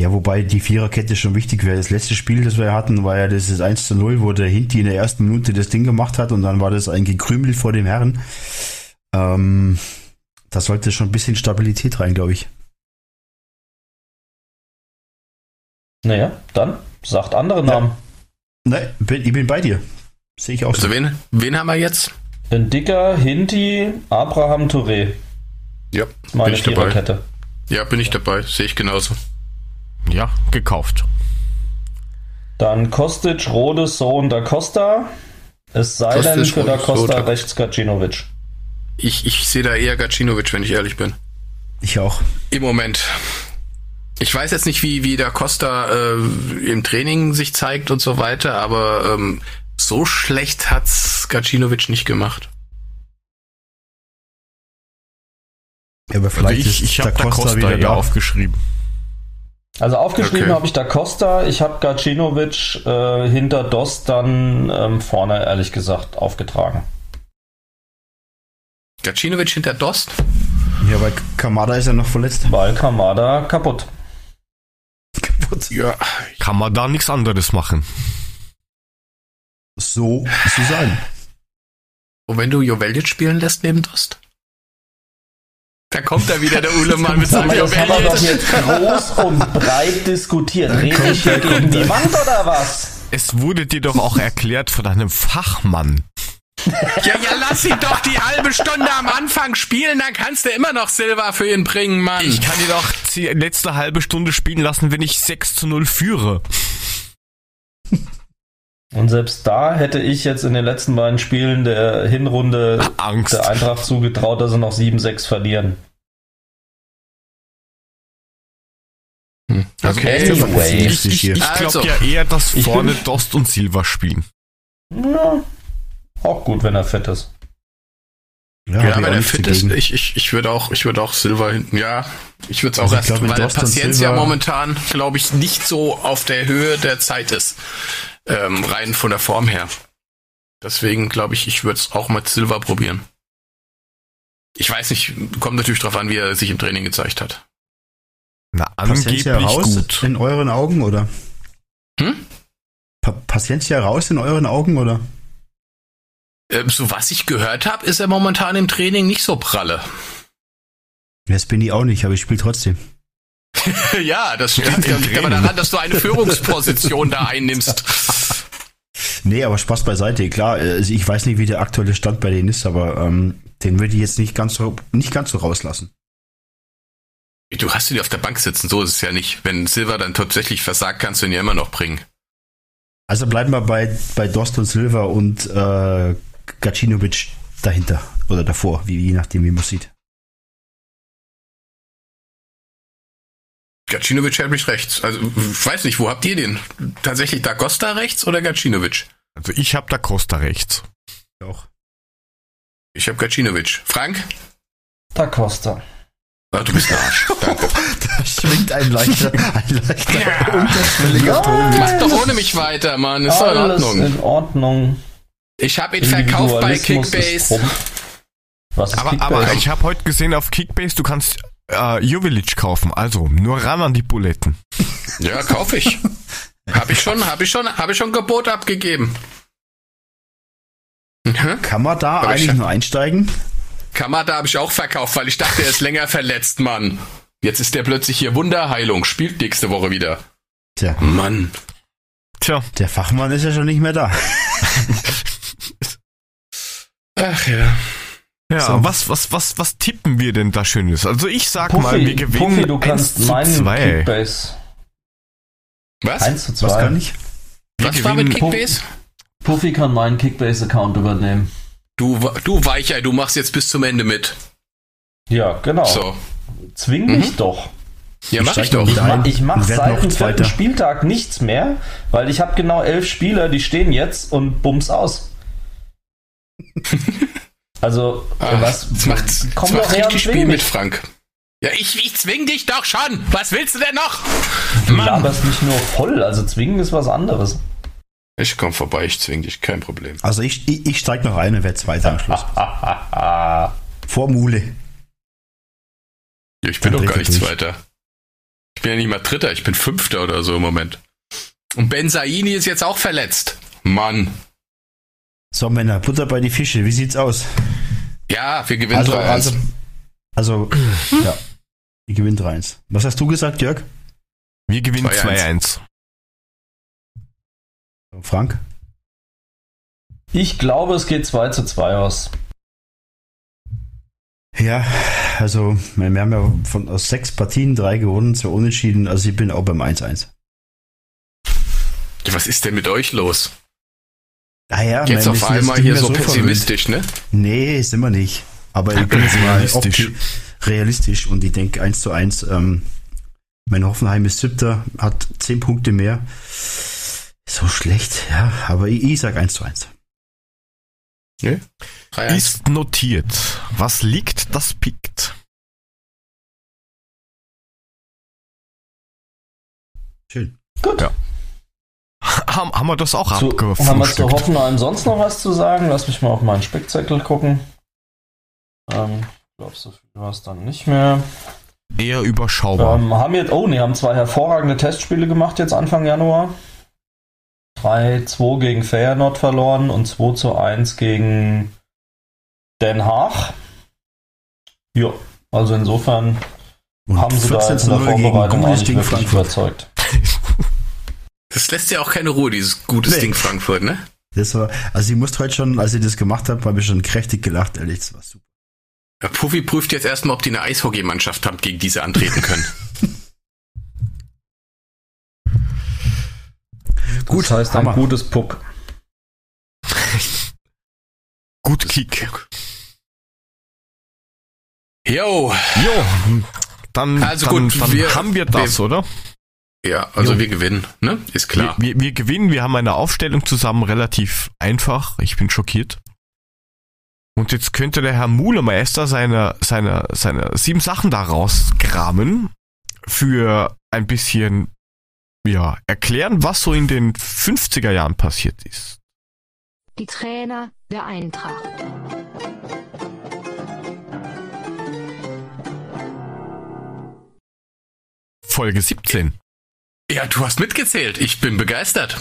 Ja, wobei die Viererkette schon wichtig wäre. Das letzte Spiel, das wir hatten, war ja das 1 zu 0, wo der Hinti in der ersten Minute das Ding gemacht hat und dann war das ein Gekrümel vor dem Herren. Ähm, da sollte schon ein bisschen Stabilität rein, glaube ich.
Naja, dann sagt andere Namen. Ja.
Nein, ich bin bei dir. Sehe ich auch
also so. wen, wen haben wir jetzt?
Den Dicker, Hinti, Abraham Touré.
Ja,
Meine bin ich dabei.
Kette. Ja, bin ich dabei. Sehe ich genauso.
Ja, gekauft.
Dann Kostic, Rode, Sohn Da Costa. Es sei Kostic, denn für Da Costa Rode. rechts Gacinovic.
Ich, ich sehe da eher Gacinovic, wenn ich ehrlich bin.
Ich auch.
Im Moment. Ich weiß jetzt nicht, wie, wie Da Costa äh, im Training sich zeigt und so weiter, aber ähm, so schlecht hat's Gacinovic nicht gemacht.
Ja, aber vielleicht also ich, ich habe Da Costa, Costa wieder da. aufgeschrieben.
Also aufgeschrieben okay. habe ich Da Costa, ich habe Gacinovic äh, hinter Dost dann ähm, vorne, ehrlich gesagt, aufgetragen.
Gacinovic hinter Dost?
Ja, weil Kamada ist ja noch verletzt.
Weil Kamada kaputt.
Kaputt. Ja. Kann man da nichts anderes machen.
So zu sein.
Und wenn du Joveljic spielen lässt neben Dost? Da kommt er wieder, der Ulemann mit seinem
Das haben wir doch jetzt groß und breit diskutiert. Rede ich hier gegen die Wand oder was?
Es wurde dir doch auch erklärt von einem Fachmann.
Ja, ja, lass ihn doch die halbe Stunde am Anfang spielen, dann kannst du immer noch Silber für ihn bringen, Mann.
Ich kann ihn doch die letzte halbe Stunde spielen lassen, wenn ich 6 zu 0 führe.
Und selbst da hätte ich jetzt in den letzten beiden Spielen der Hinrunde
Angst.
der Eintracht zugetraut, dass sie noch 7-6 verlieren.
Hm. Also okay. Anyway. Ich, ich, ich glaube also, ja eher, dass vorne Dost und Silva spielen.
Ja, auch gut, wenn er fit ist.
Ja, ja wenn er fit ist, ich, ich, ich würde auch, ich würde auch Silva hinten, ja. Ich würde es auch also erst, glaub, weil Patienz ja momentan, glaube ich, nicht so auf der Höhe der Zeit ist ähm, rein von der Form her. Deswegen glaube ich, ich würde es auch mit Silva probieren. Ich weiß nicht, kommt natürlich drauf an, wie er sich im Training gezeigt hat.
Na, angeblich raus gut. in euren Augen, oder? Hm? Pa Paciencia raus in euren Augen, oder?
Ähm, so was ich gehört habe, ist er momentan im Training nicht so pralle.
Das bin ich auch nicht, aber ich spiele trotzdem.
ja, das liegt ja, liegt aber daran, dass du eine Führungsposition da einnimmst.
Nee, aber Spaß beiseite. Klar, also ich weiß nicht, wie der aktuelle Stand bei denen ist, aber ähm, den würde ich jetzt nicht ganz so, nicht ganz so rauslassen.
Du hast ihn auf der Bank sitzen, so ist es ja nicht. Wenn Silver dann tatsächlich versagt, kannst du ihn ja immer noch bringen.
Also bleiben wir bei, bei Dost und Silva und äh, Gacinovic dahinter oder davor, wie, je nachdem, wie man sieht.
Gacinovic hält mich rechts. Also, ich weiß nicht, wo habt ihr den? Tatsächlich Da Costa rechts oder Gacinovic?
Also, ich hab Da Costa rechts.
Auch.
Ich hab Gacinovic. Frank?
Da Costa.
Ach, du bist ein Arsch. Danke.
da schwingt ein leichter, ein leichter
ja. unterschwelliger Ton. Mach doch ohne mich weiter, Mann. Ist doch in Ordnung.
in Ordnung.
Ich habe ihn verkauft bei Kickbase.
Was ist aber, Kickbase? aber ich habe heute gesehen auf Kickbase, du kannst äh, Juvelic kaufen. Also nur ran an die Buletten.
Ja, kaufe ich. habe ich schon, habe ich schon, habe ich schon Gebot abgegeben.
Mhm. Kann man da aber eigentlich nur einsteigen?
Kamada habe ich auch verkauft, weil ich dachte, er ist länger verletzt, Mann. Jetzt ist der plötzlich hier Wunderheilung, spielt nächste Woche wieder.
Tja.
Mann.
Tja. Der Fachmann ist ja schon nicht mehr da.
Ach ja.
Ja, so. was, was, was, was tippen wir denn da Schönes? Also ich sag Puffy, mal, wir gewinnen
Puffy, du kannst meinen zwei. Kickbase.
Was?
1 zu 2.
Was kann ich?
Wir was war mit Kickbase?
Puffy kann meinen Kickbase-Account übernehmen.
Du, du Weicher, du machst jetzt bis zum Ende mit.
Ja, genau. So. Zwing mich mhm. doch.
Ja, mach ich doch.
Ich, ma ich mach seit dem vierten Spieltag nichts mehr, weil ich habe genau elf Spieler, die stehen jetzt und bums aus. also,
Ach, was? Das macht, komm das doch her richtig Spiel mit Frank. Ja, ich, ich zwing dich doch schon. Was willst du denn noch?
Du laberst mich nur voll, also zwingen ist was anderes.
Ich komm vorbei, ich zwing dich, kein Problem.
Also ich, ich, ich steig noch ein und werde Zweiter am Schluss. Vor Mule.
Ja, ich bin Dann doch gar nicht durch. Zweiter. Ich bin ja nicht mal Dritter, ich bin Fünfter oder so im Moment. Und Ben Saini ist jetzt auch verletzt. Mann.
So, Männer, Butter bei die Fische, wie sieht's aus?
Ja, wir gewinnen
also, 3-1. Also, also ja, wir gewinnen 3-1. Was hast du gesagt, Jörg?
Wir gewinnen 2-1.
Frank?
Ich glaube, es geht 2 zu 2 aus.
Ja, also wir haben ja von aus sechs Partien drei gewonnen, zwei unentschieden, also ich bin auch beim 1-1.
Was ist denn mit euch los?
Naja,
jetzt auf einmal hier so, so pessimistisch, ne?
Nee, sind wir nicht. Aber ich bin jetzt mal realistisch. realistisch und ich denke 1 zu 1. Ähm, mein Hoffenheim ist siebter, hat zehn Punkte mehr. So schlecht, ja, aber ich, ich sag 1 zu 1.
Okay. Ist notiert. Was liegt, das pickt.
Schön.
Gut. Ja.
Haben, haben wir das auch
zu, abgefrühstückt? Haben wir zu Hoffenheim sonst noch was zu sagen? Lass mich mal auf meinen Spickzettel gucken. Ähm, ich glaube, so viel war es dann nicht mehr.
Eher überschaubar.
Ähm, haben jetzt, oh ne, haben zwei hervorragende Testspiele gemacht jetzt Anfang Januar. 3-2 gegen Feyenoord verloren und 2 zu 1 gegen Den Haag. Ja, also insofern und haben sie da jetzt in der Vorbereitung nicht wirklich Frankfurt. überzeugt.
Das lässt ja auch keine Ruhe, dieses gutes nee. Ding Frankfurt, ne?
Das war, also ich musste heute schon, als ich das gemacht habe, habe ich schon kräftig gelacht, ehrlich, das war super.
Ja, Puffy prüft jetzt erstmal, ob die eine Eishockeymannschaft haben, gegen die sie antreten können.
Gut, das heißt ein Hammer. gutes Puck.
Gut Kick.
Jo.
Jo. Dann, also dann, gut, dann wir, haben wir das, wir, oder?
Ja, also jo. wir gewinnen, ne? Ist klar.
Wir, wir, wir gewinnen, wir haben eine Aufstellung zusammen relativ einfach. Ich bin schockiert. Und jetzt könnte der Herr Mulemeister seine, seine, seine sieben Sachen da rauskramen für ein bisschen ja, erklären, was so in den 50er Jahren passiert ist.
Die Trainer der Eintracht.
Folge 17.
Ja, du hast mitgezählt. Ich bin begeistert.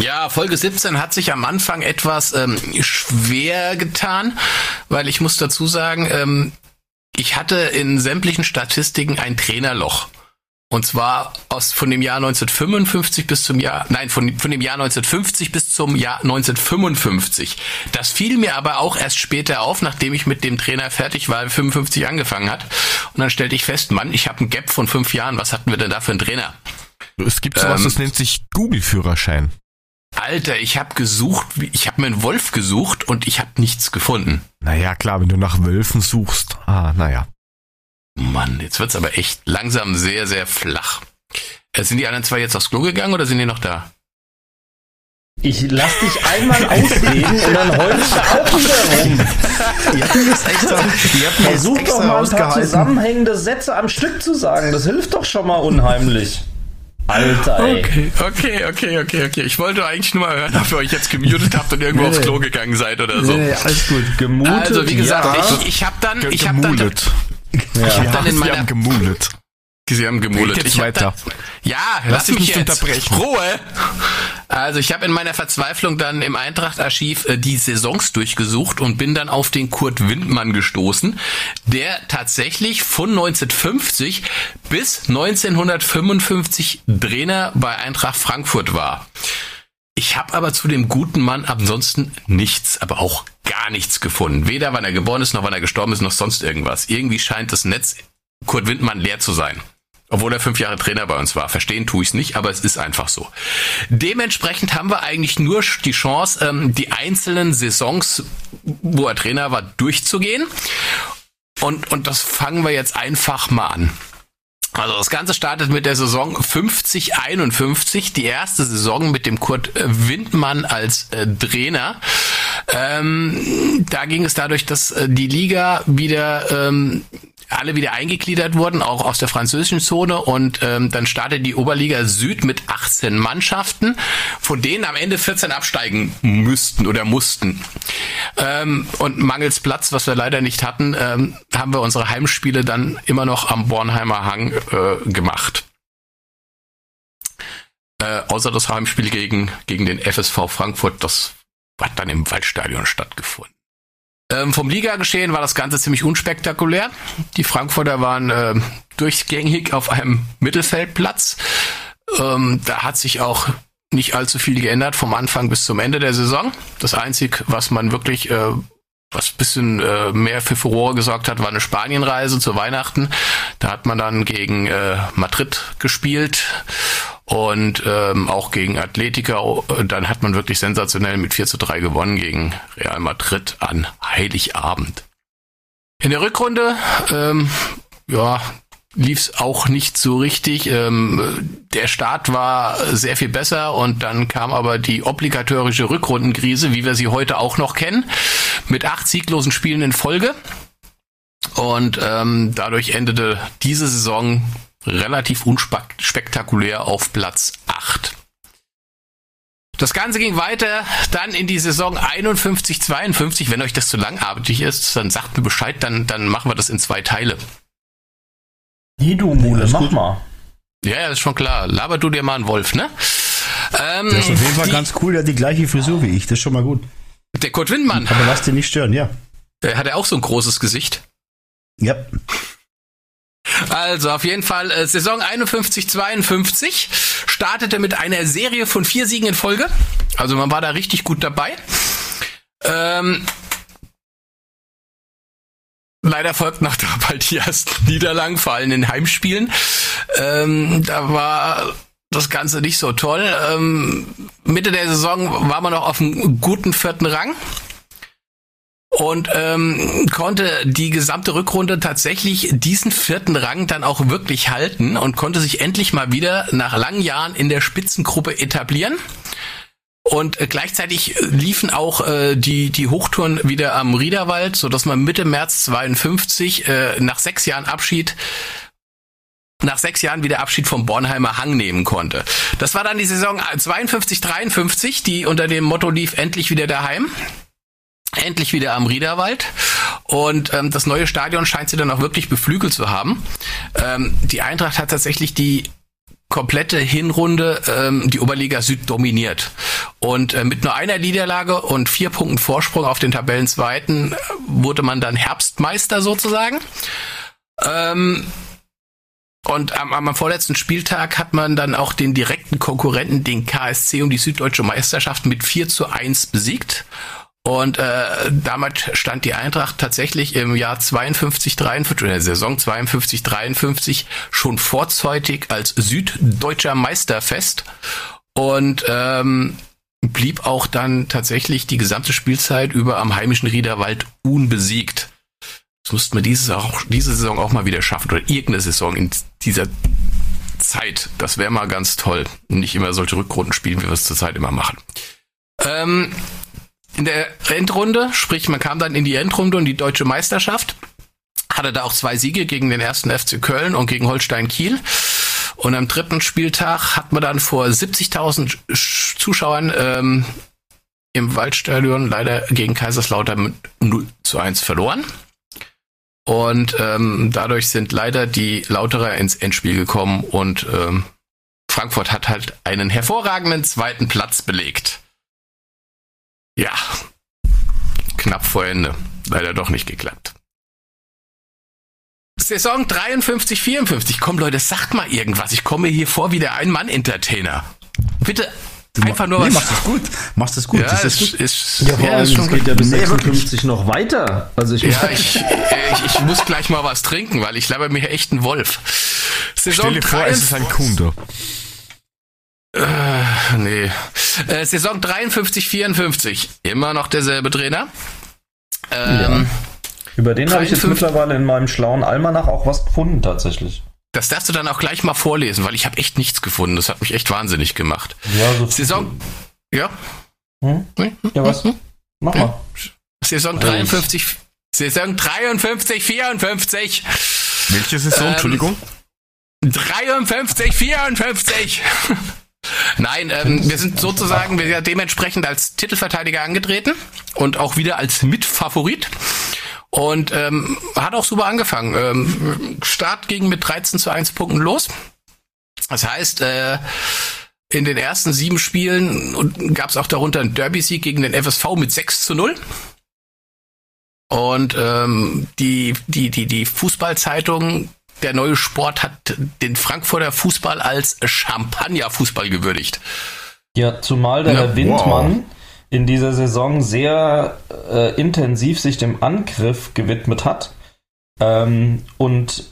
Ja, Folge 17 hat sich am Anfang etwas ähm, schwer getan, weil ich muss dazu sagen, ähm, ich hatte in sämtlichen Statistiken ein Trainerloch. Und zwar aus, von dem Jahr 1955 bis zum Jahr, nein, von, von dem Jahr 1950 bis zum Jahr 1955. Das fiel mir aber auch erst später auf, nachdem ich mit dem Trainer fertig war, 55 angefangen hat. Und dann stellte ich fest, Mann, ich habe ein Gap von fünf Jahren. Was hatten wir denn da für einen Trainer?
Es gibt sowas, ähm, das nennt sich Google-Führerschein.
Alter, ich habe gesucht, ich habe mir einen Wolf gesucht und ich habe nichts gefunden.
Naja, klar, wenn du nach Wölfen suchst. Ah, naja.
Mann, jetzt wird's aber echt langsam sehr, sehr flach. Äh, sind die anderen zwei jetzt aufs Klo gegangen oder sind die noch da?
Ich lass dich einmal ausreden und dann heulst du auch wieder rum. Ihr habt mir jetzt extra, ihr habt Versuch doch mal ein paar zusammenhängende Sätze am Stück zu sagen. Das hilft doch schon mal unheimlich. Alter, ey.
Okay, okay, okay, okay, okay. Ich wollte eigentlich nur mal hören, ob ihr euch jetzt gemutet habt und irgendwo nee, aufs Klo gegangen seid oder so. Nee,
alles gut. Gemutet,
Also, wie gesagt, ja. ich, ich hab dann, ich hab dann, ja. ich hab dann in meiner,
gemulet.
Sie haben gemulet.
Ich weiter.
Da, ja, lass, lass mich jetzt. unterbrechen. Ruhe! Also ich habe in meiner Verzweiflung dann im Eintracht-Archiv äh, die Saisons durchgesucht und bin dann auf den Kurt Windmann gestoßen, der tatsächlich von 1950 bis 1955 Trainer bei Eintracht Frankfurt war. Ich habe aber zu dem guten Mann ansonsten nichts, aber auch gar nichts gefunden. Weder wann er geboren ist, noch wann er gestorben ist, noch sonst irgendwas. Irgendwie scheint das Netz Kurt Windmann leer zu sein. Obwohl er fünf Jahre Trainer bei uns war. Verstehen tue ich es nicht, aber es ist einfach so. Dementsprechend haben wir eigentlich nur die Chance, ähm, die einzelnen Saisons, wo er Trainer war, durchzugehen. Und, und das fangen wir jetzt einfach mal an. Also das Ganze startet mit der Saison 50-51, die erste Saison mit dem Kurt Windmann als äh, Trainer. Ähm, da ging es dadurch, dass äh, die Liga wieder ähm, alle wieder eingegliedert wurden, auch aus der französischen Zone. Und ähm, dann startet die Oberliga Süd mit 18 Mannschaften, von denen am Ende 14 absteigen müssten oder mussten. Ähm, und mangels Platz, was wir leider nicht hatten, ähm, haben wir unsere Heimspiele dann immer noch am Bornheimer Hang äh, gemacht. Äh, außer das Heimspiel gegen, gegen den FSV Frankfurt, das hat dann im Waldstadion stattgefunden. Ähm, vom Liga-Geschehen war das Ganze ziemlich unspektakulär. Die Frankfurter waren äh, durchgängig auf einem Mittelfeldplatz. Ähm, da hat sich auch nicht allzu viel geändert vom Anfang bis zum Ende der Saison. Das Einzige, was man wirklich äh, was bisschen äh, mehr für Furore gesorgt hat, war eine Spanienreise zu Weihnachten. Da hat man dann gegen äh, Madrid gespielt und ähm, auch gegen Atletico. Dann hat man wirklich sensationell mit 4 zu 3 gewonnen gegen Real Madrid an Heiligabend. In der Rückrunde, ähm, ja, lief es auch nicht so richtig. Ähm, der Start war sehr viel besser und dann kam aber die obligatorische Rückrundenkrise, wie wir sie heute auch noch kennen, mit acht sieglosen Spielen in Folge. Und ähm, dadurch endete diese Saison relativ unspektakulär auf Platz 8. Das Ganze ging weiter dann in die Saison 51, 52. Wenn euch das zu langatmig ist, dann sagt mir Bescheid, dann, dann machen wir das in zwei Teile.
Nee, du Mule, mach gut. mal.
Ja, ja, ist schon klar. Laber du dir mal einen Wolf, ne?
Ähm, der ist auf jeden Fall die, ganz cool, der hat die gleiche Frisur wie ich, das ist schon mal gut.
Der Kurt Windmann.
Aber lass dich nicht stören, ja.
Der hat ja auch so ein großes Gesicht.
Ja.
Also auf jeden Fall äh, Saison 51 52 startete mit einer Serie von vier Siegen in Folge. Also man war da richtig gut dabei. Ähm, leider folgt nach da bald die ersten Niederlagen, vor allem in Heimspielen. Ähm, da war das Ganze nicht so toll. Ähm, Mitte der Saison war man noch auf einem guten vierten Rang und ähm, konnte die gesamte Rückrunde tatsächlich diesen vierten Rang dann auch wirklich halten und konnte sich endlich mal wieder nach langen Jahren in der Spitzengruppe etablieren. Und äh, gleichzeitig äh, liefen auch äh, die, die Hochtouren wieder am Riederwald, so dass man Mitte März 52 äh, nach sechs Jahren Abschied nach sechs Jahren wieder Abschied vom Bornheimer Hang nehmen konnte. Das war dann die Saison 52, 53, die unter dem Motto lief endlich wieder daheim endlich wieder am Riederwald. Und ähm, das neue Stadion scheint sie dann auch wirklich beflügelt zu haben. Ähm, die Eintracht hat tatsächlich die komplette Hinrunde ähm, die Oberliga Süd dominiert. Und äh, mit nur einer Niederlage und vier Punkten Vorsprung auf den Tabellenzweiten äh, wurde man dann Herbstmeister sozusagen. Ähm, und am, am vorletzten Spieltag hat man dann auch den direkten Konkurrenten, den KSC, um die süddeutsche Meisterschaft mit 4 zu 1 besiegt Und äh, damit stand die Eintracht tatsächlich im Jahr 52, 53, in der Saison 52, 53 schon vorzeitig als süddeutscher Meister fest und ähm, blieb auch dann tatsächlich die gesamte Spielzeit über am heimischen Riederwald unbesiegt. Das mussten wir dieses auch, diese Saison auch mal wieder schaffen oder irgendeine Saison in dieser Zeit. Das wäre mal ganz toll. Nicht immer solche Rückrunden spielen, wie wir es zurzeit immer machen. Ähm, in der Endrunde, sprich man kam dann in die Endrunde und die deutsche Meisterschaft, hatte da auch zwei Siege gegen den ersten FC Köln und gegen Holstein Kiel. Und am dritten Spieltag hat man dann vor 70.000 Zuschauern ähm, im Waldstadion leider gegen Kaiserslautern mit 0 zu 1 verloren. Und ähm, dadurch sind leider die Lauterer ins Endspiel gekommen und ähm, Frankfurt hat halt einen hervorragenden zweiten Platz belegt. Ja, knapp vor Ende. Leider doch nicht geklappt. Saison 53, 54. Komm Leute, sagt mal irgendwas. Ich komme hier vor wie der Ein-Mann-Entertainer. Bitte einfach nur
nee, was. Machst das gut. Machst das gut.
Ja,
das
ist, ist, ist, ja, ja, ist schon geht ja bis 56 noch weiter. Also ich,
ja, ich, ich, ich, muss gleich mal was trinken, weil ich laber mir echt einen Wolf.
Saison Stell dir vor, es ist ein Kunde.
Äh, nee. Äh, Saison 53, 54. Immer noch derselbe Trainer.
Ähm, ja. Über den habe ich jetzt mittlerweile in meinem schlauen Almanach auch was gefunden, tatsächlich.
Das darfst du dann auch gleich mal vorlesen, weil ich habe echt nichts gefunden. Das hat mich echt wahnsinnig gemacht.
Ja, so
Saison. Ja?
Hm? Ja, was? Hm? Mach mal.
Saison 53. Saison 53, 54.
Welche Saison? Ähm, Entschuldigung?
53, 54. Nein, ähm, wir sind sozusagen wir sind dementsprechend als Titelverteidiger angetreten und auch wieder als Mitfavorit. Und ähm, hat auch super angefangen. Ähm, Start ging mit 13 zu 1 Punkten los. Das heißt, äh, in den ersten sieben Spielen gab es auch darunter einen Derby-Sieg gegen den FSV mit 6 zu 0. Und ähm, die, die, die, die Fußballzeitung der neue Sport hat den Frankfurter Fußball als Champagner-Fußball gewürdigt.
Ja, zumal der ja, Herr Windmann wow. in dieser Saison sehr äh, intensiv sich dem Angriff gewidmet hat. Ähm, und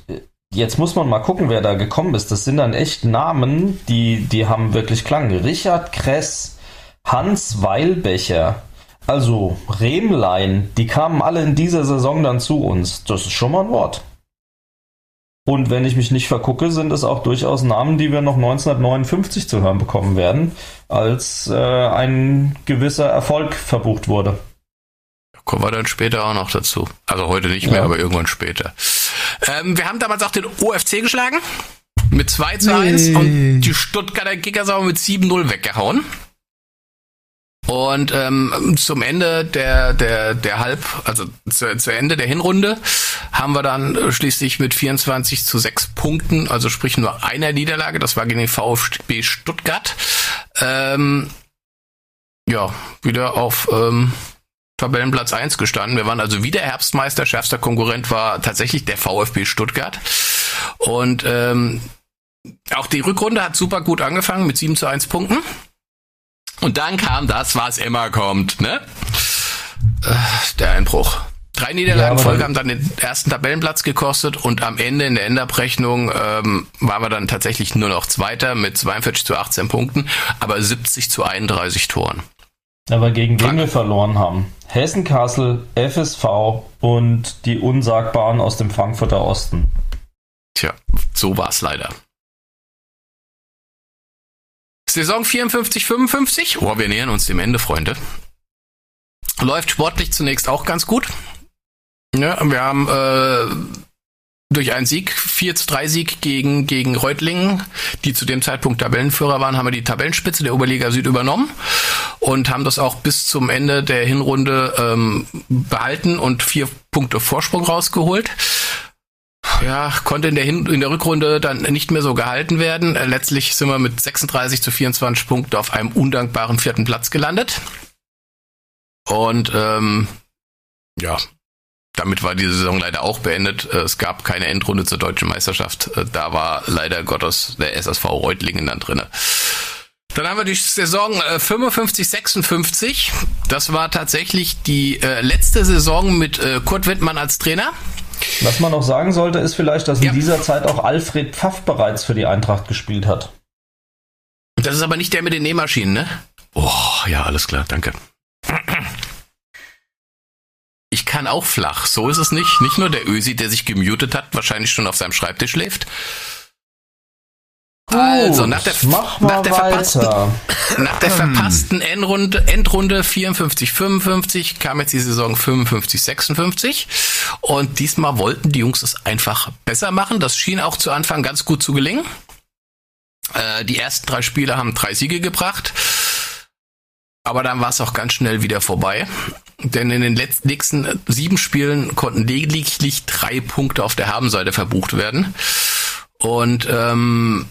jetzt muss man mal gucken, wer da gekommen ist. Das sind dann echt Namen, die, die haben wirklich Klang. Richard Kress, Hans Weilbecher, also Remlein, die kamen alle in dieser Saison dann zu uns. Das ist schon mal ein Wort. Und wenn ich mich nicht vergucke, sind es auch durchaus Namen, die wir noch 1959 zu hören bekommen werden, als äh, ein gewisser Erfolg verbucht wurde.
Kommen wir dann später auch noch dazu. Also heute nicht mehr, ja. aber irgendwann später. Ähm, wir haben damals auch den OFC geschlagen. Mit 2 zu 1 nee. und die Stuttgarter Kickers haben mit 7-0 weggehauen. Und ähm, zum Ende der, der, der Halb, also zu, zu Ende der Hinrunde, haben wir dann schließlich mit 24 zu 6 Punkten, also sprich nur einer Niederlage, das war gegen den VfB Stuttgart, ähm, ja, wieder auf ähm, Tabellenplatz 1 gestanden. Wir waren also wieder Herbstmeister, schärfster Konkurrent war tatsächlich der VfB Stuttgart. Und ähm, auch die Rückrunde hat super gut angefangen mit 7 zu 1 Punkten. Und dann kam das, was immer kommt, ne? Äh, der Einbruch. Drei Niederlagen ja, Folge haben dann den ersten Tabellenplatz gekostet und am Ende in der Endabrechnung ähm, waren wir dann tatsächlich nur noch Zweiter mit 42 zu 18 Punkten, aber 70 zu 31 Toren.
Aber gegen wen wir verloren haben? Hessen Kassel, FSV und die Unsagbaren aus dem Frankfurter Osten.
Tja, so war es leider. Saison 54, 55. Oh, wir nähern uns dem Ende, Freunde. Läuft sportlich zunächst auch ganz gut. Ja, wir haben äh, durch einen Sieg, 4 zu 3 Sieg gegen, gegen Reutlingen, die zu dem Zeitpunkt Tabellenführer waren, haben wir die Tabellenspitze der Oberliga Süd übernommen und haben das auch bis zum Ende der Hinrunde ähm, behalten und vier Punkte Vorsprung rausgeholt ja, konnte in der, Hin in der Rückrunde dann nicht mehr so gehalten werden. Äh, letztlich sind wir mit 36 zu 24 Punkten auf einem undankbaren vierten Platz gelandet. Und ähm, ja, damit war diese Saison leider auch beendet. Äh, es gab keine Endrunde zur deutschen Meisterschaft. Äh, da war leider Gottes der SSV Reutlingen dann drinne. Dann haben wir die Saison äh, 55, 56. Das war tatsächlich die letzte Saison mit Kurt Wittmann als Trainer.
Was man noch sagen sollte, ist vielleicht, dass in ja. dieser Zeit auch Alfred Pfaff bereits für die Eintracht gespielt hat.
Das ist aber nicht der mit den Nähmaschinen, ne? Oh, ja, alles klar, danke. Ich kann auch flach, so ist es nicht. Nicht nur der Ösi, der sich gemutet hat, wahrscheinlich schon auf seinem Schreibtisch schläft.
Gut, also, nach der, nach der verpassten,
nach der verpassten Endrunde, Endrunde 54, 55 kam jetzt die Saison 55, 56. Und diesmal wollten die Jungs es einfach besser machen. Das schien auch zu Anfang ganz gut zu gelingen. Äh, die ersten drei Spiele haben drei Siege gebracht. Aber dann war es auch ganz schnell wieder vorbei. Denn in den letzten, nächsten sieben Spielen konnten lediglich drei Punkte auf der Habenseite verbucht werden. Und ähm,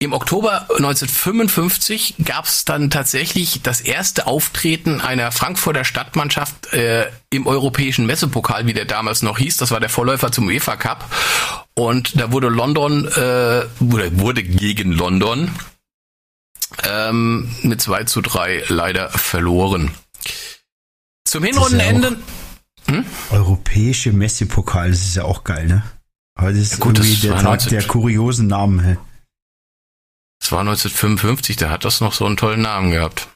im Oktober 1955 gab es dann tatsächlich das erste Auftreten einer Frankfurter Stadtmannschaft äh, im europäischen Messepokal, wie der damals noch hieß. Das war der Vorläufer zum UEFA Cup. Und da wurde London, äh, wurde, wurde gegen London ähm, mit 2 zu 3 leider verloren. Zum Hinrundenende.
Ja hm? Europäische Messepokal, das ist ja auch geil, ne? Heute ist ja, gut, irgendwie der Tag der kuriosen Namen.
Das war 1955, da hat das noch so einen tollen Namen gehabt.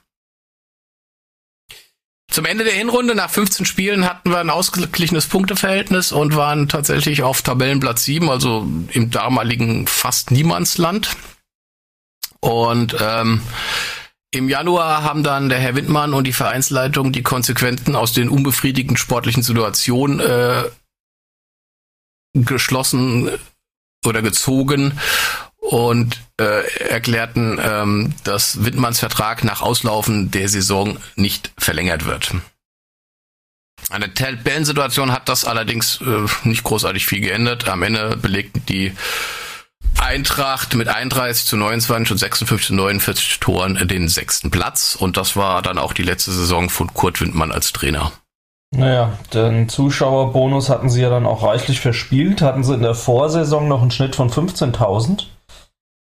Zum Ende der Hinrunde, nach 15 Spielen, hatten wir ein ausgeglichenes Punkteverhältnis und waren tatsächlich auf Tabellenplatz 7, also im damaligen fast Niemandsland. Und ähm, im Januar haben dann der Herr Windmann und die Vereinsleitung die Konsequenzen aus den unbefriedigenden sportlichen Situationen äh, geschlossen oder gezogen und äh, erklärten, ähm, dass Wittmanns Vertrag nach Auslaufen der Saison nicht verlängert wird. An der Tabellensituation hat das allerdings äh, nicht großartig viel geändert. Am Ende belegten die Eintracht mit 31 zu 29 und 56 zu 49 Toren den sechsten Platz. Und das war dann auch die letzte Saison von Kurt Windmann als Trainer.
Naja, den Zuschauerbonus hatten sie ja dann auch reichlich verspielt. Hatten sie in der Vorsaison noch einen Schnitt von 15.000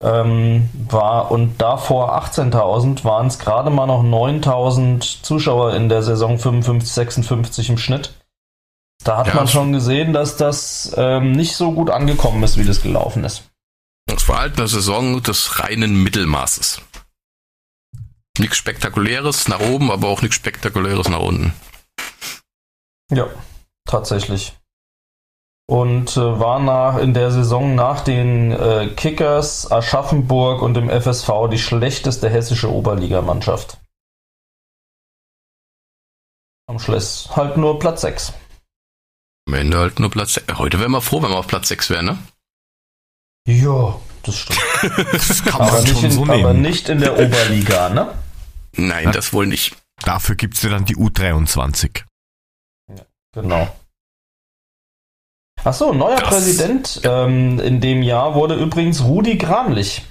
ähm, war und davor 18.000 waren es gerade mal noch 9.000 Zuschauer in der Saison 55, 56 im Schnitt. Da hat ja, man schon gesehen, dass das ähm, nicht so gut angekommen ist, wie das gelaufen ist.
Das war halt eine Saison des reinen Mittelmaßes. Nichts Spektakuläres nach oben, aber auch nichts Spektakuläres nach unten.
Ja, tatsächlich und äh, war nach, in der Saison nach den äh, Kickers, Aschaffenburg und dem FSV die schlechteste hessische Oberligamannschaft. Am Schluss halt nur Platz 6.
Am Ende halt nur Platz 6. Heute wären wir froh, wenn wir auf Platz 6 wären, ne?
Ja, das stimmt. das kann man aber, schon in, so nehmen. aber nicht in der Oberliga, ne?
Nein, ja. das wohl nicht.
Dafür gibt es ja dann die U23.
Ja, genau. Ach so, neuer das, Präsident ähm, in dem Jahr wurde übrigens Rudi Gramlich.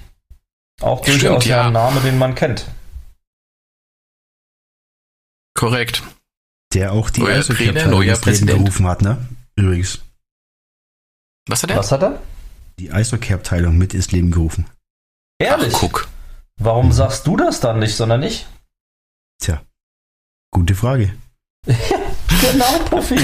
Auch durchaus ja. ein Name, den man kennt.
Korrekt.
Der auch die Eishockey-Abteilung ins Leben gerufen hat, ne? Übrigens.
Was hat er? Was hat er?
Die Eishockey-Abteilung mit ins Leben gerufen.
Ehrlich? Ach, guck. Warum mhm. sagst du das dann nicht, sondern ich?
Tja, gute Frage.
Genau, Puffy.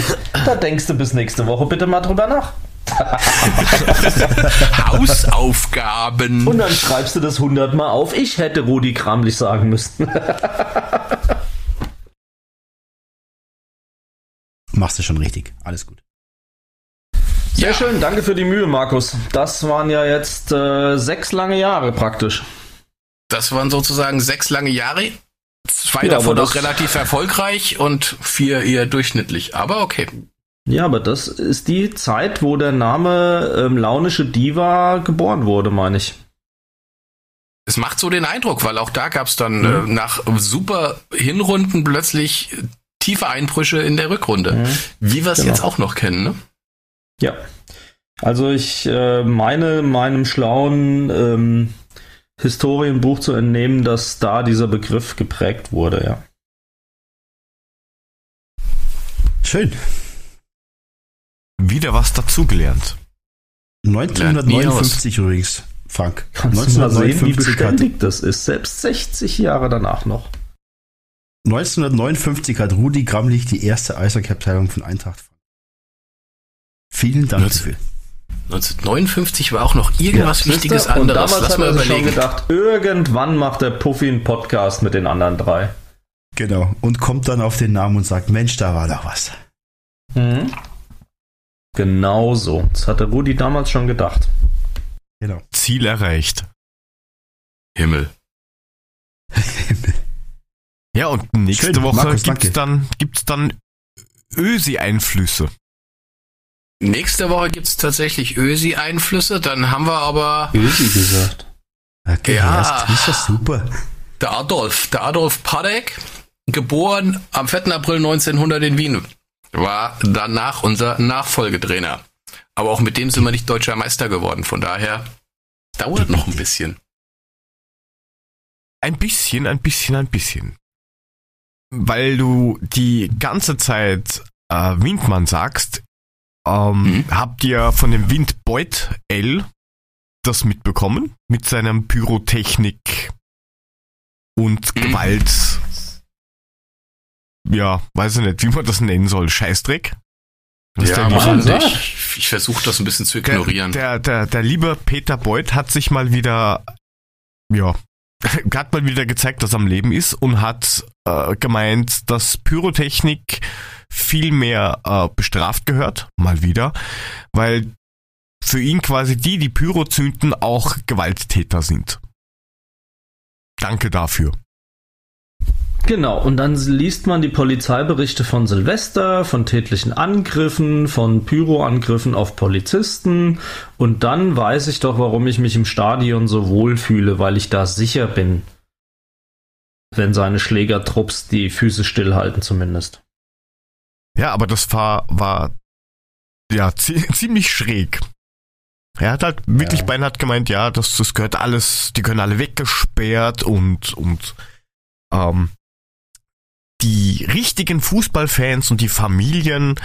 Da denkst du bis nächste Woche bitte mal drüber nach.
Hausaufgaben.
Und dann schreibst du das hundertmal auf. Ich hätte Rudi Kramlich sagen müssen.
Machst du schon richtig. Alles gut.
Sehr ja. schön, danke für die Mühe, Markus. Das waren ja jetzt äh, sechs lange Jahre praktisch.
Das waren sozusagen sechs lange Jahre. Zwei ja, davon auch relativ erfolgreich und vier eher durchschnittlich. Aber okay.
Ja, aber das ist die Zeit, wo der Name ähm, launische Diva geboren wurde, meine ich.
Es macht so den Eindruck, weil auch da gab es dann mhm. äh, nach super Hinrunden plötzlich tiefe Einbrüche in der Rückrunde. Mhm. Wie wir es genau. jetzt auch noch kennen, ne?
Ja. Also ich äh, meine meinem schlauen ähm, Historienbuch zu entnehmen, dass da dieser Begriff geprägt wurde, ja.
Schön. Wieder was dazugelernt.
1959 übrigens Frank.
Kannst du mal sehen, wie beständig hat, das ist, selbst 60 Jahre danach noch.
1959 hat Rudi Gramlich die erste Eishockey-Abteilung von Eintracht. Vielen Dank 19, dafür.
1959 war auch noch irgendwas ja, Wichtiges anderes. Und
damals Lass hat er sich schon gedacht, irgendwann macht der Puffy einen Podcast mit den anderen drei.
Genau. Und kommt dann auf den Namen und sagt, Mensch, da war doch was.
Mhm. Genau so. Das hatte Rudi damals schon gedacht.
Genau. Ziel erreicht.
Himmel.
Himmel. Ja, und nächste Schön. Woche Markus, gibt's dann, gibt's dann Ösi-Einflüsse.
Nächste Woche gibt's tatsächlich Ösi-Einflüsse, dann haben wir aber.
Ösi gesagt.
Okay, ja, das ist super.
Der Adolf, der Adolf Padek, geboren am 4. April 1900 in Wien, war danach unser Nachfolgetrainer. Aber auch mit dem sind wir nicht deutscher Meister geworden. Von daher dauert noch ein bisschen.
Ein bisschen, ein bisschen, ein bisschen. Weil du die ganze Zeit äh, Windmann sagst, ähm, mhm. habt ihr von dem Windbeut L das mitbekommen? Mit seinem Pyrotechnik und mhm. Gewalt. Ja, weiß ich nicht, wie man das nennen soll. Scheißdreck?
Was ja, Mann, ich, ich versuche das ein bisschen zu ignorieren.
Der, der, der, der liebe Peter Beuth hat sich mal wieder, ja, hat mal wieder gezeigt, dass er am Leben ist und hat äh, gemeint, dass Pyrotechnik viel mehr äh, bestraft gehört, mal wieder, weil für ihn quasi die, die Pyro zünden, auch Gewalttäter sind. Danke dafür.
Genau, und dann liest man die Polizeiberichte von Silvester, von tätlichen Angriffen, von Pyroangriffen auf Polizisten und dann weiß ich doch, warum ich mich im Stadion so wohl fühle, weil ich da sicher bin, wenn seine Schlägertrupps die Füße stillhalten zumindest.
Ja, aber das war, war ja ziemlich schräg. Er hat halt wirklich ja. beinahe gemeint, ja, das, das gehört alles, die können alle weggesperrt und, und ähm, die richtigen Fußballfans und die Familien,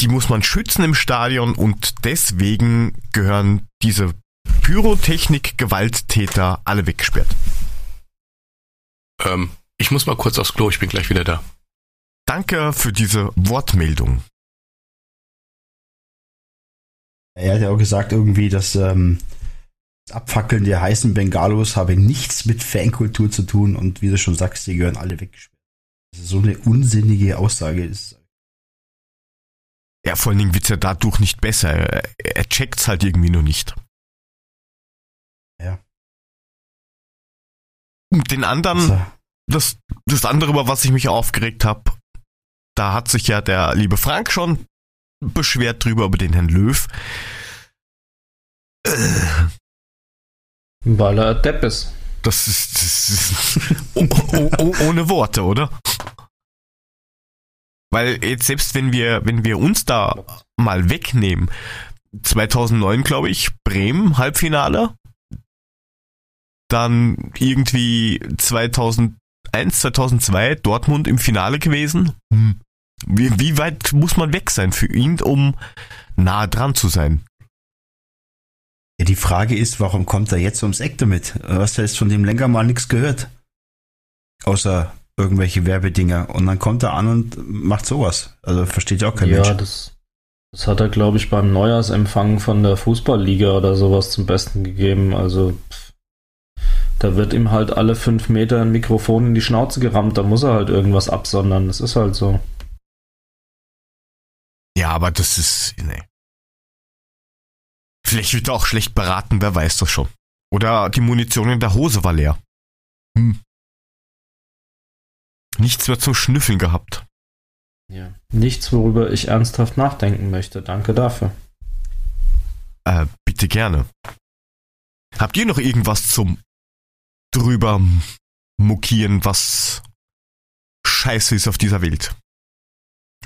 die muss man schützen im Stadion und deswegen gehören diese Pyrotechnik-Gewalttäter alle weggesperrt.
Ähm, ich muss mal kurz aufs Klo, ich bin gleich wieder da.
Danke für diese Wortmeldung.
Er hat ja auch gesagt irgendwie, dass ähm, das Abfackeln der heißen Bengalos habe nichts mit Fankultur zu tun und wie du schon sagst, die gehören alle weggesperrt. So eine unsinnige Aussage ist.
Ja, vor allen Dingen wird's ja dadurch nicht besser. Er, er checkt's halt irgendwie nur nicht.
Ja.
Den anderen, also. das, das andere, über was ich mich aufgeregt habe, da hat sich ja der liebe Frank schon beschwert drüber, über den Herrn Löw.
Äh, weil er Depp ist.
Das ist, das ist oh, oh, oh, ohne Worte, oder? Weil jetzt selbst wenn wir, wenn wir uns da mal wegnehmen, 2009 glaube ich, Bremen Halbfinale, dann irgendwie 2001, 2002 Dortmund im Finale gewesen. Hm. Wie, wie weit muss man weg sein für ihn, um nah dran zu sein?
Ja, die Frage ist, warum kommt er jetzt ums Eck damit? Was heißt von dem länger mal nichts gehört? Außer irgendwelche Werbedinger. Und dann kommt er an und macht sowas. Also versteht ja auch kein ja, Mensch. Ja,
das, das hat er, glaube ich, beim Neujahrsempfang von der Fußballliga oder sowas zum Besten gegeben. Also pff, da wird ihm halt alle fünf Meter ein Mikrofon in die Schnauze gerammt. Da muss er halt irgendwas absondern. Das ist halt so.
Ja, aber das ist. Nee. Vielleicht wird er auch schlecht beraten, wer weiß das schon. Oder die Munition in der Hose war leer. Hm. Nichts mehr zum Schnüffeln gehabt.
Ja. Nichts, worüber ich ernsthaft nachdenken möchte. Danke dafür.
Äh, bitte gerne. Habt ihr noch irgendwas zum drüber muckieren, was scheiße ist auf dieser Welt?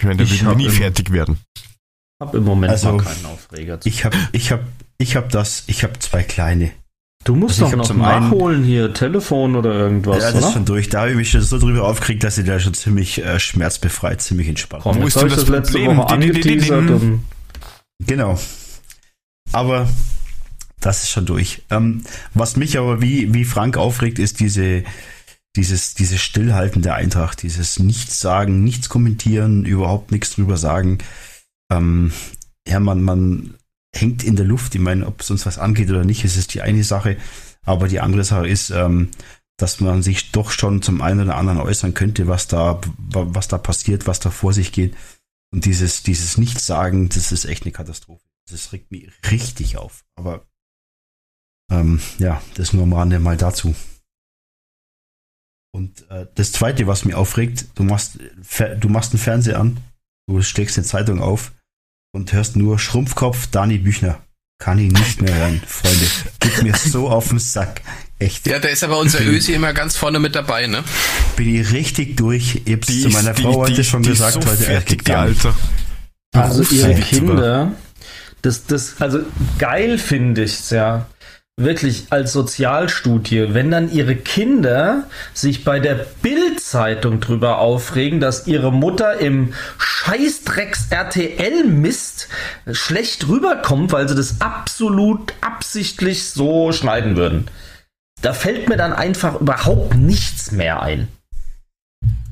Ich meine, da würden wir nie fertig werden
habe im Moment also, keinen Aufreger.
Zu ich habe ich hab, ich hab das, ich habe zwei kleine.
Du musst also doch noch nachholen einen, hier, Telefon oder irgendwas, Ja,
das oder? ist schon durch. Da habe ich mich schon so drüber aufgeregt, dass ich da schon ziemlich äh, schmerzbefreit, ziemlich entspannt
Komm, Wo ist das, das letzte Woche angeteasert
Genau. Aber das ist schon durch. Ähm, was mich aber wie, wie Frank aufregt, ist diese, dieses, dieses Stillhalten der Eintracht, dieses Nichts sagen, nichts kommentieren, überhaupt nichts drüber sagen. Ähm, ja, man, man hängt in der Luft. Ich meine, ob es uns was angeht oder nicht, ist es die eine Sache. Aber die andere Sache ist, ähm, dass man sich doch schon zum einen oder anderen äußern könnte, was da, was da passiert, was da vor sich geht. Und dieses, dieses Nichtsagen, das ist echt eine Katastrophe. Das regt mich richtig auf. Aber ähm, ja, das nur am Rande mal dazu. Und äh, das zweite, was mich aufregt, du machst, du machst einen Fernseher an, du steckst eine Zeitung auf und hörst nur Schrumpfkopf Dani Büchner. Kann ich nicht mehr hören, Freunde. Geht mir so auf den Sack. Echt.
Ja, da ist aber unser Ösi immer ganz vorne mit dabei, ne?
Bin ich richtig durch. Ich hab's die zu meiner Frau die, heute die, schon die gesagt, so heute
fertig, die Alte.
Also ihre Kinder, das, das, also geil finde ich's ja wirklich als Sozialstudie, wenn dann ihre Kinder sich bei der Bild-Zeitung drüber aufregen, dass ihre Mutter im Scheißdrecks RTL Mist schlecht rüberkommt, weil sie das absolut absichtlich so schneiden würden. Da fällt mir dann einfach überhaupt nichts mehr ein.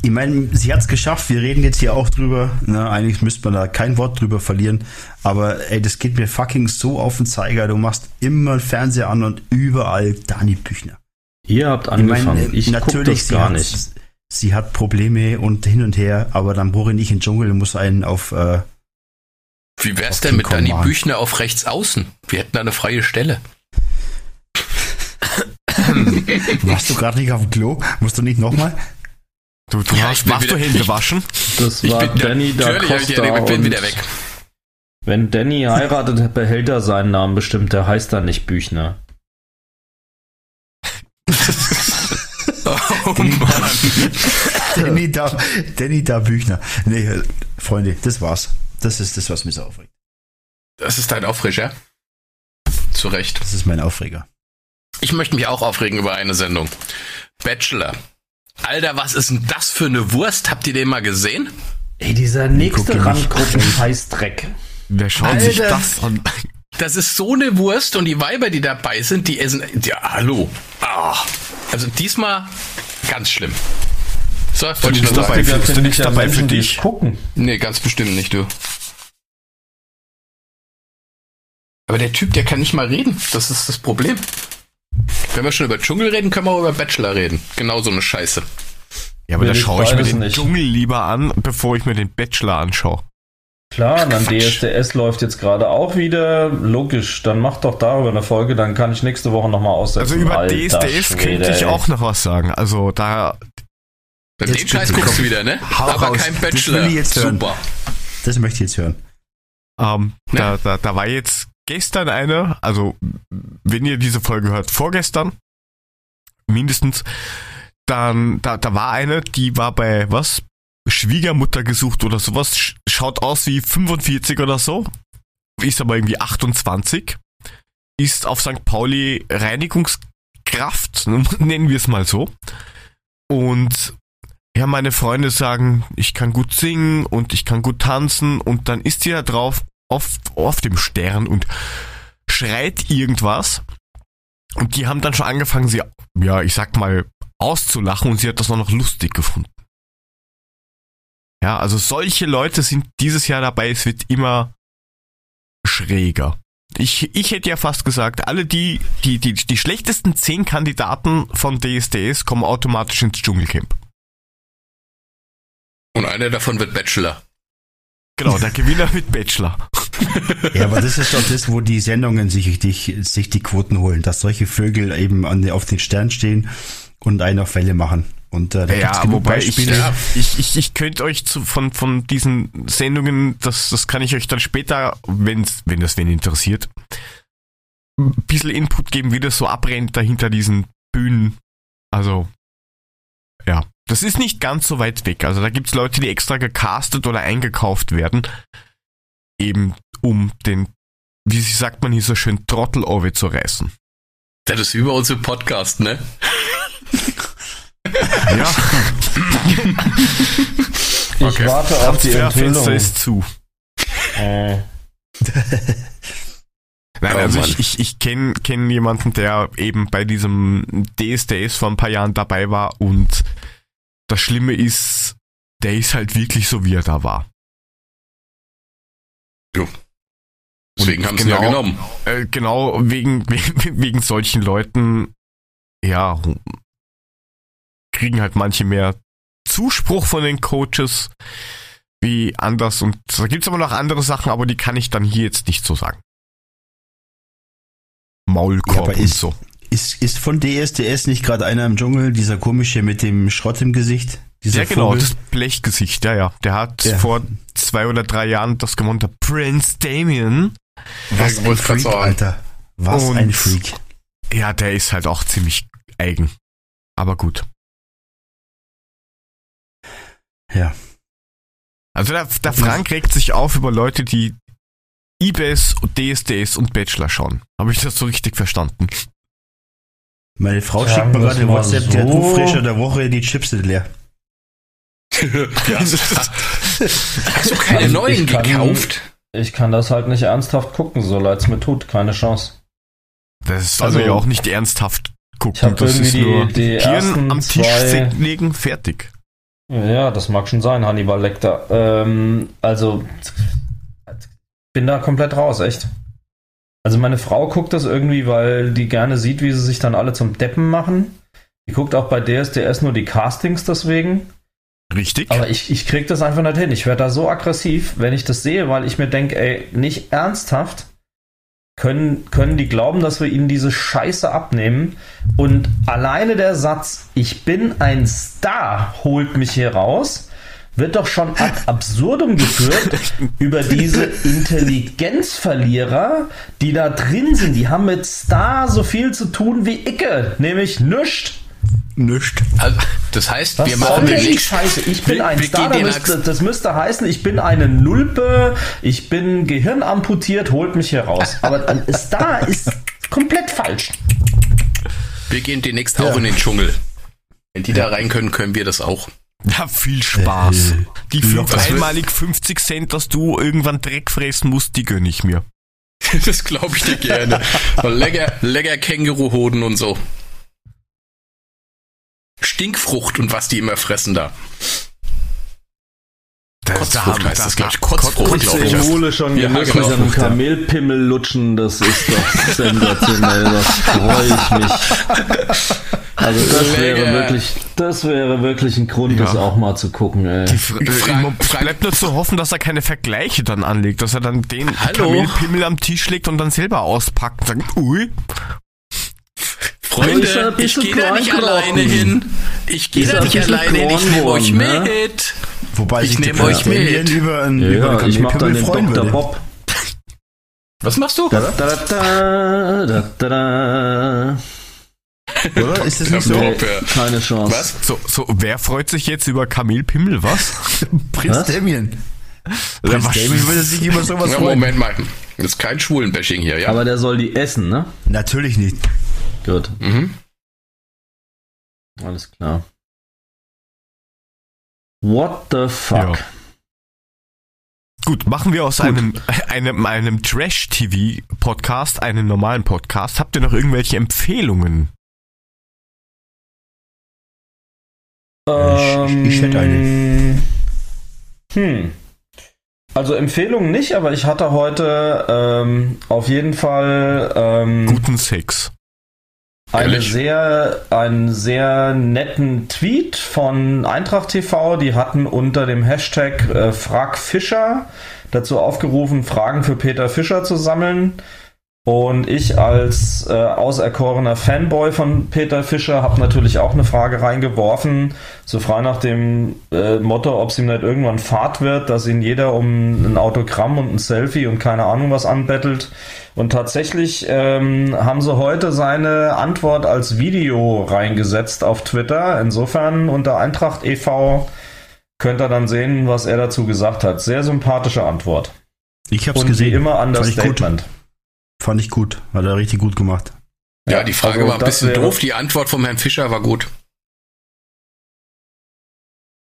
Ich meine, sie hat es geschafft. Wir reden jetzt hier auch drüber. Ne? Eigentlich müsste man da kein Wort drüber verlieren. Aber ey, das geht mir fucking so auf den Zeiger. Du machst immer Fernseher an und überall Dani Büchner.
Ihr habt angefangen. Ich, mein, ich
natürlich das gar nicht. sie hat Probleme und hin und her, aber dann brauche ich nicht in den Dschungel und muss einen auf. Äh,
Wie wär's denn mit Dani Büchner auf rechts außen? Wir hätten da eine freie Stelle.
Warst du gerade nicht auf dem Klo? Musst du nicht nochmal?
Du, du ja, hast, machst du Hände waschen?
Das war bin, Danny ja, da Costa. Ich bin wieder weg. Wenn Danny heiratet, behält er seinen Namen bestimmt. Der heißt dann nicht Büchner.
oh Mann. Danny da, Danny da Büchner. Nee, Freunde, das war's. Das ist das, was mich so aufregt.
Das ist dein Aufreger? Zu Recht.
Das ist mein Aufreger.
Ich möchte mich auch aufregen über eine Sendung. Bachelor. Alter, was ist denn das für eine Wurst? Habt ihr den mal gesehen?
Ey, dieser nächste Randgruppen-Scheißdreck.
Wer schaut Alter, sich das an?
Das ist so eine Wurst und die Weiber, die dabei sind, die essen. Ja, hallo. Ah. Also diesmal ganz schlimm.
So, wollte ich nur dabei, für, du nicht dabei für dich
gucken? Nee, ganz bestimmt nicht, du. Aber der Typ, der kann nicht mal reden. Das ist das Problem. Wenn wir schon über Dschungel reden, können wir auch über Bachelor reden. Genau so eine Scheiße.
Ja, aber da schaue ich mir den nicht. Dschungel lieber an, bevor ich mir den Bachelor anschaue.
Klar, dann DSDS läuft jetzt gerade auch wieder. Logisch, dann mach doch darüber eine Folge, dann kann ich nächste Woche nochmal aussetzen.
Also über Alter DSDS Schwede, könnte ich ey. auch noch was sagen. Also da.
Den Scheiß guckst du wieder, ne? Hau Aber raus. kein Bachelor.
Das jetzt hören. Super. Das möchte ich jetzt hören.
Ähm, ne? da, da, da war jetzt gestern eine, also wenn ihr diese Folge hört, vorgestern, mindestens, dann, da, da war eine, die war bei, was? Schwiegermutter gesucht oder sowas, schaut aus wie 45 oder so, ist aber irgendwie 28, ist auf St. Pauli Reinigungskraft, nennen wir es mal so. Und ja, meine Freunde sagen, ich kann gut singen und ich kann gut tanzen und dann ist sie da drauf auf, auf dem Stern und schreit irgendwas. Und die haben dann schon angefangen, sie, ja, ich sag mal, auszulachen und sie hat das auch noch lustig gefunden. Ja, also solche Leute sind dieses Jahr dabei, es wird immer schräger. Ich, ich hätte ja fast gesagt, alle die, die, die, die schlechtesten zehn Kandidaten von DSDS kommen automatisch ins Dschungelcamp.
Und einer davon wird Bachelor.
Genau, der Gewinner mit Bachelor.
Ja, aber das ist doch das, wo die Sendungen sich die, sich die Quoten holen, dass solche Vögel eben an, auf den Stern stehen und einen auf Fälle machen. Und äh, da
ja, gibt's genug Beispiele. Ich, ja, ich, ich, ich könnte euch zu, von, von diesen Sendungen, das, das kann ich euch dann später, wenn's, wenn das wen interessiert, ein bisschen Input geben, wie das so abrennt dahinter diesen Bühnen. Also, ja, das ist nicht ganz so weit weg. Also da gibt's Leute, die extra gecastet oder eingekauft werden, eben um den, wie sagt man hier so schön, Trottel zu reißen.
Das ist über unser Podcast, ne?
ja.
ich okay. warte auf die Enthüllung.
ist zu.
Äh.
Nein, oh, also Mann. ich, ich, ich kenne kenn jemanden, der eben bei diesem DSDS vor ein paar Jahren dabei war und das Schlimme ist, der ist halt wirklich so, wie er da war.
Jo. Deswegen haben sie genau, ja genommen.
Äh, genau, wegen, wegen, wegen solchen Leuten, ja, kriegen halt manche mehr Zuspruch von den Coaches wie anders. Und da gibt's aber noch andere Sachen, aber die kann ich dann hier jetzt nicht so sagen. Maulkorb ja,
ist,
und so.
Ist, ist von DSDS nicht gerade einer im Dschungel, dieser komische mit dem Schrott im Gesicht?
Dieser ja, genau, Vogel? das Blechgesicht, ja, ja. Der hat ja. vor zwei oder drei Jahren das gewonnen, der Prince Damien.
Was ein Freak, Alter. Was und, ein Freak.
Ja, der ist halt auch ziemlich eigen. Aber gut.
Ja.
Also der, der Frank regt sich auf über Leute, die IBS, DSDS und Bachelor schauen. Habe ich das so richtig verstanden?
Meine Frau ja, schickt mir gerade eine WhatsApp, so. die hat Frischer der Woche die Chips sind leer.
Hast du keine also neuen kann, gekauft?
Ich kann das halt nicht ernsthaft gucken, so leid es mir tut, keine Chance.
Das ist also, ja auch nicht ernsthaft gucken. das ist die, nur die Hirn am Tisch legen, fertig.
Ja, das mag schon sein, Hannibal Lecter. Ähm, also, bin da komplett raus, echt. Also meine Frau guckt das irgendwie, weil die gerne sieht, wie sie sich dann alle zum Deppen machen. Die guckt auch bei DSDS nur die Castings deswegen.
Richtig.
Aber ich, ich krieg das einfach nicht hin. Ich werde da so aggressiv, wenn ich das sehe, weil ich mir denke, ey, nicht ernsthaft können, können die glauben, dass wir ihnen diese Scheiße abnehmen. Und alleine der Satz, ich bin ein Star, holt mich hier raus, wird doch schon ad absurdum geführt über diese Intelligenzverlierer, die da drin sind. Die haben mit Star so viel zu tun wie Icke, nämlich nüscht.
Nüscht. Also, das heißt, Was wir machen
den nächsten. Scheiße, ich bin wir, ein wir Star. Das müsste, das müsste heißen, ich bin eine Nulpe, ich bin Gehirn amputiert, holt mich hier raus. Aber ein Star ist komplett falsch.
Wir gehen demnächst ja. auch in den Dschungel. Wenn die ja. da rein können, können wir das auch.
Ja, viel Spaß. Äh, die fünf, einmalig 50 Cent, dass du irgendwann Dreck fressen musst, die gönn ich mir.
das glaube ich dir gerne. lecker, lecker Känguruhoden und so. Stinkfrucht und was die immer fressen da.
Das Kotzfrucht heißt das, glaube ich. Kotzfrucht, glaube ich. Mole schon ja, genau. mit einem Kamelpimmel lutschen, das ist doch sensationell, das freue ich mich. Also das wäre wirklich, das wäre wirklich ein Grund, ja. das auch mal zu gucken, ey. Die Fra
Fra bleibt nur zu hoffen, dass er keine Vergleiche dann anlegt, dass er dann den Kamelpimmel am Tisch legt und dann selber auspackt und sagt, ui,
Freunde, ich gehe da nicht alleine hin. Ich gehe da nicht alleine hin. Ich nehme euch ne? mit.
Wobei
ich nehme euch mit.
Über einen,
ja, über ich mache dann den Dr. Bob.
Was machst du? Da, da, da, da, da,
da. Oder? Ist das nicht so?
Nee, keine Chance.
Was? So, so, wer freut sich jetzt über Kamil Pimmel, was?
Prinz Damien.
Prinz Damien würde sich über sowas ja, freuen. Moment mal. Das ist kein Schwulenbashing hier, ja?
Aber der soll die essen, ne?
Natürlich nicht.
Gut. Mhm. Alles klar. What the fuck? Ja.
Gut, machen wir aus Gut. einem, einem, einem Trash-TV-Podcast einen normalen Podcast. Habt ihr noch irgendwelche Empfehlungen?
Ähm, ich, ich hätte eine. Hm. Also Empfehlungen nicht, aber ich hatte heute ähm, auf jeden Fall ähm,
guten Sex.
Eine sehr, einen sehr netten Tweet von Eintracht TV. Die hatten unter dem Hashtag äh, Frag Fischer dazu aufgerufen, Fragen für Peter Fischer zu sammeln. Und ich als äh, auserkorener Fanboy von Peter Fischer habe natürlich auch eine Frage reingeworfen, so frei nach dem äh, Motto, ob es ihm nicht irgendwann Fahrt wird, dass ihn jeder um ein Autogramm und ein Selfie und keine Ahnung was anbettelt. Und tatsächlich ähm, haben sie heute seine Antwort als Video reingesetzt auf Twitter. Insofern unter Eintracht e.V. könnt ihr dann sehen, was er dazu gesagt hat. Sehr sympathische Antwort.
Ich habe es gesehen.
Wie immer Understatement.
Fand ich gut. Hat er richtig gut gemacht.
Ja, die Frage also, war ein bisschen doof, die Antwort vom Herrn Fischer war gut.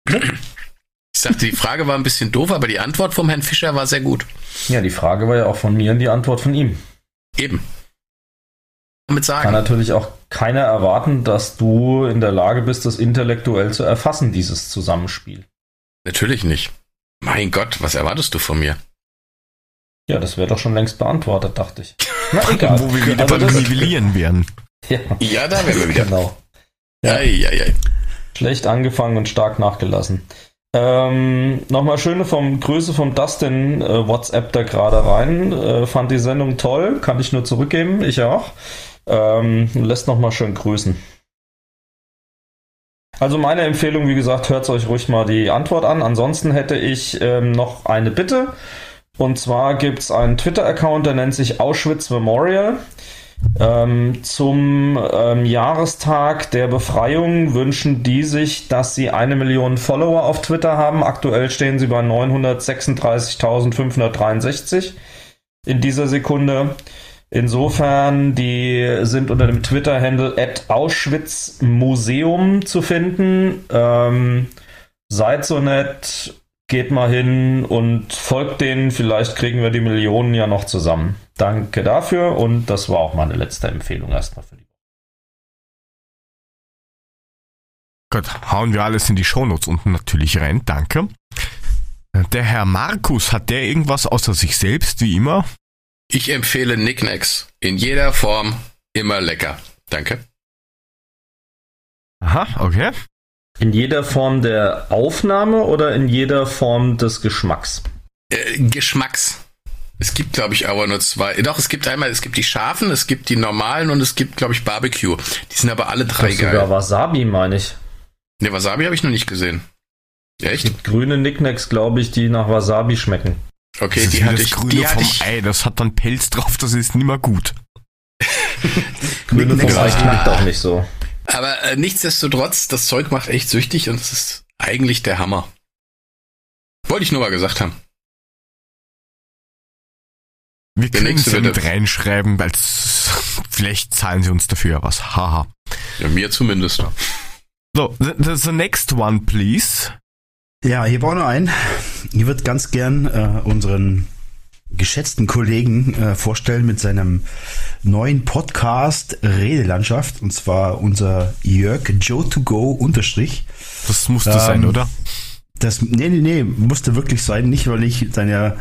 Ich sagte, die Frage war ein bisschen doof, aber die Antwort vom Herrn Fischer war sehr gut.
Ja, die Frage war ja auch von mir und die Antwort von ihm.
Eben.
Damit sagen. Kann natürlich auch keiner erwarten, dass du in der Lage bist, das intellektuell zu erfassen, dieses Zusammenspiel.
Natürlich nicht. Mein Gott, was erwartest du von mir?
Ja, das wäre doch schon längst beantwortet, dachte ich.
Na egal. Wo wir wieder also beim Nivellieren wären.
Ja. ja, da wären wir wieder.
Genau. Ja. Ei, ei, ei. Schlecht angefangen und stark nachgelassen. Ähm, Nochmal schöne vom Grüße vom Dustin äh, WhatsApp da gerade rein. Äh, fand die Sendung toll, kann ich nur zurückgeben, ich auch. Ähm, lässt nochmal schön grüßen. Also meine Empfehlung, wie gesagt, hört euch ruhig mal die Antwort an. Ansonsten hätte ich ähm, noch eine Bitte. Und zwar gibt es einen Twitter-Account, der nennt sich Auschwitz Memorial. Ähm, zum ähm, Jahrestag der Befreiung wünschen die sich, dass sie eine Million Follower auf Twitter haben. Aktuell stehen sie bei 936.563 in dieser Sekunde. Insofern, die sind unter dem Twitter-Handle Auschwitz Museum zu finden. Ähm, seid so nett, geht mal hin und folgt denen. Vielleicht kriegen wir die Millionen ja noch zusammen. Danke dafür und das war auch meine letzte Empfehlung erstmal für die
Gut, hauen wir alles in die Shownotes unten natürlich rein. Danke. Der Herr Markus, hat der irgendwas außer sich selbst, wie immer?
Ich empfehle Nicknacks. In jeder Form immer lecker. Danke.
Aha, okay.
In jeder Form der Aufnahme oder in jeder Form des Geschmacks?
Äh, Geschmacks. Es gibt, glaube ich, aber nur zwei. Doch, es gibt einmal, es gibt die scharfen, es gibt die normalen und es gibt, glaube ich, Barbecue. Die sind aber alle drei geil. Sogar
Wasabi, meine ich.
Ne, Wasabi habe ich noch nicht gesehen.
Echt? Es gibt grüne Nicknacks, glaube ich, die nach Wasabi schmecken.
Okay, die hatte ich. Grüne die vom ich, Ei, das hat dann Pelz drauf, das ist nicht mehr gut.
Grüne vom Ei schmeckt auch nicht so.
Aber äh, nichtsdestotrotz, das Zeug macht echt süchtig und es ist eigentlich der Hammer. Wollte ich nur mal gesagt haben.
Wir können es ja mit reinschreiben, weil vielleicht zahlen sie uns dafür was. Haha.
Ja, mir zumindest.
So, the, the next one, please.
Ja, hier bauen wir ein. Ich würde ganz gern äh, unseren geschätzten Kollegen äh, vorstellen mit seinem neuen Podcast Redelandschaft und zwar unser Jörg Joe to go Unterstrich.
Das musste ähm, sein, oder?
Das nee nee nee musste wirklich sein, nicht weil ich deiner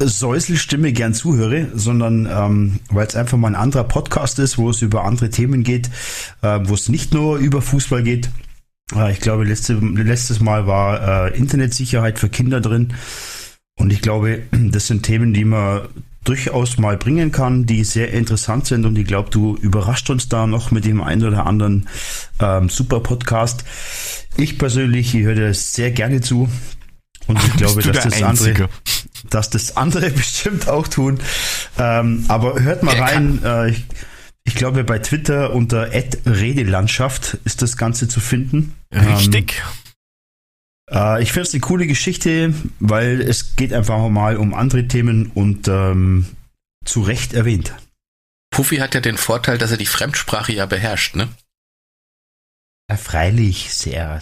Säuselstimme gern zuhöre, sondern ähm, weil es einfach mal ein anderer Podcast ist, wo es über andere Themen geht, äh, wo es nicht nur über Fußball geht äh, ich glaube, letzte, letztes Mal war äh, Internetsicherheit für Kinder drin. Und ich glaube, das sind Themen, die man durchaus mal bringen kann, die sehr interessant sind. Und ich glaube, du überrascht uns da noch mit dem einen oder anderen ähm, super Podcast. Ich persönlich ich höre dir sehr gerne zu. Und ich glaube, dass das, andere, dass das andere bestimmt auch tun. Ähm, aber hört mal rein. Äh, ich, ich glaube, bei Twitter unter Redelandschaft ist das Ganze zu finden.
Richtig.
Ähm, äh, ich finde es eine coole Geschichte, weil es geht einfach mal um andere Themen und ähm, zu Recht erwähnt.
Puffy hat ja den Vorteil, dass er die Fremdsprache ja beherrscht, ne?
Ja, freilich, sehr.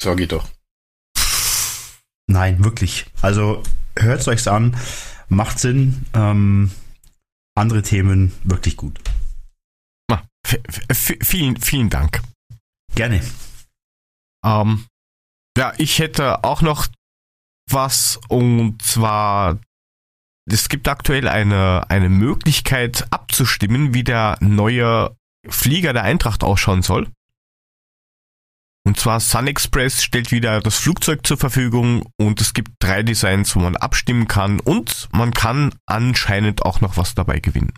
So geht doch.
Nein, wirklich. Also hört euch's an, macht Sinn. Ähm, andere Themen wirklich gut.
Vielen, vielen Dank.
Gerne.
Ähm, ja, ich hätte auch noch was und zwar es gibt aktuell eine, eine Möglichkeit abzustimmen, wie der neue Flieger der Eintracht ausschauen soll. Und zwar Sun Express stellt wieder das Flugzeug zur Verfügung und es gibt drei Designs, wo man abstimmen kann und man kann anscheinend auch noch was dabei gewinnen.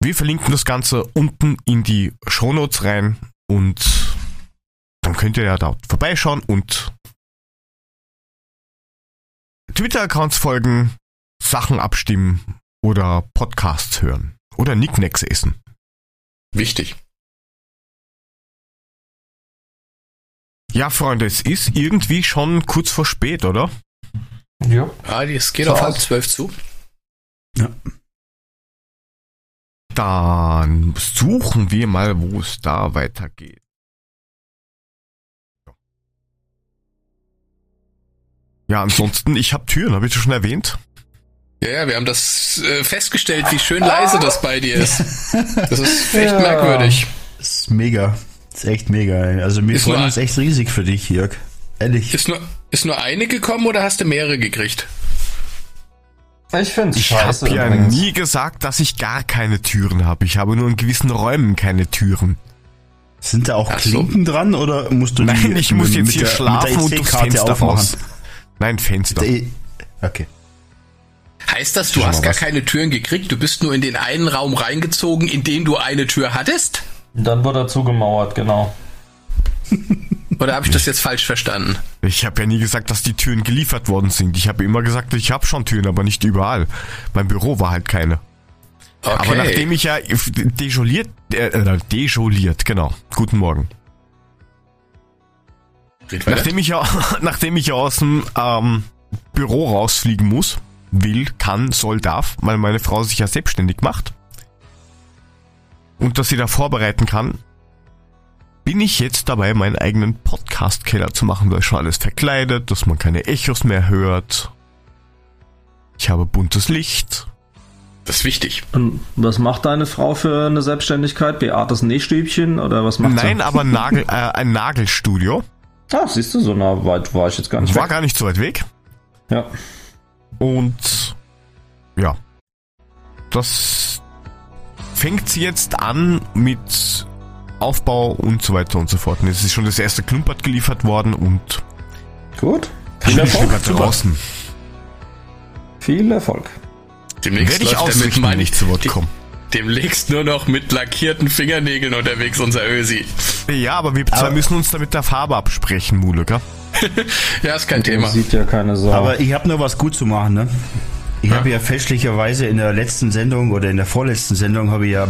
Wir verlinken das Ganze unten in die Shownotes rein und könnt ihr ja da vorbeischauen und Twitter-Accounts folgen, Sachen abstimmen oder Podcasts hören oder Nicknacks essen.
Wichtig.
Ja, Freunde, es ist irgendwie schon kurz vor spät, oder?
Ja. Ah, es geht so auf halb zwölf zu.
Ja. Dann suchen wir mal, wo es da weitergeht. Ja, ansonsten, ich habe Türen, habe ich das schon erwähnt?
Ja, ja, wir haben das äh, festgestellt, wie schön leise das bei dir ist. Das ist echt ja. merkwürdig.
Das ist mega. Das ist echt mega. Also wir ist freuen uns echt riesig für dich, Jörg. Ehrlich.
Ist nur, ist nur eine gekommen oder hast du mehrere gekriegt?
Ich finde Ich habe ja übrigens. nie gesagt, dass ich gar keine Türen habe. Ich habe nur in gewissen Räumen keine Türen.
Sind da auch Ach Klinken so. dran oder musst du
Nein, ich muss jetzt hier der, schlafen und durchs Fenster raus. Nein, Fenster.
Okay.
Heißt das, du hast gar was. keine Türen gekriegt? Du bist nur in den einen Raum reingezogen, in den du eine Tür hattest?
Dann wurde er zugemauert, genau.
Oder habe ich das jetzt falsch verstanden?
Ich habe ja nie gesagt, dass die Türen geliefert worden sind. Ich habe immer gesagt, ich habe schon Türen, aber nicht überall. Mein Büro war halt keine. Okay. Aber nachdem ich ja dejoliert, äh, äh dejoliert, genau. Guten Morgen. Nachdem ich ja, nachdem ich ja aus dem ähm, Büro rausfliegen muss, will, kann, soll, darf, weil meine Frau sich ja selbstständig macht und dass sie da vorbereiten kann, bin ich jetzt dabei, meinen eigenen Podcast-Keller zu machen. Da ist schon alles verkleidet, dass man keine Echos mehr hört. Ich habe buntes Licht.
Das ist wichtig.
Und was macht deine Frau für eine Selbstständigkeit? Beates Nähstübchen oder was macht
Nein, sie? aber Nagel, äh, ein Nagelstudio.
Ah, siehst du, so nah weit war ich jetzt gar nicht.
War weg. gar nicht so weit weg.
Ja.
Und ja. Das fängt jetzt an mit Aufbau und so weiter und so fort. Und es ist schon das erste Klumpert geliefert worden und
gut.
Viel Erfolg draußen.
Viel Erfolg.
Demnächst werde ich ausrichten, wenn ich zu Wort komme. Demnächst nur noch mit lackierten Fingernägeln unterwegs, unser Ösi.
Ja, aber wir zwei müssen uns da mit der Farbe absprechen, Mule, gell?
ja, ist kein Thema.
Sieht ja keine Sau.
Aber ich habe nur was gut zu machen, ne? Ich ja. habe ja fälschlicherweise in der letzten Sendung oder in der vorletzten Sendung habe ich ja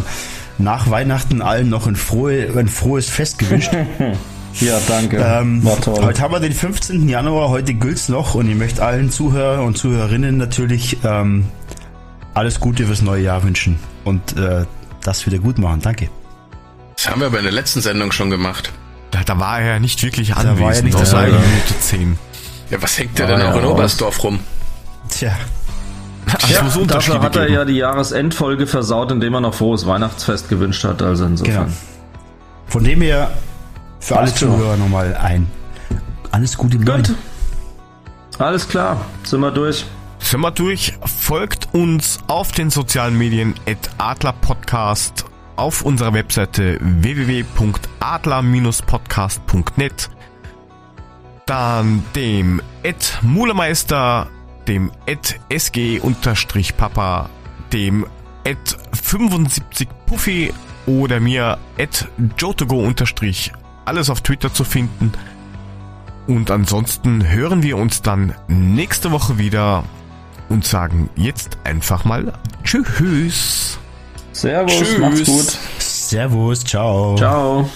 nach Weihnachten allen noch ein, frohe, ein frohes Fest gewünscht.
ja, danke.
Ähm, War toll. Heute haben wir den 15. Januar, heute gilt's noch und ich möchte allen Zuhörer und Zuhörerinnen natürlich ähm, alles Gute fürs neue Jahr wünschen und äh, das wieder gut machen. Danke.
Das haben wir bei der letzten Sendung schon gemacht.
Da, da war er ja nicht wirklich anwesend. Da war er nicht außer Minute 10.
Ja, was hängt der denn auch in Oberstdorf rum?
Tja. Ja, so dafür hat er ja die Jahresendfolge versaut, indem er noch frohes Weihnachtsfest gewünscht hat. Also insofern. Genau.
Von dem her für alle Zuhörer nochmal ein alles Gute im Gut.
Alles klar, sind wir durch.
Sind wir durch. Folgt uns auf den sozialen Medien at adlerpodcast auf unserer Webseite www.adler-podcast.net dann dem Ed Mulemeister, dem Ed SG-Papa, dem Ed 75 Puffy oder mir Ed Jotogo alles auf Twitter zu finden. Und ansonsten hören wir uns dann nächste Woche wieder und sagen jetzt einfach mal Tschüss.
Servus, Tschüss. macht's gut.
Servus, ciao.
Ciao.